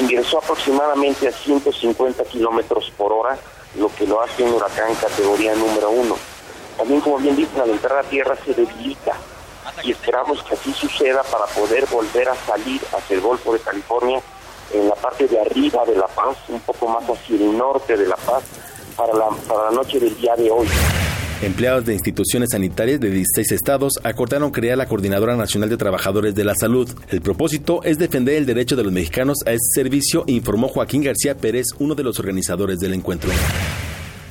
S39: Ingresó aproximadamente a 150 kilómetros por hora, lo que lo hace un huracán categoría número uno. También, como bien dicen, al entrar a tierra se debilita y esperamos que así suceda para poder volver a salir hacia el Golfo de California en la parte de arriba de La Paz, un poco más hacia el norte de La Paz, para la, para la noche del día de hoy.
S21: Empleados de instituciones sanitarias de 16 estados acordaron crear la Coordinadora Nacional de Trabajadores de la Salud. El propósito es defender el derecho de los mexicanos a ese servicio, informó Joaquín García Pérez, uno de los organizadores del encuentro.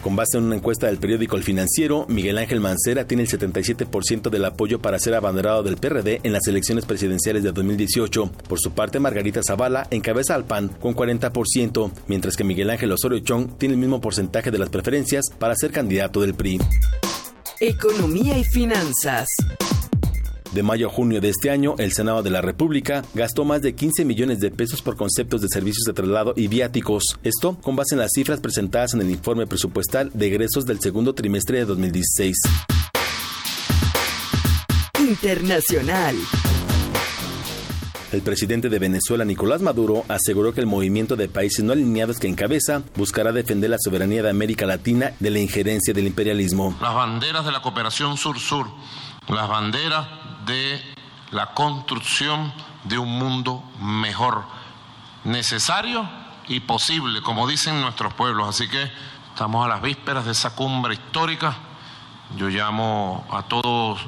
S21: Con base en una encuesta del periódico El Financiero, Miguel Ángel Mancera tiene el 77% del apoyo para ser abanderado del PRD en las elecciones presidenciales de 2018. Por su parte, Margarita Zavala encabeza al PAN con 40%, mientras que Miguel Ángel Osorio Chong tiene el mismo porcentaje de las preferencias para ser candidato del PRI.
S20: Economía y finanzas.
S21: De mayo a junio de este año, el Senado de la República gastó más de 15 millones de pesos por conceptos de servicios de traslado y viáticos. Esto con base en las cifras presentadas en el informe presupuestal de egresos del segundo trimestre de 2016.
S20: Internacional.
S21: El presidente de Venezuela, Nicolás Maduro, aseguró que el movimiento de países no alineados que encabeza buscará defender la soberanía de América Latina de la injerencia del imperialismo.
S40: Las banderas de la cooperación sur-sur, las banderas de la construcción de un mundo mejor, necesario y posible, como dicen nuestros pueblos. Así que estamos a las vísperas de esa cumbre histórica. Yo llamo a todos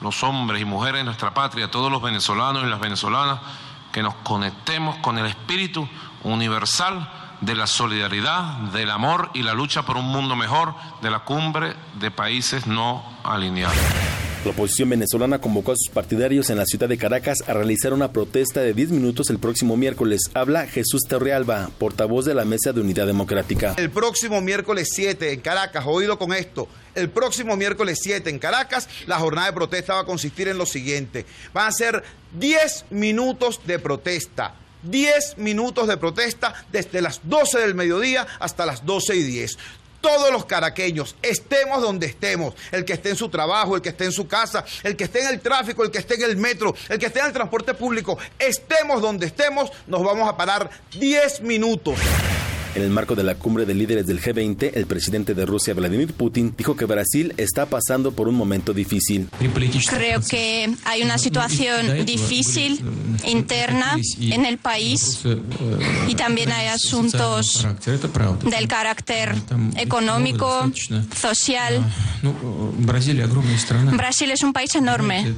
S40: los hombres y mujeres de nuestra patria, a todos los venezolanos y las venezolanas, que nos conectemos con el espíritu universal de la solidaridad, del amor y la lucha por un mundo mejor de la cumbre de países no alineados.
S21: La oposición venezolana convocó a sus partidarios en la ciudad de Caracas a realizar una protesta de 10 minutos el próximo miércoles. Habla Jesús Torrealba, portavoz de la Mesa de Unidad Democrática.
S41: El próximo miércoles 7 en Caracas, oído con esto, el próximo miércoles 7 en Caracas, la jornada de protesta va a consistir en lo siguiente. Van a ser 10 minutos de protesta. 10 minutos de protesta desde las 12 del mediodía hasta las 12 y 10 todos los caraqueños, estemos donde estemos, el que esté en su trabajo, el que esté en su casa, el que esté en el tráfico, el que esté en el metro, el que esté en el transporte público, estemos donde estemos, nos vamos a parar 10 minutos.
S21: En el marco de la cumbre de líderes del G20, el presidente de Rusia, Vladimir Putin, dijo que Brasil está pasando por un momento difícil.
S42: Creo que hay una situación difícil interna en el país y también hay asuntos del carácter económico, social. Brasil es un país enorme.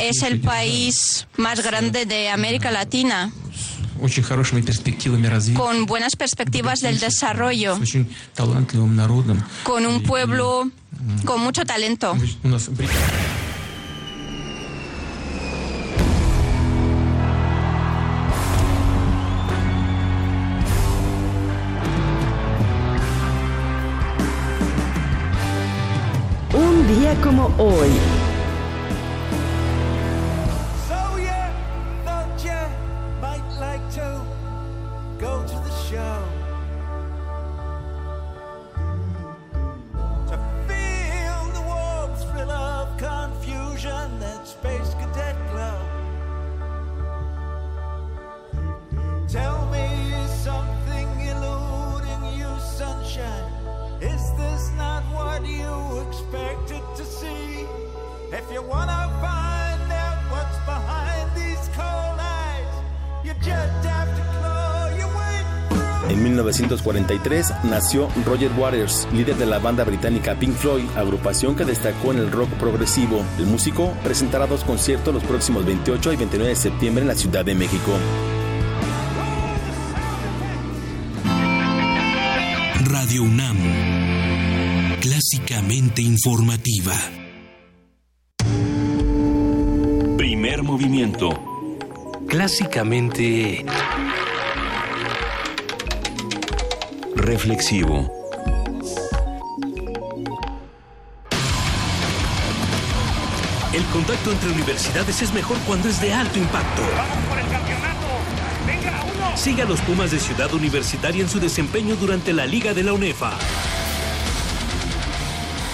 S42: Es el país más grande de América Latina con buenas perspectivas del desarrollo, con un pueblo con mucho talento.
S20: Un día como hoy.
S21: En 1943 nació Roger Waters, líder de la banda británica Pink Floyd, agrupación que destacó en el rock progresivo. El músico presentará dos conciertos los próximos 28 y 29 de septiembre en la Ciudad de México.
S1: Radio UNAM, clásicamente informativa. Movimiento. Clásicamente reflexivo.
S27: El contacto entre universidades es mejor cuando es de alto impacto. Sigue a los Pumas de Ciudad Universitaria en su desempeño durante la Liga de la UNEFA.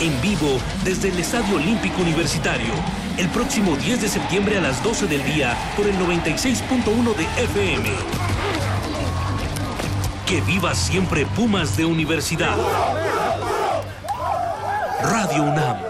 S27: En vivo desde el Estadio Olímpico Universitario, el próximo 10 de septiembre a las 12 del día por el 96.1 de FM. Que viva siempre Pumas de Universidad. Radio UNAM.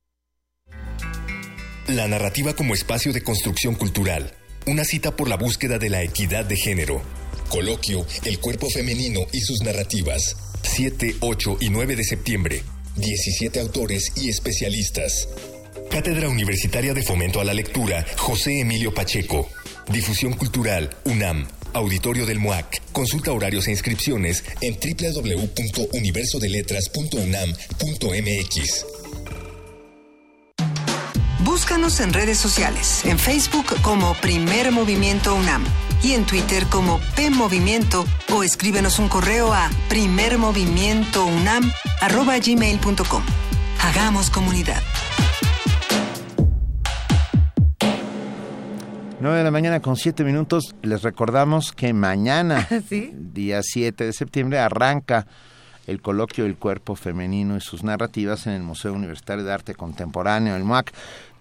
S43: La narrativa como espacio de construcción cultural. Una cita por la búsqueda de la equidad de género. Coloquio El cuerpo femenino y sus narrativas. 7, 8 y 9 de septiembre. 17 autores y especialistas. Cátedra Universitaria de Fomento a la Lectura, José Emilio Pacheco. Difusión Cultural, UNAM. Auditorio del MUAC. Consulta horarios e inscripciones en www.universodeletras.unam.mx.
S14: Búscanos en redes sociales, en Facebook como Primer Movimiento UNAM y en Twitter como P Movimiento o escríbenos un correo a primermovimientounam@gmail.com. Hagamos comunidad.
S3: 9 de la mañana con 7 minutos. Les recordamos que mañana,
S2: ¿Sí?
S3: día 7 de septiembre, arranca el coloquio El cuerpo femenino y sus narrativas en el Museo Universitario de Arte Contemporáneo, el MUAC.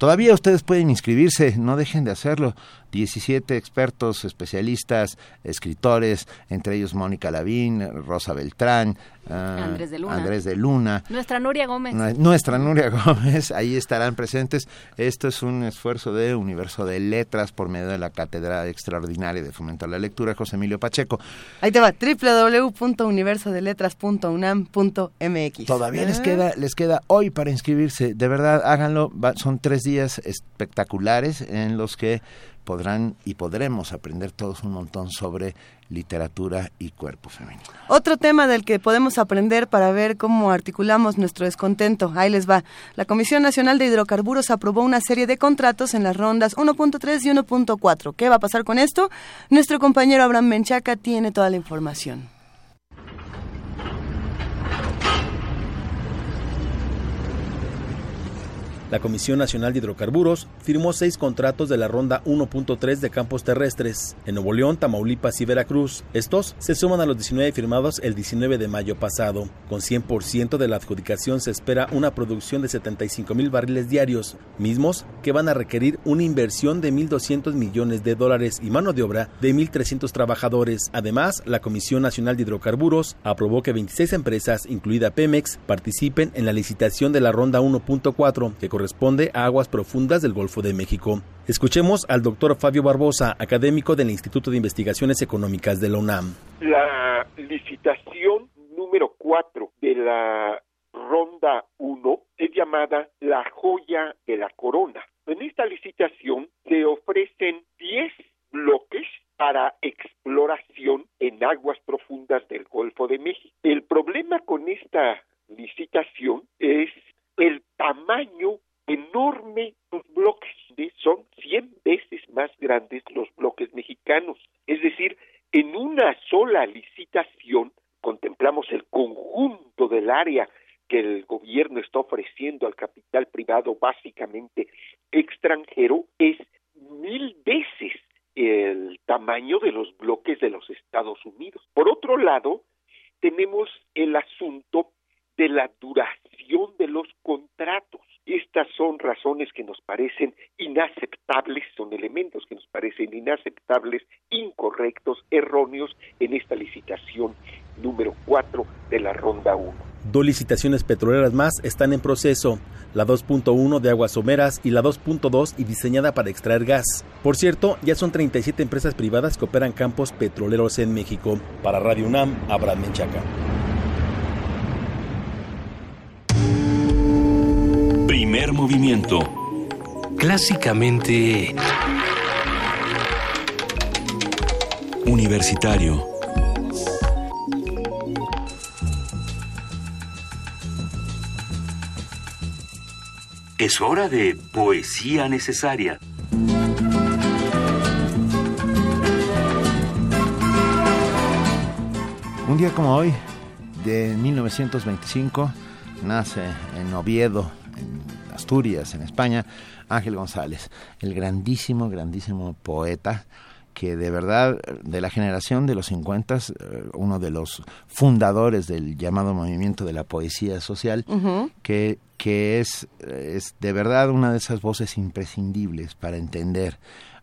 S3: Todavía ustedes pueden inscribirse, no dejen de hacerlo. 17 expertos, especialistas, escritores, entre ellos Mónica Lavín, Rosa Beltrán, ah,
S4: Andrés de Luna.
S3: Andrés de Luna,
S4: Nuestra Nuria Gómez.
S3: Nue- Nuestra Nuria Gómez, ahí estarán presentes. Esto es un esfuerzo de Universo de Letras por medio de la Cátedra Extraordinaria de Fomento a la Lectura, José Emilio Pacheco.
S2: Ahí te va, www.universodeletras.unam.mx.
S3: Todavía les queda, les queda hoy para inscribirse. De verdad, háganlo. Va- son tres días espectaculares en los que podrán y podremos aprender todos un montón sobre literatura y cuerpo femenino.
S2: Otro tema del que podemos aprender para ver cómo articulamos nuestro descontento. Ahí les va. La Comisión Nacional de Hidrocarburos aprobó una serie de contratos en las rondas 1.3 y 1.4. ¿Qué va a pasar con esto? Nuestro compañero Abraham Menchaca tiene toda la información.
S21: La Comisión Nacional de Hidrocarburos firmó seis contratos de la ronda 1.3 de campos terrestres en Nuevo León, Tamaulipas y Veracruz. Estos se suman a los 19 firmados el 19 de mayo pasado. Con 100% de la adjudicación se espera una producción de 75 mil barriles diarios, mismos que van a requerir una inversión de 1.200 millones de dólares y mano de obra de 1.300 trabajadores. Además, la Comisión Nacional de Hidrocarburos aprobó que 26 empresas, incluida Pemex, participen en la licitación de la ronda 1.4, que corresponde a aguas profundas del Golfo de México. Escuchemos al doctor Fabio Barbosa, académico del Instituto de Investigaciones Económicas de la UNAM.
S44: La licitación número 4 de la ronda 1 es llamada la joya de la corona. En esta licitación se ofrecen 10 bloques para exploración en aguas profundas del Golfo de México. El problema con esta licitación es el tamaño enorme los bloques. Son 100 veces más grandes los bloques mexicanos. Es decir, en una sola licitación contemplamos el conjunto del área que el gobierno está ofreciendo al capital privado básicamente extranjero es mil veces el tamaño de los bloques de los Estados Unidos. Por otro lado, tenemos el asunto de la duración de los contratos. Estas son razones que nos parecen inaceptables, son elementos que nos parecen inaceptables, incorrectos, erróneos en esta licitación número 4 de la ronda 1.
S21: Dos licitaciones petroleras más están en proceso, la 2.1 de aguas someras y la 2.2 y diseñada para extraer gas. Por cierto, ya son 37 empresas privadas que operan campos petroleros en México. Para Radio UNAM, Abraham Menchaca.
S1: Movimiento.
S27: Clásicamente...
S1: Universitario. Es hora de poesía necesaria.
S3: Un día como hoy, de 1925, nace en Oviedo, Asturias, en España, Ángel González, el grandísimo, grandísimo poeta que de verdad, de la generación de los 50, eh, uno de los fundadores del llamado movimiento de la poesía social, que, que es, es de verdad una de esas voces imprescindibles para entender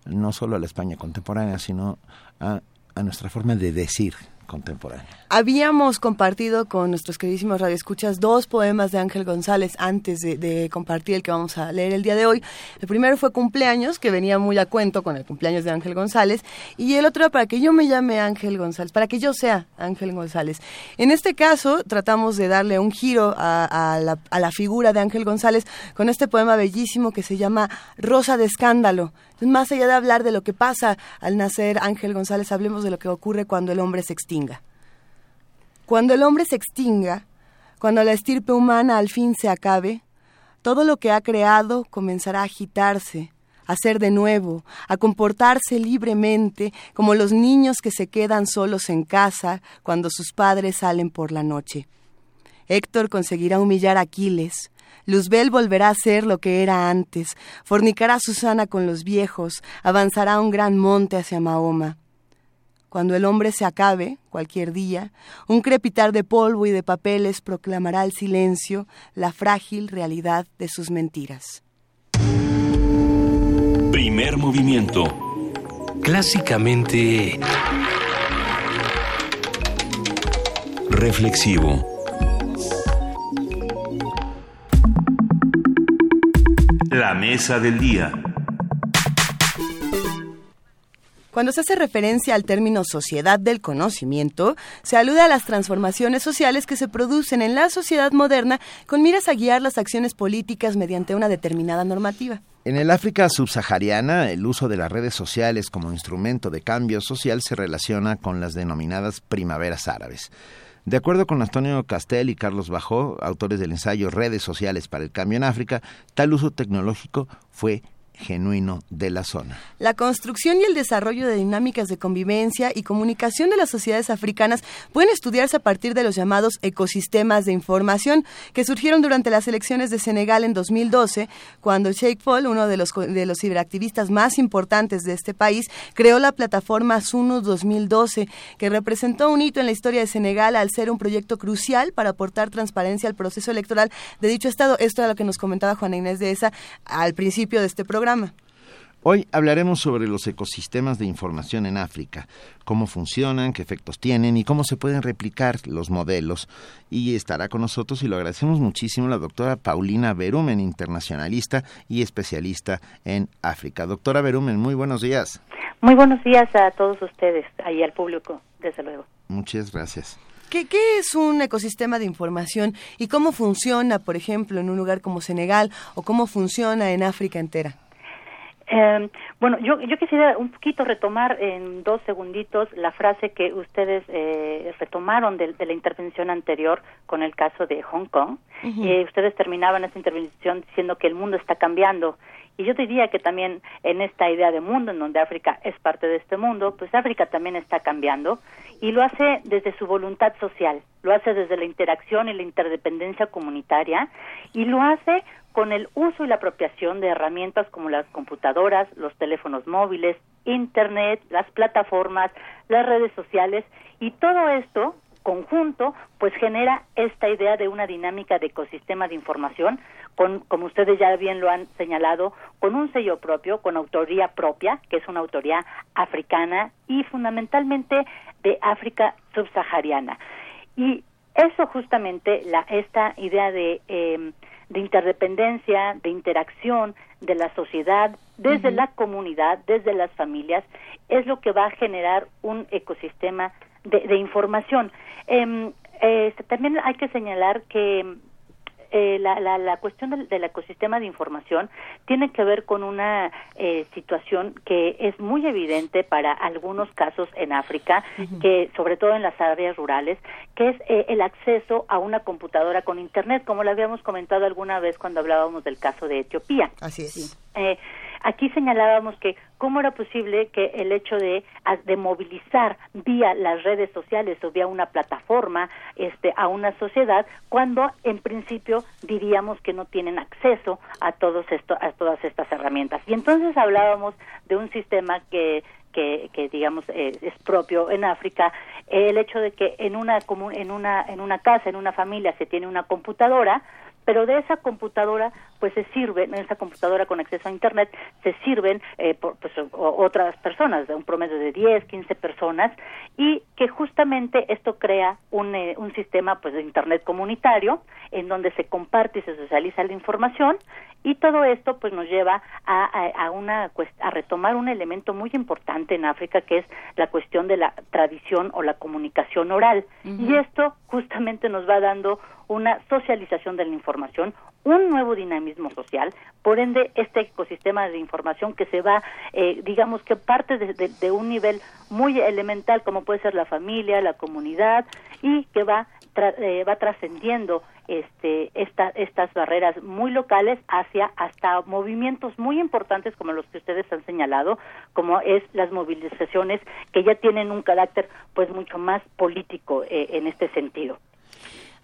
S3: no solo a la España contemporánea, sino a, a nuestra forma de decir contemporánea.
S2: Habíamos compartido con nuestros queridísimos radioescuchas dos poemas de Ángel González antes de, compartir el que vamos a leer el día de hoy. El primero fue Cumpleaños, que venía muy a cuento con el cumpleaños de Ángel González, y el otro para que yo me llame Ángel González, para que yo sea Ángel González. En este caso, tratamos de darle un giro a la figura de Ángel González con este poema bellísimo que se llama Rosa de Escándalo. Más allá de hablar de lo que pasa al nacer Ángel González, hablemos de lo que ocurre cuando el hombre se extingue. Cuando el hombre se extinga, cuando la estirpe humana al fin se acabe, todo lo que ha creado comenzará a agitarse, a ser de nuevo, a comportarse libremente como los niños que se quedan solos en casa cuando sus padres salen por la noche. Héctor conseguirá humillar a Aquiles, Luzbel volverá a ser lo que era antes, fornicará a Susana con los viejos, avanzará a un gran monte hacia Mahoma. Cuando el hombre se acabe, cualquier día, un crepitar de polvo y de papeles proclamará el silencio, la frágil realidad de sus mentiras.
S1: Primer movimiento.
S27: Clásicamente...
S1: Reflexivo.
S18: La mesa del día.
S2: Cuando se hace referencia al término sociedad del conocimiento, se alude a las transformaciones sociales que se producen en la sociedad moderna con miras a guiar las acciones políticas mediante una determinada normativa.
S3: En el África subsahariana, el uso de las redes sociales como instrumento de cambio social se relaciona con las denominadas primaveras árabes. De acuerdo con Antonio Castel y Carlos Bajó, autores del ensayo Redes Sociales para el Cambio en África, tal uso tecnológico fue genuino de la zona.
S2: La construcción y el desarrollo de dinámicas de convivencia y comunicación de las sociedades africanas pueden estudiarse a partir de los llamados ecosistemas de información que surgieron durante las elecciones de Senegal en 2012, cuando Sheikh Fall, uno de los, de los ciberactivistas más importantes de este país, creó la plataforma Sunu 2012, que representó un hito en la historia de Senegal al ser un proyecto crucial para aportar transparencia al proceso electoral de dicho estado. Esto era lo que nos comentaba Juana Inés de esa al principio de este programa.
S3: Hoy hablaremos sobre los ecosistemas de información en África, cómo funcionan, qué efectos tienen y cómo se pueden replicar los modelos. Y estará con nosotros, y lo agradecemos muchísimo, la doctora Paulina Berumen, internacionalista y especialista en África. Doctora Berumen, muy buenos días.
S45: Muy buenos días a todos ustedes y al público, desde luego.
S3: Muchas gracias.
S2: ¿Qué, ¿Qué, es un ecosistema de información y cómo funciona, por ejemplo, en un lugar como Senegal o cómo funciona en África entera?
S45: Eh, bueno, yo, yo quisiera un poquito retomar en dos segunditos la frase que ustedes eh, retomaron de, de, la intervención anterior con el caso de Hong Kong. Uh -huh. Y ustedes terminaban esta intervención diciendo que el mundo está cambiando. Y yo diría que también en esta idea de mundo, en donde África es parte de este mundo, pues África también está cambiando y lo hace desde su voluntad social, lo hace desde la interacción y la interdependencia comunitaria y lo hace con el uso y la apropiación de herramientas como las computadoras, los teléfonos móviles, Internet, las plataformas, las redes sociales y todo esto conjunto pues genera esta idea de una dinámica de ecosistema de información con como ustedes ya bien lo han señalado con un sello propio con autoría propia que es una autoría africana y fundamentalmente de África subsahariana. Y eso justamente la esta idea de eh, de interdependencia de interacción de la sociedad desde la comunidad desde las familias es lo que va a generar un ecosistema de, de información. Eh, eh, también hay que señalar que eh, la, la, la, cuestión del, del, ecosistema de información tiene que ver con una eh, situación que es muy evidente para algunos casos en África, uh -huh. que sobre todo en las áreas rurales, que es eh, el acceso a una computadora con Internet, como lo habíamos comentado alguna vez cuando hablábamos del caso de Etiopía.
S2: Así es.
S45: Eh, aquí señalábamos que cómo era posible que el hecho de, de movilizar vía las redes sociales o vía una plataforma este, a una sociedad cuando en principio diríamos que no tienen acceso a, todos esto, a todas estas herramientas. Y entonces hablábamos de un sistema que que, que, digamos eh, es propio en África el hecho de que en una en una en una casa en una familia se tiene una computadora pero de esa computadora pues se sirven, en esa computadora con acceso a internet se sirven eh, por, pues, otras personas, de un promedio de 10, 15 personas y que justamente esto crea un, eh, un sistema pues de internet comunitario en donde se comparte y se socializa la información y todo esto pues nos lleva a, a, a una a retomar un elemento muy importante en África que es la cuestión de la tradición o la comunicación oral uh -huh. y esto justamente nos va dando una socialización de la información, un nuevo dinamismo social, por ende este ecosistema de información que se va, eh, digamos que parte de, un nivel muy elemental como puede ser la familia, la comunidad y que va eh, va trascendiendo este, esta, estas barreras muy locales hacia hasta movimientos muy importantes como los que ustedes han señalado, como es las movilizaciones que ya tienen un carácter pues mucho más político eh, en este sentido.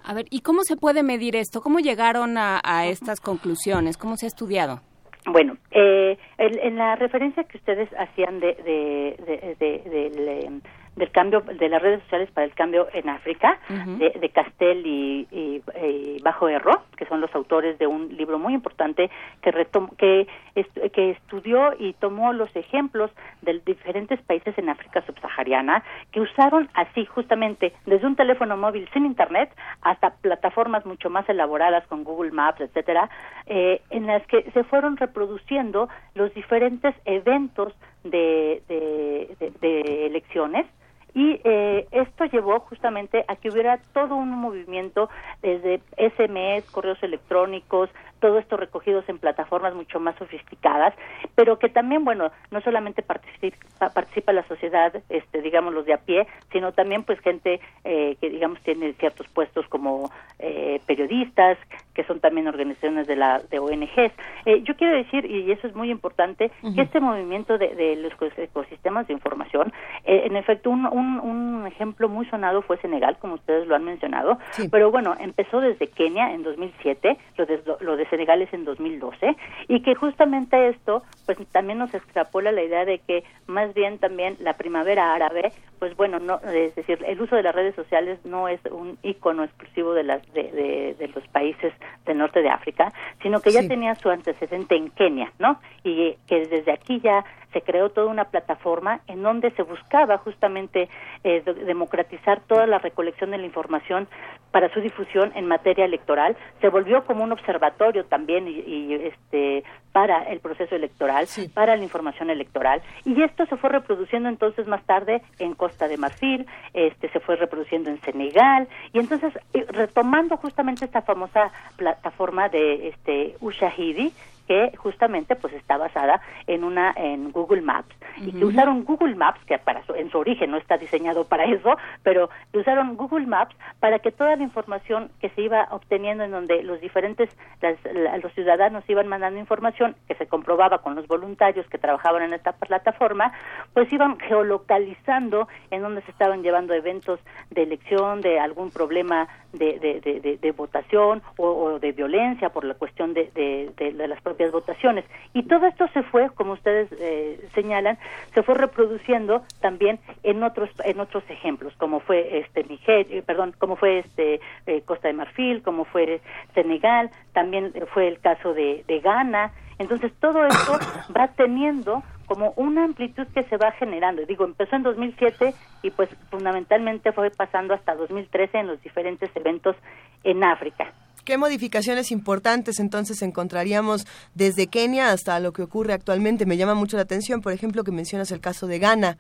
S4: A ver, ¿y cómo se puede medir esto? ¿Cómo llegaron a, a estas conclusiones? ¿Cómo se ha estudiado?
S45: Bueno, eh, en, en, la referencia que ustedes hacían de, de, de, de, de del cambio de las redes sociales para el cambio en África uh -huh. de, de, Castel y, y, y, Bajo Erro que son los autores de un libro muy importante que retom que, est que estudió y tomó los ejemplos de diferentes países en África subsahariana que usaron así justamente desde un teléfono móvil sin internet hasta plataformas mucho más elaboradas con Google Maps etcétera eh, en las que se fueron reproduciendo los diferentes eventos de, de, de, de elecciones y eh, esto llevó justamente a que hubiera todo un movimiento desde SMS, correos electrónicos, todo esto recogidos en plataformas mucho más sofisticadas, pero que también, bueno, no solamente participa, participa la sociedad, este, digamos, los de a pie, sino también, pues, gente eh, que, digamos, tiene ciertos puestos como eh, periodistas, que son también organizaciones de la de ONGs. Eh, yo quiero decir, y eso es muy importante, uh -huh. que este movimiento de, de, los ecosistemas de información, eh, en efecto, un, un, un, ejemplo muy sonado fue Senegal, como ustedes lo han mencionado, sí. pero bueno, empezó desde Kenia en 2007, lo de, lo de Senegal es en 2012 y que justamente esto pues también nos extrapola la idea de que más bien también la primavera árabe pues bueno no es decir el uso de las redes sociales no es un icono exclusivo de las de, de, de los países del norte de África sino que ya sí. tenía su antecedente en Kenia no y que desde aquí ya se creó toda una plataforma en donde se buscaba justamente eh, democratizar toda la recolección de la información para su difusión en materia electoral. Se volvió como un observatorio también y, y este para el proceso electoral sí. para la información electoral. Y esto se fue reproduciendo entonces más tarde en Costa de Marfil este se fue reproduciendo en Senegal. Y entonces retomando justamente esta famosa plataforma de este Ushahidi que justamente pues está basada en una en Google Maps uh -huh. y que usaron Google Maps que para su, en su origen no está diseñado para eso pero usaron Google Maps para que toda la información que se iba obteniendo en donde los diferentes las, la, los ciudadanos iban mandando información que se comprobaba con los voluntarios que trabajaban en esta plataforma pues iban geolocalizando en donde se estaban llevando eventos de elección de algún problema de, de, de, de- votación o, o de violencia por la cuestión de, de, las propias votaciones. Y todo esto se fue, como ustedes eh, señalan, se fue reproduciendo también en otros en otros ejemplos, como fue este Nigeria, perdón, como fue este eh, Costa de Marfil, como fue Senegal, también fue el caso de, de Ghana. Entonces todo esto va teniendo como una amplitud que se va generando. Digo, empezó en 2007 y pues fundamentalmente fue pasando hasta 2013 en los diferentes eventos en África.
S2: ¿Qué modificaciones importantes entonces encontraríamos desde Kenia hasta lo que ocurre actualmente? Me llama mucho la atención, por ejemplo, que mencionas el caso de Ghana.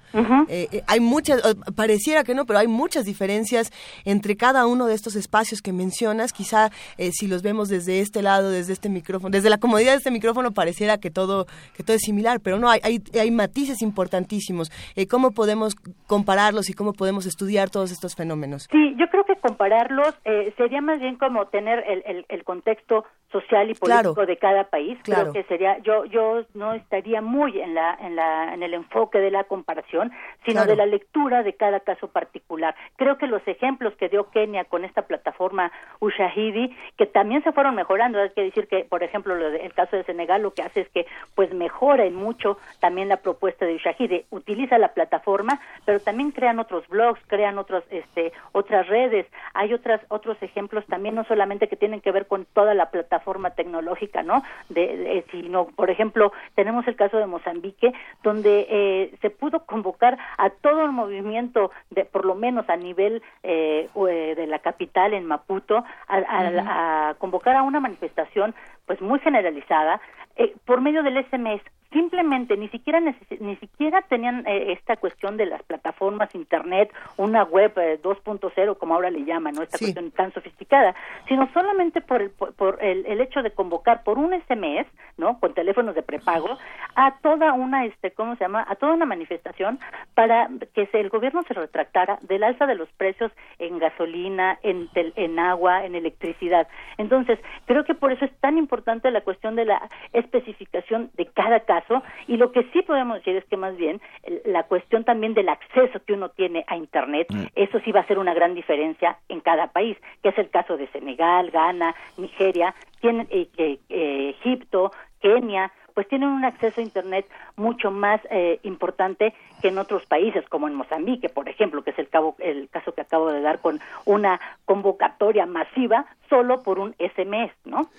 S2: Eh, eh, hay muchas, pareciera que no, pero hay muchas diferencias entre cada uno de estos espacios que mencionas. Quizá eh, si los vemos desde este lado, desde este micrófono, desde la comodidad de este micrófono, pareciera que todo, que todo es similar, pero no, hay, hay, hay matices importantísimos. Eh, ¿Cómo podemos compararlos y cómo podemos estudiar todos estos fenómenos?
S45: Sí, yo creo que compararlos eh, sería más bien como tener el, el, el contexto social y político
S2: Claro.
S45: de cada país.
S2: Claro.
S45: Creo que sería, yo, yo no estaría muy en la, en la, en el enfoque de la comparación, sino
S2: Claro.
S45: de la lectura de cada caso particular. Creo que los ejemplos que dio Kenia con esta plataforma Ushahidi, que también se fueron mejorando, hay que decir que, por ejemplo, lo de- el caso de Senegal lo que hace es que, pues, mejora en mucho también la propuesta de Ushahidi, utiliza la plataforma, pero también crean otros blogs, crean otros, este, otras redes, hay otras, otros ejemplos también, no solamente que tienen que ver con toda la plataforma tecnológica, ¿no? De, de- sino, por ejemplo, tenemos el caso de Mozambique, donde eh, se pudo convocar a todo el movimiento, de, por lo menos a nivel eh, eh, de la capital, en Maputo, a, a convocar a una manifestación pues muy generalizada eh, por medio del SMS simplemente ni siquiera ni siquiera tenían eh, esta cuestión de las plataformas internet una web eh, 2.0 como ahora le llaman no esta
S2: Sí.
S45: cuestión tan sofisticada sino solamente por el por, por el, el hecho de convocar por un SMS no con teléfonos de prepago a toda una este cómo se llama a toda una manifestación para que se- el gobierno se retractara del alza de los precios en gasolina en tel- en agua en electricidad. Entonces creo que por eso es tan importante la cuestión de la especificación de cada caso y lo que sí podemos decir es que más bien la cuestión también del acceso que uno tiene a internet eso sí va a ser una gran diferencia en cada país que es el caso de Senegal Ghana Nigeria tienen eh, eh, eh, Egipto Kenia pues tienen un acceso a internet mucho más eh, importante que en otros países como en Mozambique por ejemplo que es el cabo el caso que acabo de dar con una convocatoria masiva solo por un SMS no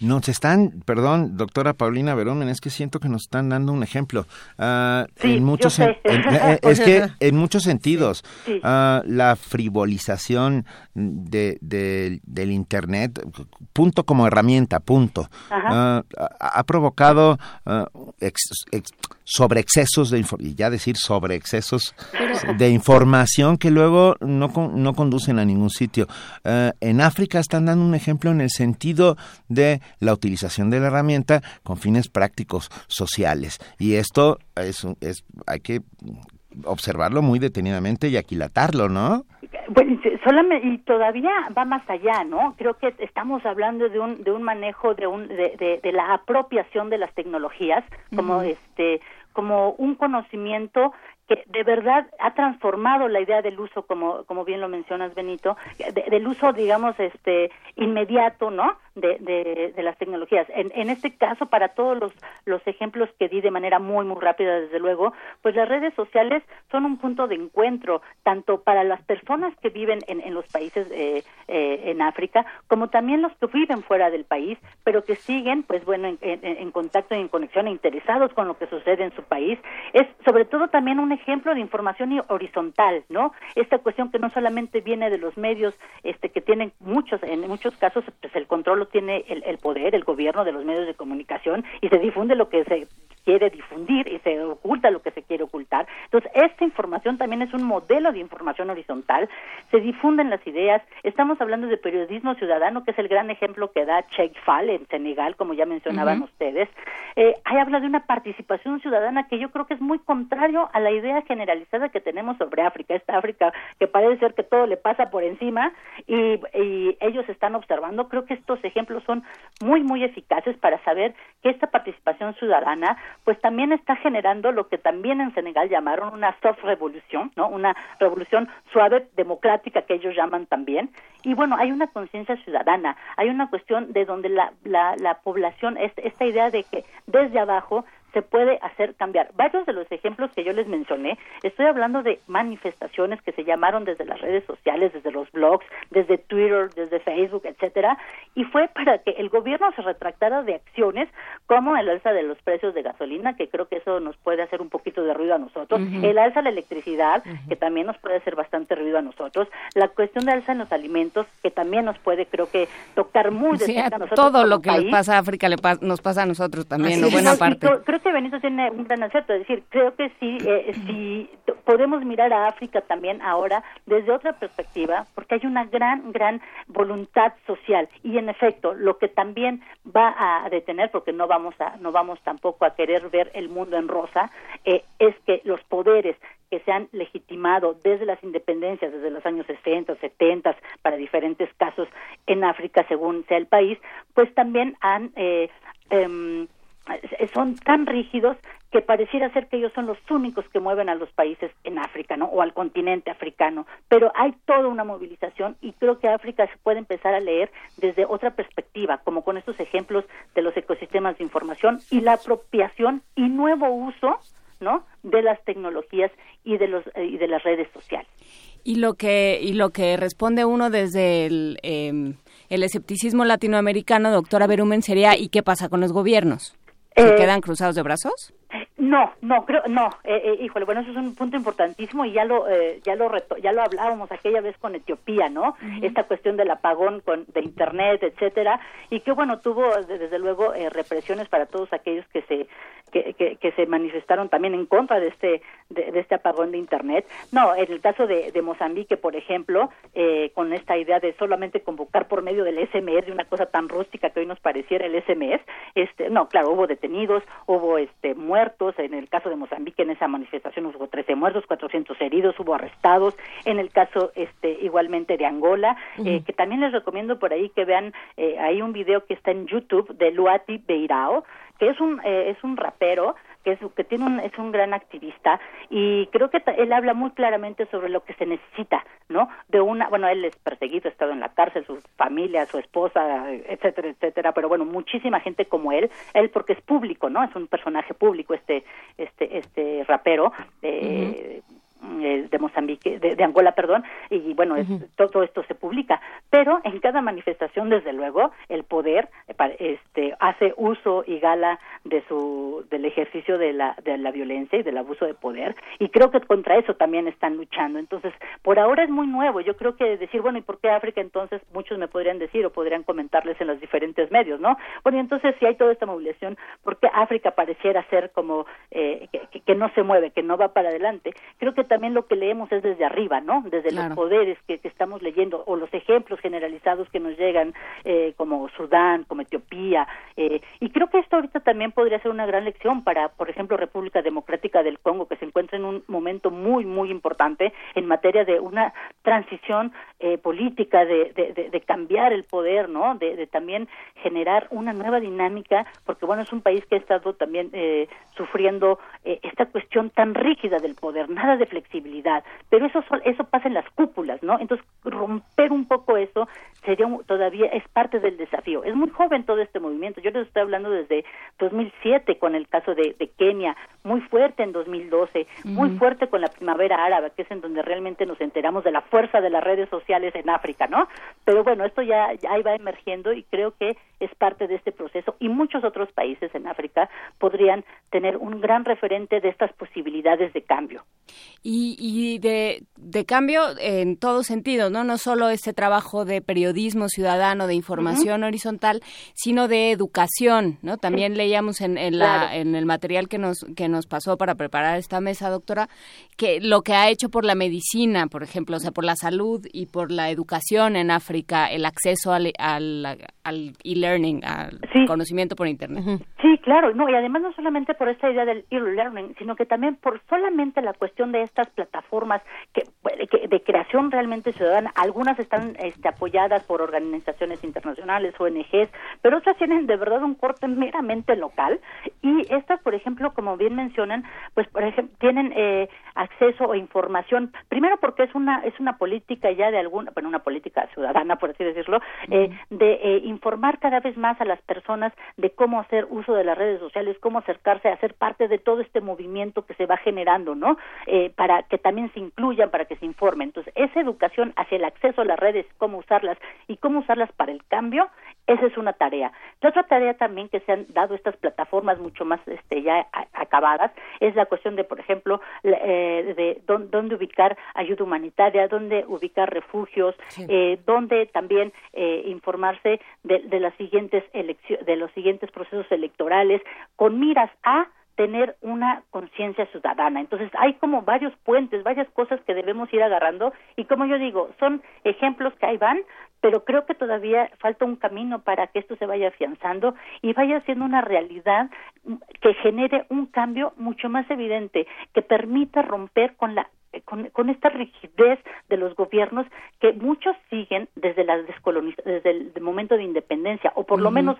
S3: Nos están, perdón, doctora Paulina Verón, es que siento que nos están dando un ejemplo. Ah,
S45: Sí,
S3: en muchos,
S45: yo sé.
S3: en- eh, es que en muchos sentidos,
S45: Sí.
S3: ah, la frivolización de, de- del Internet, punto como herramienta, punto, ah, ha, ha provocado ex- ex- sobreexcesos de y ya decir sobreexcesos
S46: Pero-
S3: de información que luego no, con- no conducen a ningún sitio. Eh, en África están dando un ejemplo en el sentido de la utilización de la herramienta con fines prácticos sociales. Y esto es, es hay que observarlo muy detenidamente y aquilatarlo, ¿no?
S45: Bueno, y se- solamente, y todavía va más allá, ¿no? Creo que estamos hablando de un, de un manejo, de, un, de, de, de la apropiación de las tecnologías, como este, como un conocimiento que de verdad ha transformado la idea del uso, como, como bien lo mencionas, Benito, de- del uso, digamos, este, inmediato, ¿no? De, de, las tecnologías. En, en este caso, para todos los, los ejemplos que di de manera muy, muy rápida, desde luego, pues las redes sociales son un punto de encuentro, tanto para las personas que viven en, en los países eh, eh, en África, como también los que viven fuera del país, pero que siguen, pues bueno, en, en- contacto y en conexión, e interesados con lo que sucede en su país. Es sobre todo también un ejemplo de información horizontal, ¿no? Esta cuestión que no solamente viene de los medios, este, que tienen muchos, en muchos casos, pues el control lo tiene el, el poder, el gobierno de los medios de comunicación y se difunde lo que se quiere difundir y se oculta lo que se quiere ocultar. Entonces, esta información también es un modelo de información horizontal, se difunden las ideas, estamos hablando de periodismo ciudadano, que es el gran ejemplo que da Cheikh Fall en Senegal, como ya mencionaban ustedes. Eh, ahí habla de una participación ciudadana que yo creo que es muy contrario a la idea generalizada que tenemos sobre África, esta África que parece ser que todo le pasa por encima y, y ellos están observando. Creo que estos ejemplos son muy, muy eficaces para saber que esta participación ciudadana pues también está generando lo que también en Senegal llamaron una soft revolución, ¿no? Una revolución suave, democrática, que ellos llaman también. Y bueno, hay una conciencia ciudadana, hay una cuestión de donde la, la, la población, es- esta idea de que desde abajo se puede hacer cambiar. Varios de los ejemplos que yo les mencioné, estoy hablando de manifestaciones que se llamaron desde las redes sociales, desde los blogs, desde Twitter, desde Facebook, etcétera, y fue para que el gobierno se retractara de acciones como el alza de los precios de gasolina, que creo que eso nos puede hacer un poquito de ruido a nosotros, el alza de la electricidad, que también nos puede hacer bastante ruido a nosotros, la cuestión de alza en los alimentos, que también nos puede, creo que, tocar muy de
S4: Sí,
S45: cerca
S4: a
S45: nosotros
S4: todo lo que
S45: país.
S4: pasa a África le pa- nos pasa a nosotros también, buena parte.
S45: creo, creo que Benito tiene un gran acierto, es decir, creo que sí, eh, sí podemos mirar a África también ahora desde otra perspectiva, porque hay una gran, gran voluntad social. Y en efecto, lo que también va a detener, porque no vamos a, no vamos tampoco a querer ver el mundo en rosa, eh, es que los poderes que se han legitimado desde las independencias, desde los años 60, 70, para diferentes casos en África, según sea el país, pues también han eh, em, son tan rígidos que pareciera ser que ellos son los únicos que mueven a los países en África, ¿no? O al continente africano. Pero hay toda una movilización y creo que África se puede empezar a leer desde otra perspectiva, como con estos ejemplos de los ecosistemas de información y la apropiación y nuevo uso, ¿no? De las tecnologías y de los eh, y de las redes sociales.
S4: Y lo que y lo que responde uno desde el, eh, el escepticismo latinoamericano, doctora Berumen, sería ¿y qué pasa con los gobiernos? ¿Se
S45: Eh,
S4: quedan cruzados de brazos?
S45: No, no, creo, no, eh, eh, híjole, bueno, eso es un punto importantísimo y ya lo, eh, ya lo, reto- ya lo hablábamos aquella vez con Etiopía, ¿no? Esta cuestión del apagón con, de internet, etcétera, y que bueno, tuvo de- desde luego eh, represiones para todos aquellos que se, que, que, que se manifestaron también en contra de este, de, de este apagón de internet. No, en el caso de, de Mozambique, por ejemplo, eh, con esta idea de solamente convocar por medio del SMS, de una cosa tan rústica que hoy nos pareciera el SMS, este, no, claro, hubo detenidos, hubo este muertos, en el caso de Mozambique en esa manifestación hubo 13 muertos, 400 heridos, hubo arrestados, en el caso este igualmente de Angola, eh, que también les recomiendo por ahí que vean eh, hay un video que está en YouTube de Luati Beirao, que es un eh, es un rapero que es que tiene un es un gran activista y creo que él habla muy claramente sobre lo que se necesita, ¿no? De una, bueno, él es perseguido, ha estado en la cárcel, su familia, su esposa, etcétera, etcétera, pero bueno, muchísima gente como él, él porque es público, ¿no? Es un personaje público este este este rapero eh, de Mozambique, de, de Angola, perdón, y bueno, es- todo esto se publica, pero en cada manifestación, desde luego, el poder eh, este, hace uso y gala de su del ejercicio de la de la violencia y del abuso de poder, y creo que contra eso también están luchando. Entonces, por ahora es muy nuevo. Yo creo que decir, bueno, ¿y por qué África? Entonces, muchos me podrían decir o podrían comentarles en los diferentes medios, ¿no? Bueno, y entonces, si hay toda esta movilización, ¿por qué África pareciera ser como eh, que- que no se mueve, que no va para adelante? Creo que también lo que leemos es desde arriba, ¿no? Desde
S4: Claro.
S45: los poderes que, que estamos leyendo o los ejemplos generalizados que nos llegan, eh, como Sudán, como Etiopía. eh, y creo que esto ahorita también podría ser una gran lección para, por ejemplo, República Democrática del Congo, que se encuentra en un momento muy, muy importante en materia de una transición eh, política, de, de, de- de cambiar el poder, ¿no? De, de también generar una nueva dinámica, porque bueno, es un país que ha estado también eh, sufriendo eh, esta cuestión tan rígida del poder, nada de flexibilidad, pero eso eso pasa en las cúpulas, ¿no? Entonces romper un poco eso sería un- todavía es parte del desafío. Es muy joven todo este movimiento. Yo les estoy hablando desde 2007 con el caso de, de Kenia, muy fuerte en 2012, muy
S46: Ujú.
S45: fuerte con la primavera árabe, que es en donde realmente nos enteramos de la fuerza de las redes sociales en África, ¿no? Pero bueno, esto ya, ya ahí va emergiendo y creo que es parte de este proceso y muchos otros países en África podrían tener un gran referente de estas posibilidades de cambio.
S4: Y, y de, de cambio en todo sentido, ¿no? No solo este trabajo de periodismo ciudadano, de información horizontal, sino de educación, ¿no? También leíamos en, en, la,
S46: Claro.
S4: en el material que nos, que nos pasó para preparar esta mesa, doctora, que lo que ha hecho por la medicina, por ejemplo, o sea, por la salud y por la educación en África, el acceso al, al, al e-learning, al conocimiento por Internet.
S45: Sí, claro, no, y además no solamente por esta idea del e-learning, sino que también por solamente la cuestión de estas plataformas que que- de creación realmente ciudadana. Algunas están este, apoyadas por organizaciones internacionales, ONGs, pero otras tienen de verdad un corte meramente local. Y estas, por ejemplo, como bien mencionan, pues por ejemplo, tienen eh, acceso o información, primero porque es una es una política ya de alguna, bueno, una política ciudadana, por así decirlo, eh, de eh, informar cada vez más a las personas de cómo hacer uso de las redes sociales, cómo acercarse a ser parte de todo este movimiento que se va generando, ¿no? Eh, para que también se incluyan, para que se informen. Entonces, esa educación hacia el acceso a las redes, cómo usarlas y cómo usarlas para el cambio, esa es una tarea. La otra tarea también que se han dado estas plataformas mucho más este, ya a- acabadas es la cuestión de, por ejemplo, eh, de dón- dónde ubicar ayuda humanitaria, dónde ubicar refugios, eh, dónde también eh, informarse de, de las siguientes de los siguientes procesos electorales con miras a tener una conciencia ciudadana. Entonces hay como varios puentes, varias cosas que debemos ir agarrando y como yo digo, son ejemplos que ahí van, pero creo que todavía falta un camino para que esto se vaya afianzando y vaya siendo una realidad que genere un cambio mucho más evidente, que permita romper con la con, con esta rigidez de los gobiernos que muchos siguen desde la descoloniz- desde el momento de independencia o por lo menos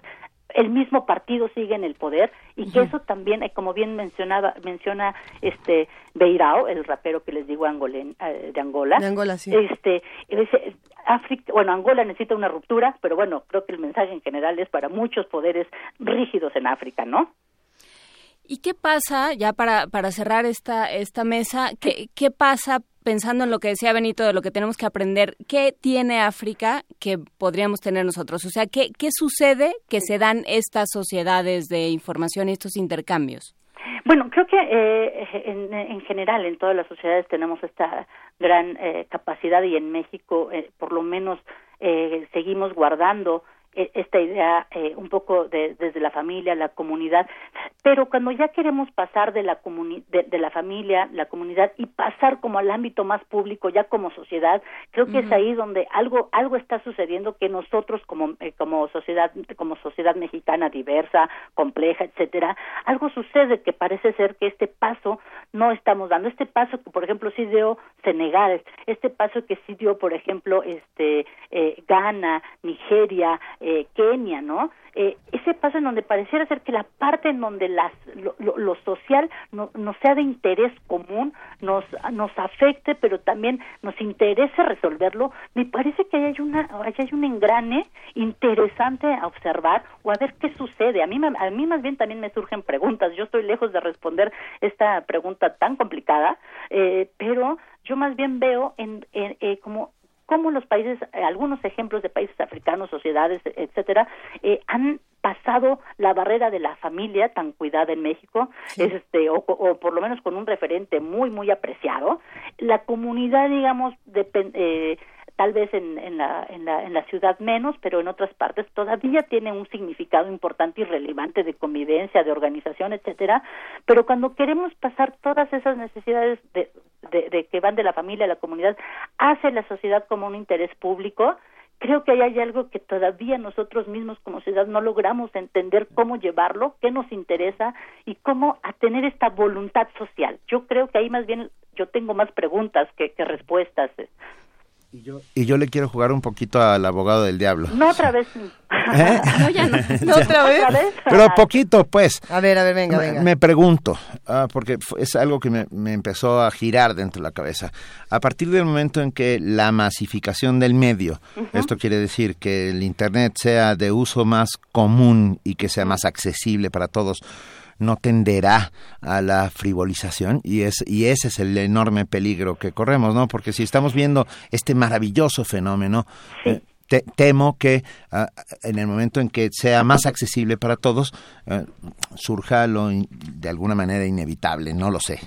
S45: el mismo partido sigue en el poder y que eso también eh, como bien mencionaba menciona este Beirao el rapero que les digo angolen, eh, de Angola.
S2: De Angola, sí.
S45: este dice, África bueno Angola necesita una ruptura pero bueno creo que el mensaje en general es para muchos poderes rígidos en África no
S4: ¿Y qué pasa, ya para, para cerrar esta, esta mesa, qué, qué pasa pensando en lo que decía Benito, de lo que tenemos que aprender? ¿Qué tiene África que podríamos tener nosotros? O sea, ¿qué, qué sucede que se dan estas sociedades de información y estos intercambios?
S45: Bueno, creo que eh, en, en general en todas las sociedades tenemos esta gran eh, capacidad y en México eh, por lo menos eh, seguimos guardando esta idea eh, un poco de- desde la familia, la comunidad, pero cuando ya queremos pasar de la comuni- de, de la familia, la comunidad y pasar como al ámbito más público, ya como sociedad, creo que es ahí donde algo algo está sucediendo que nosotros como eh, como sociedad como sociedad mexicana diversa, compleja, etcétera, algo sucede que parece ser que este paso no estamos dando. Este paso que por ejemplo sí dio Senegal, este paso que sí dio por ejemplo este eh, Ghana, Nigeria, eh, Kenia, ¿no? Eh, ese paso en donde pareciera ser que la parte en donde las, lo, lo- social no, no sea de interés común, nos, nos afecte, pero también nos interese resolverlo, me parece que ahí hay, una, hay un engrane interesante a observar o a ver qué sucede. A mí, a mí más bien también me surgen preguntas. Yo estoy lejos de responder esta pregunta tan complicada, eh, pero yo más bien veo en, en- eh, como cómo los países, eh, algunos ejemplos de países africanos, sociedades, etcétera, eh, han pasado la barrera de la familia tan cuidada en México, es este o, o por lo menos con un referente muy muy apreciado, la comunidad digamos depen- eh, tal vez en, en, la, en, la, en la ciudad menos, pero en otras partes todavía tiene un significado importante y relevante de convivencia, de organización, etcétera. Pero cuando queremos pasar todas esas necesidades de, que van de la familia a la comunidad hacia la sociedad como un interés público, creo que ahí hay algo que todavía nosotros mismos como sociedad no logramos entender cómo llevarlo, qué nos interesa y cómo a tener esta voluntad social. Yo creo que ahí más bien yo tengo más preguntas que, que respuestas.
S3: Y yo le quiero jugar un poquito al abogado del diablo.
S45: No otra vez.
S3: ¿Eh?
S45: No, ya no.
S2: ¿No otra vez?
S3: Pero poquito, pues.
S2: A ver, a ver, venga,
S3: Me-
S2: venga.
S3: Me pregunto, ah, porque es algo que me, me empezó a girar dentro de la cabeza. A partir del momento en que la masificación del medio, esto quiere decir que el Internet sea de uso más común y que sea más accesible para todos, no tenderá a la frivolización y es y ese es el enorme peligro que corremos, ¿no? Porque si estamos viendo este maravilloso fenómeno, eh, te- temo que ah, en el momento en que sea más accesible para todos eh, surja lo in- de alguna manera inevitable, no lo sé.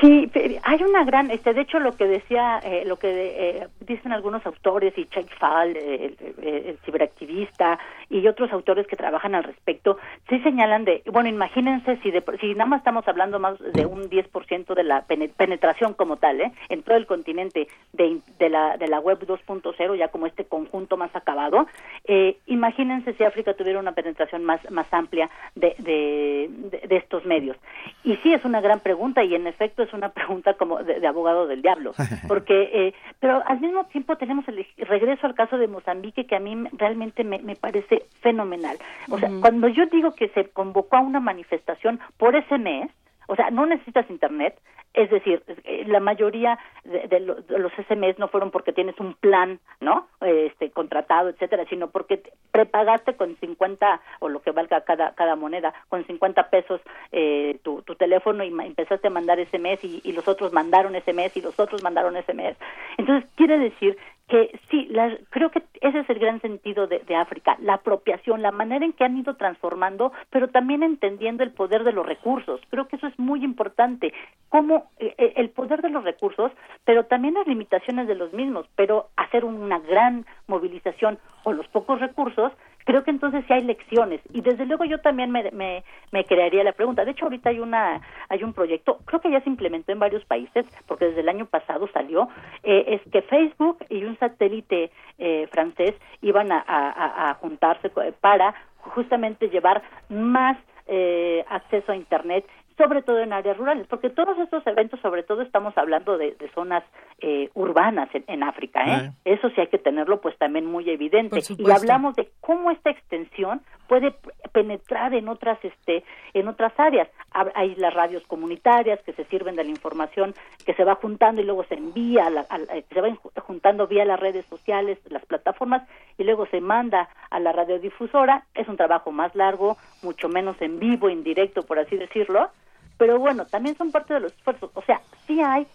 S45: Sí, hay una gran, este, de hecho lo que decía, eh, lo que eh, dicen algunos autores y Chuck Fall, el, el- el ciberactivista y otros autores que trabajan al respecto, sí señalan de, bueno, imagínense si, de, si nada más estamos hablando más de un 10% de la pene- penetración como tal, ¿eh? en todo el continente de, de, la, de la web 2.0, ya como este conjunto más acabado, eh, imagínense si África tuviera una penetración más, más amplia de, de, de- de estos medios. Y sí, es una gran pregunta y en efecto es una pregunta como de, de abogado del diablo, porque, eh, pero al mismo tiempo tenemos el regreso al caso de Mozambique que a mí me- realmente me, me parece fenomenal. O sea, cuando yo digo que se convocó a una manifestación por ese mes, o sea, no necesitas internet, es decir, la mayoría de, de lo- de los SMS no fueron porque tienes un plan, ¿no? Este contratado, etcétera, sino porque te- prepagaste con 50 o lo que valga cada cada moneda, con 50 pesos eh, tu, tu teléfono y empezaste a mandar SMS y, y los otros mandaron SMS y los otros mandaron SMS. Entonces, quiere decir que sí, la- creo que ese es el gran sentido de, de África, la apropiación, la manera en que han ido transformando, pero también entendiendo el poder de los recursos. Creo que eso es muy importante, cómo eh, eh, el poder de los recursos, pero también las limitaciones de los mismos, pero hacer una gran movilización o los pocos recursos, creo que entonces sí hay lecciones. Y desde luego yo también me, me, me crearía la pregunta. De hecho ahorita hay una hay un proyecto creo que ya se implementó en varios países porque desde el año pasado salió eh, es que Facebook y un satélite eh, francés iban a, a- a- juntarse co- para justamente llevar más eh, acceso a internet sobre todo en áreas rurales, porque todos estos eventos, sobre todo estamos hablando de, de zonas eh, urbanas en, en África, ¿eh? Eso sí hay que tenerlo pues también muy evidente. Y hablamos de cómo esta extensión puede penetrar en otras este en otras áreas. Hay las radios comunitarias que se sirven de la información que se va juntando y luego se envía, a la- a eh, se va juntando vía las redes sociales, las plataformas y luego se manda a la radiodifusora. Es un trabajo más largo, mucho menos en vivo, indirecto, por así decirlo. Pero bueno, también son parte de los esfuerzos. O sea, sí hay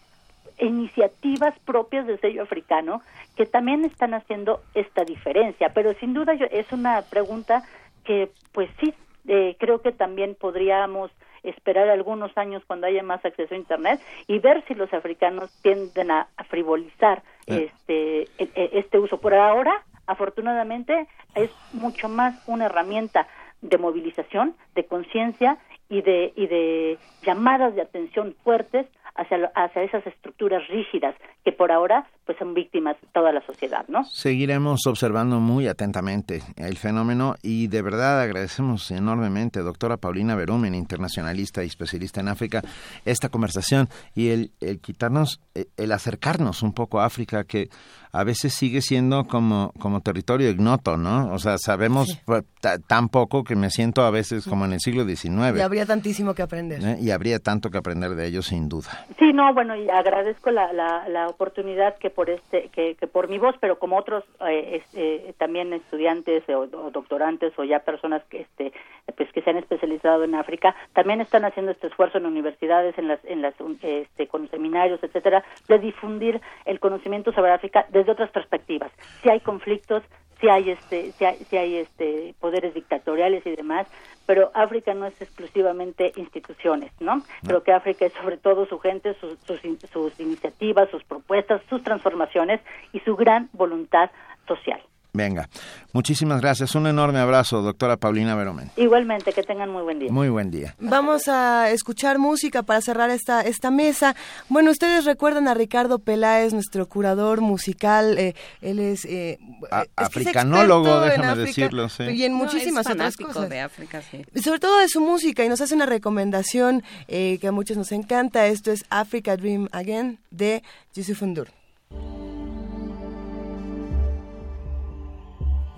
S45: iniciativas propias del sello africano que también están haciendo esta diferencia, pero sin duda yo, es una pregunta que pues sí, eh, creo que también podríamos esperar algunos años cuando haya más acceso a internet y ver si los africanos tienden a, a frivolizar este e- e- este uso. Por ahora afortunadamente es mucho más una herramienta de movilización de conciencia y de y de llamadas de atención fuertes hacia lo- hacia esas estructuras rígidas que por ahora pues son víctimas toda la sociedad no
S3: Seguiremos observando muy atentamente el fenómeno y de verdad agradecemos enormemente, doctora Paulina Berumen, internacionalista y especialista en África, esta conversación y el, el quitarnos, eh, el acercarnos un poco a África que a veces sigue siendo como, como territorio ignoto, ¿no? O sea, sabemos pues, ta- tan poco que me siento a veces como en el siglo XIX
S2: Y habría tantísimo que aprender.
S3: ¿eh? y habría tanto que aprender de ellos sin duda.
S45: Sí, no, bueno, y agradezco la, la, la oportunidad que por este, que, que por mi voz, pero como otros eh, este, también estudiantes o, o doctorantes o ya personas que este, pues que se han especializado en África, también están haciendo este esfuerzo en universidades, en las, en las, este, con seminarios, etcétera, de difundir el conocimiento sobre África desde otras perspectivas. Si hay conflictos, si hay este, si hay, si hay este poderes dictatoriales y demás, pero África no es exclusivamente instituciones, ¿no? Creo que África es sobre todo su gente, sus, sus, sus iniciativas, sus propuestas, sus transformaciones y su gran voluntad social.
S3: Venga, muchísimas gracias. Un enorme abrazo, doctora Paulina Berumen.
S45: Igualmente, que tengan muy buen día.
S3: Muy buen día.
S2: Vamos a escuchar música para cerrar esta, esta mesa. Bueno, ustedes recuerdan a Ricardo Peláez, nuestro curador musical. eh, él es, eh,
S3: A-
S2: es que es
S3: africanólogo, déjame
S2: África
S3: decirlo, sí.
S2: Y en
S4: No,
S2: muchísimas
S4: es
S2: otras cosas.
S4: de África, sí.
S2: Sobre todo de su música y nos hace una recomendación eh, que a muchos nos encanta. Esto es Africa Dream Again de Yusuf Ndur.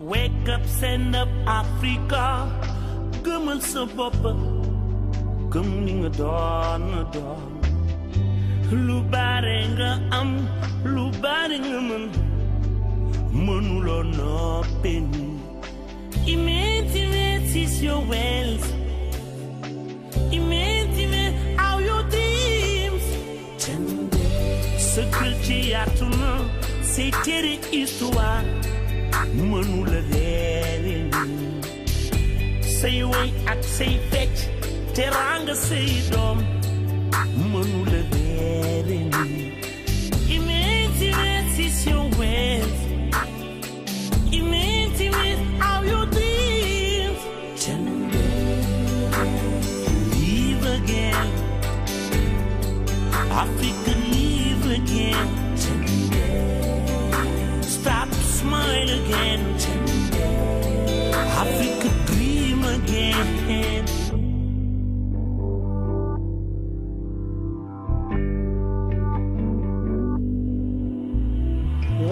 S46: Wake up, send up Africa. Come on, Gummel sabapa. in a dawn, a dawn. Lubaringa am, lubaringa man. Manulo no penny. Immense is your wealth. Immense are your dreams. Security atuna, c'est tere histoire mënula leere say woy ak say say dom. mënula leere ni is your wealth immense immense your dreams tender leave again Africa leave again tender stop smile again. Africa dream again.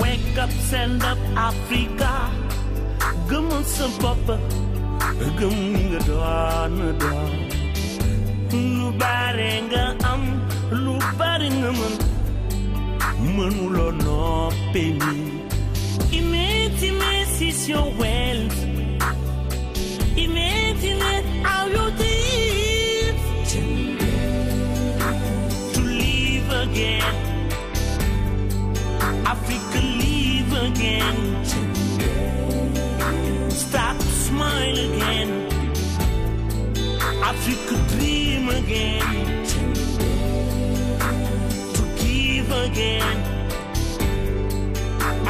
S46: Wake up, stand up, Africa. Gumun sababa, gumunga dwana da. Lubarenga am, lubarenga um. man, manulonopeni. Mën mënuloo noppee nii Imagine is your wealth Imagine how you live To live again Africa live again Stop, smile again. Africa dream again. To give again.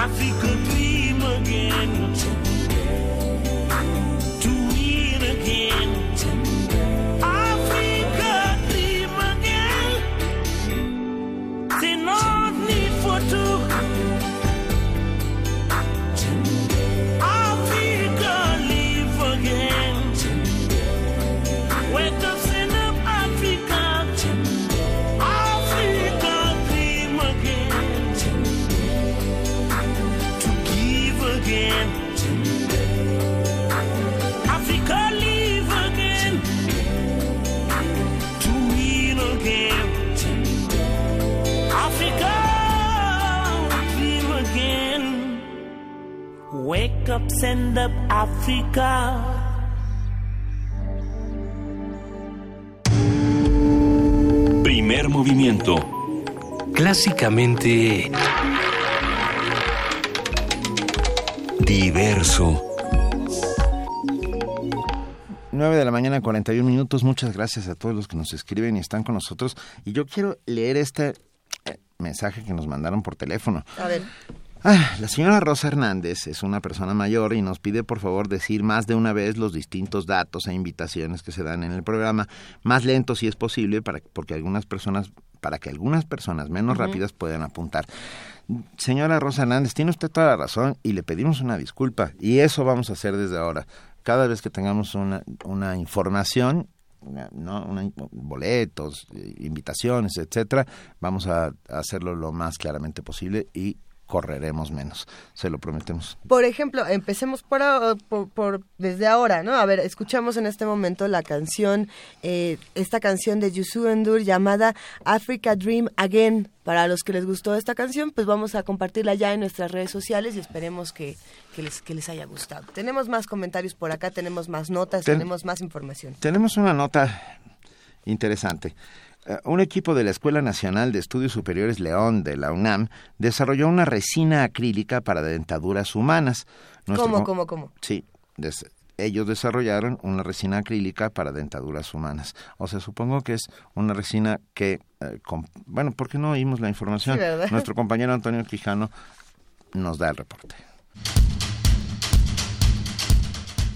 S46: Africa dream again. Wake up, stand up, Africa.
S1: Primer movimiento.
S27: Clásicamente
S1: Diverso.
S3: 9 de la mañana, 41 minutos. Muchas gracias a todos los que nos escriben y están con nosotros. Y yo quiero leer este eh, mensaje que nos mandaron por teléfono.
S2: A ver.
S3: Ah, la señora Rosa Hernández es una persona mayor y nos pide por favor decir más de una vez los distintos datos e invitaciones que se dan en el programa, más lento si es posible, para, porque algunas personas, para que algunas personas menos rápidas puedan apuntar. Señora Rosa Hernández, tiene usted toda la razón y le pedimos una disculpa y eso vamos a hacer desde ahora. Cada vez que tengamos una, una información, una- ¿no? Una- boletos, invitaciones, etcétera, vamos a hacerlo lo más claramente posible y correremos menos, se lo prometemos.
S2: Por ejemplo, empecemos por, por, por- desde ahora, ¿no? A ver, escuchamos en este momento la canción, eh, esta canción de Yusu Endur llamada Africa Dream Again. Para los que les gustó esta canción, pues vamos a compartirla ya en nuestras redes sociales y esperemos que, que les, que les haya gustado. Tenemos más comentarios por acá, tenemos más notas,
S3: Ten-
S2: tenemos más información.
S3: Tenemos una nota interesante. Eh, un equipo de la Escuela Nacional de Estudios Superiores León de la UNAM desarrolló una resina acrílica para dentaduras humanas. Nuestro
S2: ¿Cómo, cómo, cómo?
S3: Sí, des- ellos desarrollaron una resina acrílica para dentaduras humanas. O sea, supongo que es una resina que, eh, bueno, ¿por qué no oímos la información? Nuestro compañero Antonio Quijano nos da el reporte.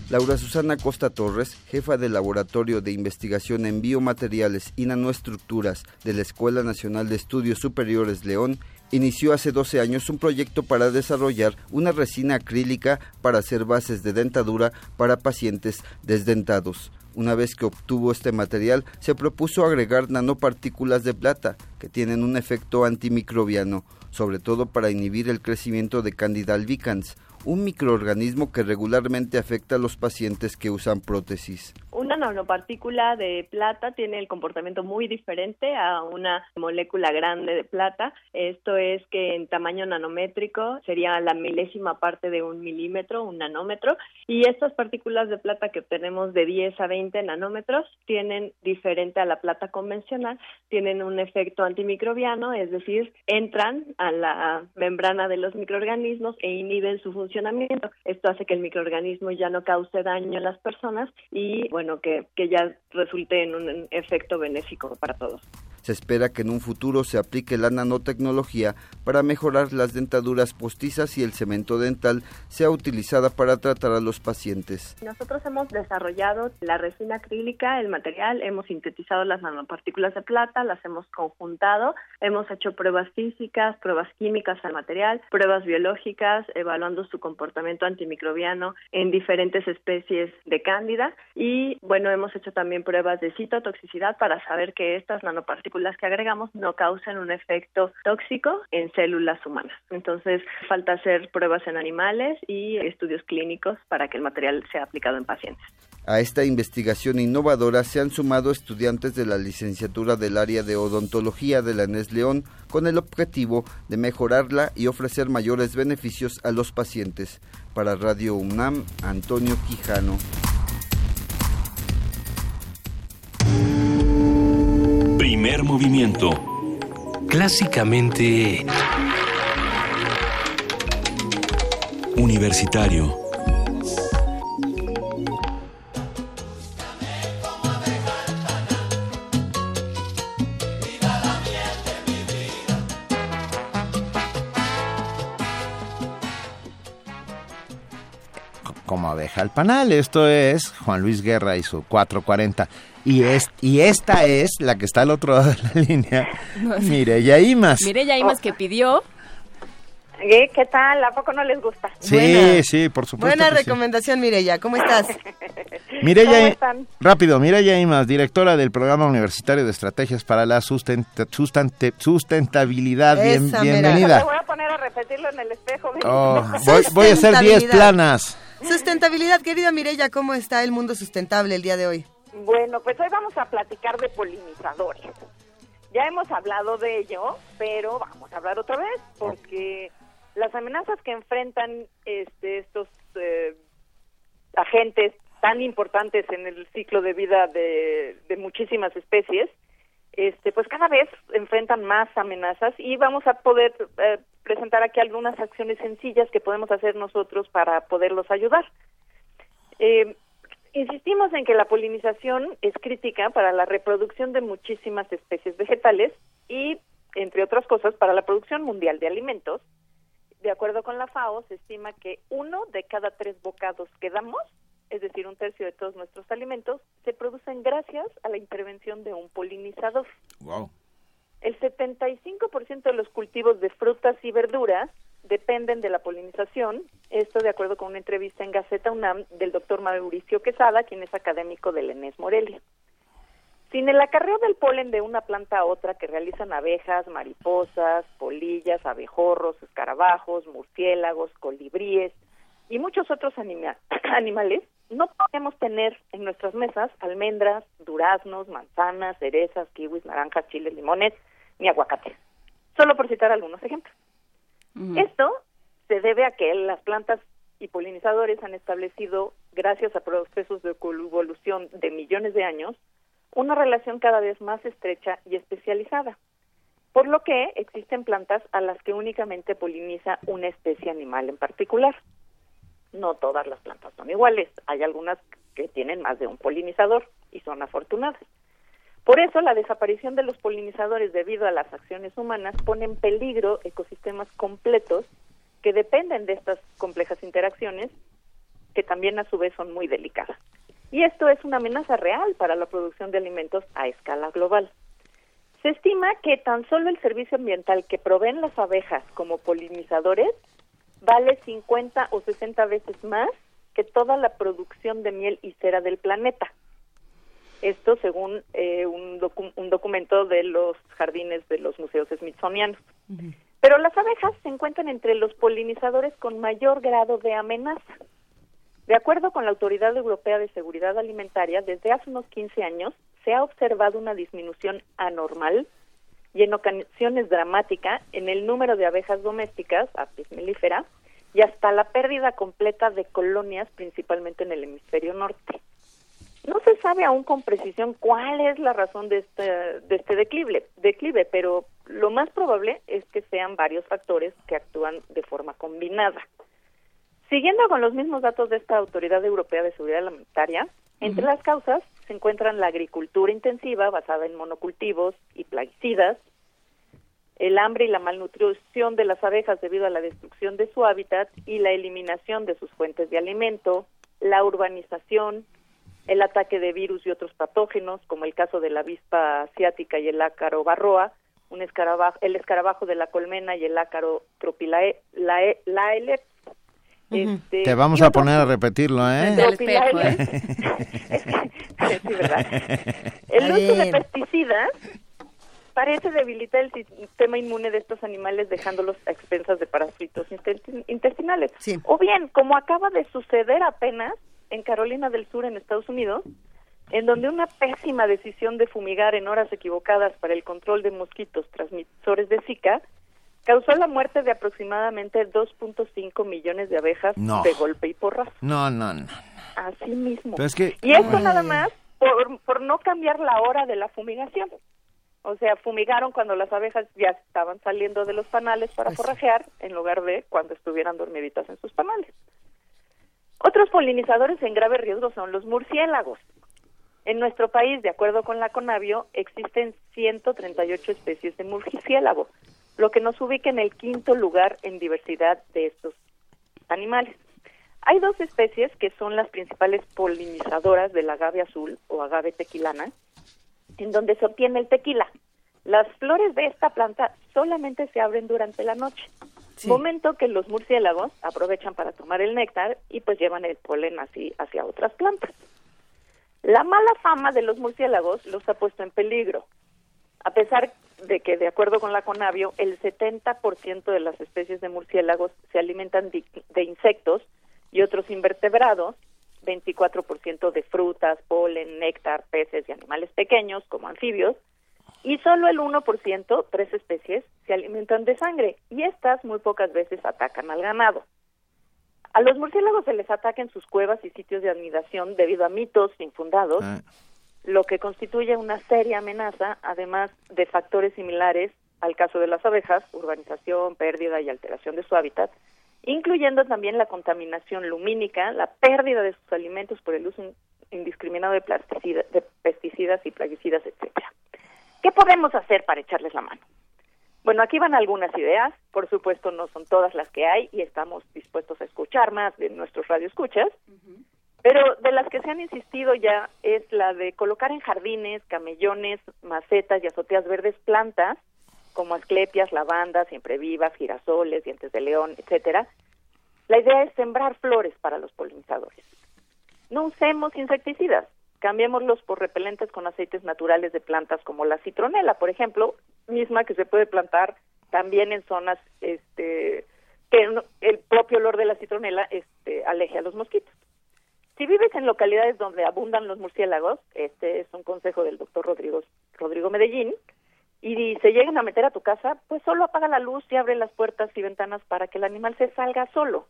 S47: Laura Susana Costa Torres, jefa del Laboratorio de Investigación en Biomateriales y Nanoestructuras de la Escuela Nacional de Estudios Superiores León, inició hace 12 años un proyecto para desarrollar una resina acrílica para hacer bases de dentadura para pacientes desdentados. Una vez que obtuvo este material, se propuso agregar nanopartículas de plata que tienen un efecto antimicrobiano, sobre todo para inhibir el crecimiento de Candida albicans, un microorganismo que regularmente afecta a los pacientes que usan prótesis.
S48: Una nanopartícula de plata tiene el comportamiento muy diferente a una molécula grande de plata. Esto es que en tamaño nanométrico sería la milésima parte de un milímetro, un nanómetro, y estas partículas de plata que obtenemos de 10 a 20 nanómetros tienen, diferente a la plata convencional, tienen un efecto antimicrobiano, es decir, entran a la membrana de los microorganismos e inhiben su funcionamiento. Esto hace que el microorganismo ya no cause daño a las personas y, bueno, que, que ya resulte en un efecto benéfico para todos.
S47: Se espera que en un futuro se aplique la nanotecnología para mejorar las dentaduras postizas y el cemento dental sea utilizada para tratar a los pacientes.
S48: Nosotros hemos desarrollado la resina acrílica, el material, hemos sintetizado las nanopartículas de plata, las hemos conjuntado, hemos hecho pruebas físicas, pruebas químicas al material, pruebas biológicas, evaluando su comportamiento antimicrobiano en diferentes especies de cándida y bueno, hemos hecho también pruebas de citotoxicidad para saber que estas nanopartículas las que agregamos no causen un efecto tóxico en células humanas. Entonces, falta hacer pruebas en animales y estudios clínicos para que el material sea aplicado en pacientes.
S47: A esta investigación innovadora se han sumado estudiantes de la licenciatura del área de odontología de la NES León con el objetivo de mejorarla y ofrecer mayores beneficios a los pacientes. Para Radio UNAM, Antonio Quijano.
S1: Primer movimiento.
S27: Clásicamente...
S1: Universitario.
S3: Como abeja al panal, esto es Juan Luis Guerra y su 440. Y, es, y esta es la que está al otro lado de la línea, Mireya Imas.
S4: Mireya Imas que pidió
S49: ¿Qué, ¿Qué tal? ¿A poco no les gusta?
S3: Sí, sí, por supuesto.
S2: Buena
S3: que sí.
S2: recomendación, Mireya. ¿Cómo estás?
S3: Mireya,
S49: ¿Cómo están?
S3: rápido, Mireya Imas, directora del Programa Universitario de Estrategias para la sustenta- sustante- Sustentabilidad. Bien-.
S49: Me
S3: bienvenida.
S49: voy a poner a repetirlo en el espejo.
S3: Oh, voy, voy a hacer 10
S2: Sustentabilidad.
S3: planas.
S2: Sustentabilidad, querida Mireya, ¿cómo está el mundo sustentable el día de hoy?
S49: Bueno, pues hoy vamos a platicar de polinizadores. Ya hemos hablado de ello, pero vamos a hablar otra vez porque las amenazas que enfrentan este, estos eh, agentes tan importantes en el ciclo de vida de, muchísimas especies, este, pues cada vez enfrentan más amenazas y vamos a poder eh, presentar aquí algunas acciones sencillas que podemos hacer nosotros para poderlos ayudar. Eh, insistimos en que la polinización es crítica para la reproducción de muchísimas especies vegetales y, entre otras cosas, para la producción mundial de alimentos. De acuerdo con la FAO, se estima que uno de cada tres bocados que damos, es decir, un tercio de todos nuestros alimentos, se producen gracias a la intervención de un polinizador.
S3: Wow.
S49: El 75% de los cultivos de frutas y verduras dependen de la polinización, esto de acuerdo con una entrevista en Gaceta UNAM del doctor Mauricio Quesada, quien es académico del ENES Morelia. Sin el acarreo del polen de una planta a otra que realizan abejas, mariposas, polillas, abejorros, escarabajos, murciélagos, colibríes y muchos otros anima- animales, no podemos tener en nuestras mesas almendras, duraznos, manzanas, cerezas, kiwis, naranjas, chiles, limones, ni aguacates. Solo por citar algunos ejemplos. Esto se debe a que las plantas y polinizadores han establecido, gracias a procesos de evolución de millones de años, una relación cada vez más estrecha y especializada. Por lo que existen plantas a las que únicamente poliniza una especie animal en particular. No todas las plantas son iguales. Hay algunas que tienen más de un polinizador y son afortunadas. Por eso, la desaparición de los polinizadores debido a las acciones humanas pone en peligro ecosistemas completos que dependen de estas complejas interacciones, que también a su vez son muy delicadas. Y esto es una amenaza real para la producción de alimentos a escala global. Se estima que tan solo el servicio ambiental que proveen las abejas como polinizadores vale 50 o 60 veces más que toda la producción de miel y cera del planeta. Esto según eh, un, docu- un documento de los jardines de los museos smithsonianos. Pero las abejas se encuentran entre los polinizadores con mayor grado de amenaza. De acuerdo con la Autoridad Europea de Seguridad Alimentaria, desde hace unos 15 años se ha observado una disminución anormal y en ocasiones dramática en el número de abejas domésticas, Apis mellifera, y hasta la pérdida completa de colonias, principalmente en el hemisferio norte. No se sabe aún con precisión cuál es la razón de este, de este declive, declive, pero lo más probable es que sean varios factores que actúan de forma combinada. Siguiendo con los mismos datos de esta Autoridad Europea de Seguridad Alimentaria, entre las causas se encuentran la agricultura intensiva basada en monocultivos y plaguicidas, el hambre y la malnutrición de las abejas debido a la destrucción de su hábitat y la eliminación de sus fuentes de alimento, la urbanización, el ataque de virus y otros patógenos, como el caso de la avispa asiática y el ácaro barroa, un escarabajo, el escarabajo de la colmena y el ácaro tropilae, lae- laele, este,
S3: Te vamos a poner a repetirlo, ¿eh?
S49: Tropilaele. Sí, ¿verdad? El
S2: Está
S49: uso de pesticidas parece debilitar el sistema inmune de estos animales dejándolos a expensas de parásitos intestinales. O bien, como acaba de suceder apenas en Carolina del Sur, en Estados Unidos, en donde una pésima decisión de fumigar en horas equivocadas para el control de mosquitos transmisores de Zika causó la muerte de aproximadamente 2.5 millones de abejas
S3: No.
S49: de golpe y porrazo.
S3: No, no, no.
S49: Así mismo.
S3: Pero es que-
S49: Y esto nada más por, por no cambiar la hora de la fumigación. O sea, fumigaron cuando las abejas ya estaban saliendo de los panales para
S2: Pues
S49: forrajear en lugar de cuando estuvieran dormiditas en sus panales. Otros polinizadores en grave riesgo son los murciélagos. En nuestro país, de acuerdo con la CONAVIO, existen 138 especies de murciélago, lo que nos ubica en el quinto lugar en diversidad de estos animales. Hay dos especies que son las principales polinizadoras del agave azul o agave tequilana, en donde se obtiene el tequila. Las flores de esta planta solamente se abren durante la noche, momento que los murciélagos aprovechan para tomar el néctar y pues llevan el polen así hacia otras plantas. La mala fama de los murciélagos los ha puesto en peligro, a pesar de que, de acuerdo con la CONAVIO, el 70% de las especies de murciélagos se alimentan de, de insectos y otros invertebrados, 24% de frutas, polen, néctar, peces y animales pequeños como anfibios, y solo el 1%, tres especies, se alimentan de sangre, y estas muy pocas veces atacan al ganado. A los murciélagos se les ataca en sus cuevas y sitios de anidación debido a mitos infundados, lo que constituye una seria amenaza, además de factores similares al caso de las abejas, urbanización, pérdida y alteración de su hábitat, incluyendo también la contaminación lumínica, la pérdida de sus alimentos por el uso in- indiscriminado de, plasticida- de pesticidas y plaguicidas, etcétera. ¿Qué podemos hacer para echarles la mano? Bueno, aquí van algunas ideas, por supuesto no son todas las que hay y estamos dispuestos a escuchar más de nuestros radioescuchas, pero de las que se han insistido ya es la de colocar en jardines, camellones, macetas y azoteas verdes plantas como asclepias, lavandas, siempre vivas, girasoles, dientes de león, etcétera. La idea es sembrar flores para los polinizadores. No usemos insecticidas, cambiémoslos por repelentes con aceites naturales de plantas como la citronela, por ejemplo, misma que se puede plantar también en zonas este que el propio olor de la citronela este aleje a los mosquitos. Si vives en localidades donde abundan los murciélagos, este es un consejo del doctor Rodrigo, Rodrigo Medellín, y se llegan a meter a tu casa, pues solo apaga la luz y abre las puertas y ventanas para que el animal se salga solo.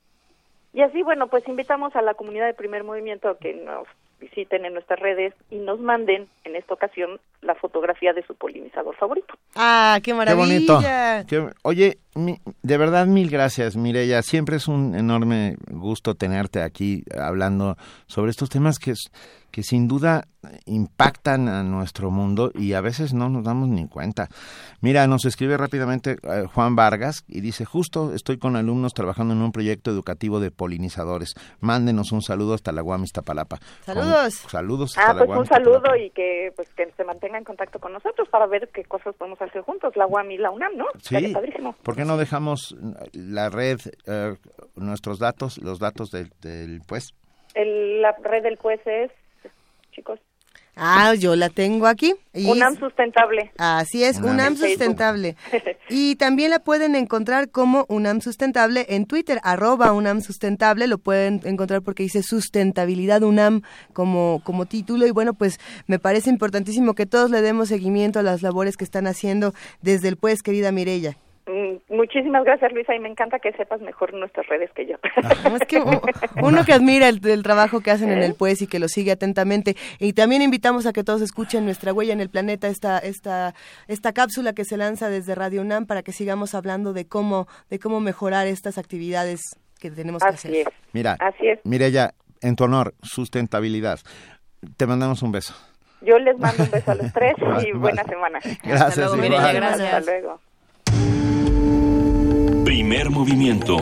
S49: Y así, bueno, pues invitamos a la comunidad de primer movimiento a que nos visiten en nuestras redes y nos manden, en esta ocasión, la fotografía de su polinizador favorito.
S2: Ah, qué
S3: Qué
S2: maravilla.
S3: bonito. Qué- oye, mi- de verdad mil gracias, Mireya. Siempre es un enorme gusto tenerte aquí hablando sobre estos temas que, es- que sin duda impactan a nuestro mundo y a veces no nos damos ni cuenta. Mira, nos escribe rápidamente eh, Juan Vargas y dice, justo estoy con alumnos trabajando en un proyecto educativo de polinizadores. Mándenos un saludo hasta la UAM Iztapalapa.
S2: Saludos.
S3: Con- saludos hasta
S49: Ah,
S3: la
S49: pues
S3: UAM
S49: un saludo y que pues que se mantenga en contacto con nosotros para ver qué cosas podemos hacer juntos, la UAM y la UNAM, ¿no?
S3: Sí,
S49: padrísimo.
S3: ¿por qué no dejamos la red, eh, nuestros datos, los datos del, del pues?
S49: El- la red del pues es, chicos,
S2: Ah, yo la tengo aquí. Y
S49: UNAM Sustentable.
S2: Así es,
S49: UNAM.
S2: UNAM. Sustentable. Y también la pueden encontrar como UNAM Sustentable en Twitter, arroba UNAM Sustentable, lo pueden encontrar porque dice sustentabilidad UNAM como, como título y bueno, pues me parece importantísimo que todos le demos seguimiento a las labores que están haciendo desde el pues, querida Mirella.
S49: Mm, Muchísimas gracias, Luisa, y me encanta que sepas mejor nuestras redes que yo.
S2: Es que uno que admira el, el trabajo que hacen en el pues y que lo sigue atentamente. Y también invitamos a que todos escuchen nuestra huella en el planeta, esta, esta, esta cápsula que se lanza desde Radio UNAM para que sigamos hablando de cómo, de cómo mejorar estas actividades que tenemos que
S49: Así
S2: hacer.
S49: es.
S3: Mira,
S49: Así es.
S3: Mireya, en tu honor, sustentabilidad. Te mandamos un beso.
S49: Yo les mando un beso a los tres y buena semana.
S3: Gracias, Hasta luego, gracias.
S49: Hasta luego.
S1: Primer movimiento.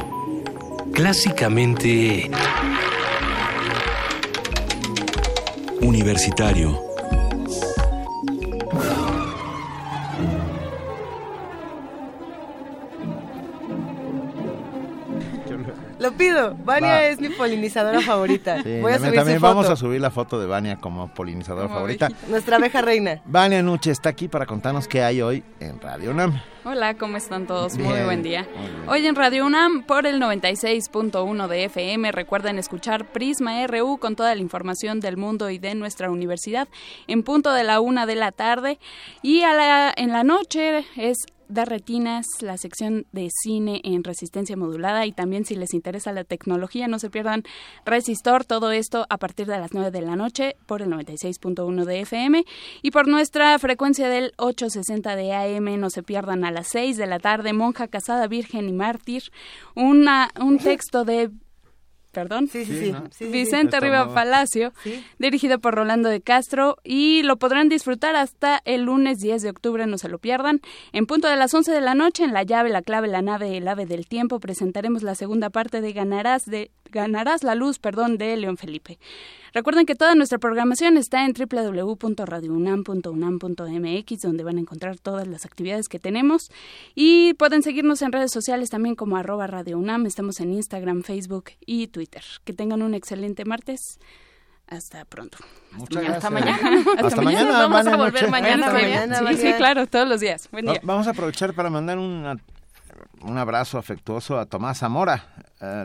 S27: Clásicamente
S1: Universitario.
S2: Lo pido. Vania
S3: Va.
S2: es mi polinizadora favorita.
S3: Sí,
S2: Voy a
S3: también
S2: subir
S3: también
S2: su
S3: vamos
S2: foto.
S3: a subir la foto de Vania como polinizadora
S2: Como
S3: favorita.
S2: Nuestra abeja reina.
S3: Vania Nuche está aquí para contarnos qué hay hoy en Radio UNAM.
S50: Hola, ¿cómo están todos? Muy buen día.
S3: muy.
S50: Hoy en Radio UNAM por el 96.1 de FM recuerden escuchar Prisma RU con toda la información del mundo y de nuestra universidad en punto de la una de la tarde y a la, en la noche es de retinas, la sección de cine en resistencia modulada y también si les interesa la tecnología no se pierdan Resistor, todo esto a partir de las 9 de la noche por el 96.1 de FM y por nuestra frecuencia del 860 de AM no se pierdan a las 6 de la tarde Monja Casada Virgen y Mártir, una, un texto de perdón,
S2: Sí, sí, sí. ¿no? Sí, sí, sí.
S50: Vicente Riva Palacio, dirigido por Rolando de Castro y lo podrán disfrutar hasta el lunes 10 de octubre, no se lo pierdan. En punto de las 11 de la noche, en La llave, la clave, la nave, el ave del tiempo, presentaremos la segunda parte de Ganarás de Ganarás la luz, perdón, de León Felipe. Recuerden que toda nuestra programación está en www.radiounam.unam.mx, donde van a encontrar todas las actividades que tenemos. Y pueden seguirnos en redes sociales también como arroba Radio UNAM. Estamos en Instagram, Facebook y Twitter. Que tengan un excelente martes. Hasta pronto.
S3: Muchas
S50: Hasta
S3: gracias.
S50: mañana. Hasta,
S3: Hasta
S50: mañana.
S3: mañana,
S50: Vamos a volver mañana.
S3: Hasta
S50: Sí, claro, todos los días. Buen día.
S3: Vamos a aprovechar para mandar una- un abrazo afectuoso a Tomás Zamora.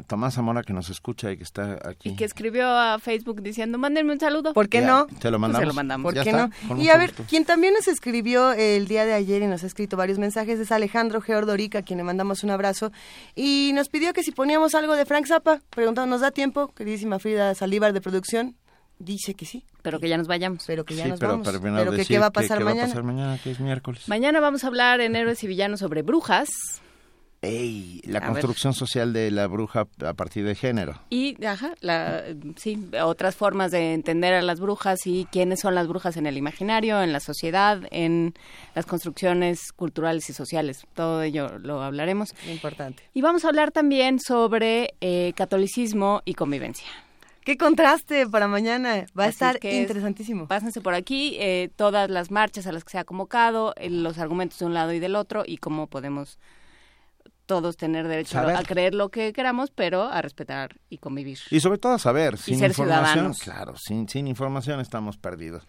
S3: Tomás Zamora que nos escucha y que está aquí.
S4: Y que escribió a Facebook diciendo, mándenme un saludo.
S2: ¿Por qué
S3: Ya,
S2: no?
S3: ¿te lo mandamos?
S4: Se lo mandamos.
S2: ¿Por
S3: Ya
S2: qué
S3: está,
S2: no? Y a ver,
S3: gusto.
S2: quien también nos escribió el día de ayer y nos ha escrito varios mensajes es Alejandro Geordorica, a quien le mandamos un abrazo. Y nos pidió que si poníamos algo de Frank Zappa, preguntando, ¿nos da tiempo? Queridísima Frida Saldívar de producción. Dice que sí.
S4: Pero que ya nos vayamos.
S2: Pero que ya
S3: Sí,
S2: nos
S3: pero,
S2: vamos.
S3: pero,
S2: pero que qué va a
S3: que-
S2: pasar mañana.
S3: va a pasar mañana, que es miércoles.
S4: Mañana vamos a hablar en Héroes y Villanos sobre brujas.
S3: Ey, la
S4: A
S3: construcción social de la bruja a partir de género.
S4: Y, ajá, la, sí, otras formas de entender a las brujas y quiénes son las brujas en el imaginario, en la sociedad, en las construcciones culturales y sociales. Todo ello lo hablaremos.
S2: Importante.
S4: Y vamos a hablar también sobre eh, catolicismo y convivencia.
S2: Qué contraste para mañana. Va a
S4: Así
S2: estar
S4: es que es-
S2: interesantísimo.
S4: Pásense por aquí, eh, todas las marchas a las que se ha convocado, eh, los argumentos de un lado y del otro y cómo podemos todos tener derecho a,
S3: Saber.
S4: a creer lo que queramos, pero a respetar y convivir.
S3: Y sobre todo a saber, sin
S4: ser
S3: información,
S4: ciudadanos.
S3: claro, sin, sin información estamos perdidos.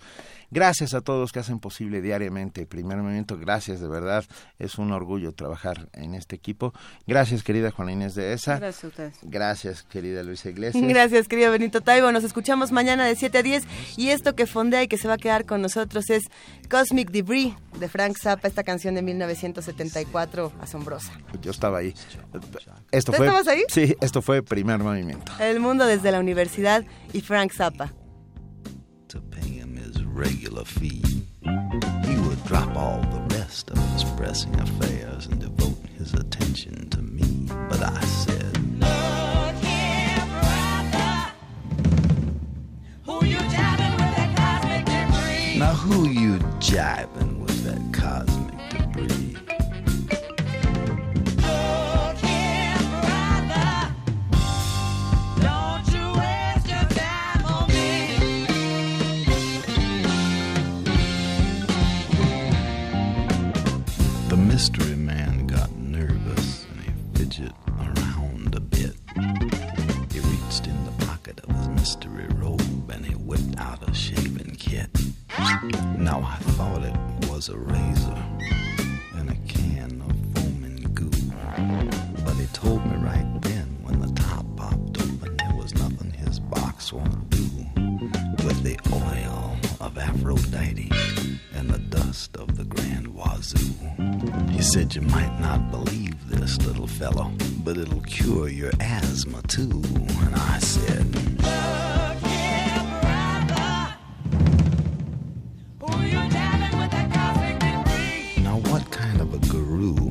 S3: Gracias a todos los que hacen posible diariamente Primer Movimiento, gracias de verdad, es un orgullo trabajar en este equipo. Gracias querida Juana Inés de ESA.
S4: Gracias a ustedes.
S3: Gracias querida Luisa Iglesias.
S2: Gracias, querido Benito Taibo. Nos escuchamos mañana de 7 a 10. Y esto que fondea y que se va a quedar con nosotros es Cosmic Debris de Frank Zappa, esta canción de 1974, asombrosa.
S3: Yo estaba ahí. Esto
S2: ¿Tú
S3: fue,
S2: estabas ahí?
S3: Sí, esto fue Primer Movimiento.
S2: El mundo desde la universidad y Frank Zappa.
S51: Regular fee. He would drop all the rest of his pressing affairs and devote his attention to me. But I said, Look here, brother, who you jiving with that cosmic degree? Now who you jiving with that cosmic mystery man got nervous and he fidgeted around a bit. He reached in the pocket of his mystery robe and he whipped out a shaving kit. Now I thought it was a razor and a can of foaming goo. But he told me right then when the top popped open there was nothing his box won't do. With the oil of Aphrodite and the dust of the Grand Wazoo. He said you might not believe this, little fellow, but it'll cure your asthma too. And I said, Now what kind of a guru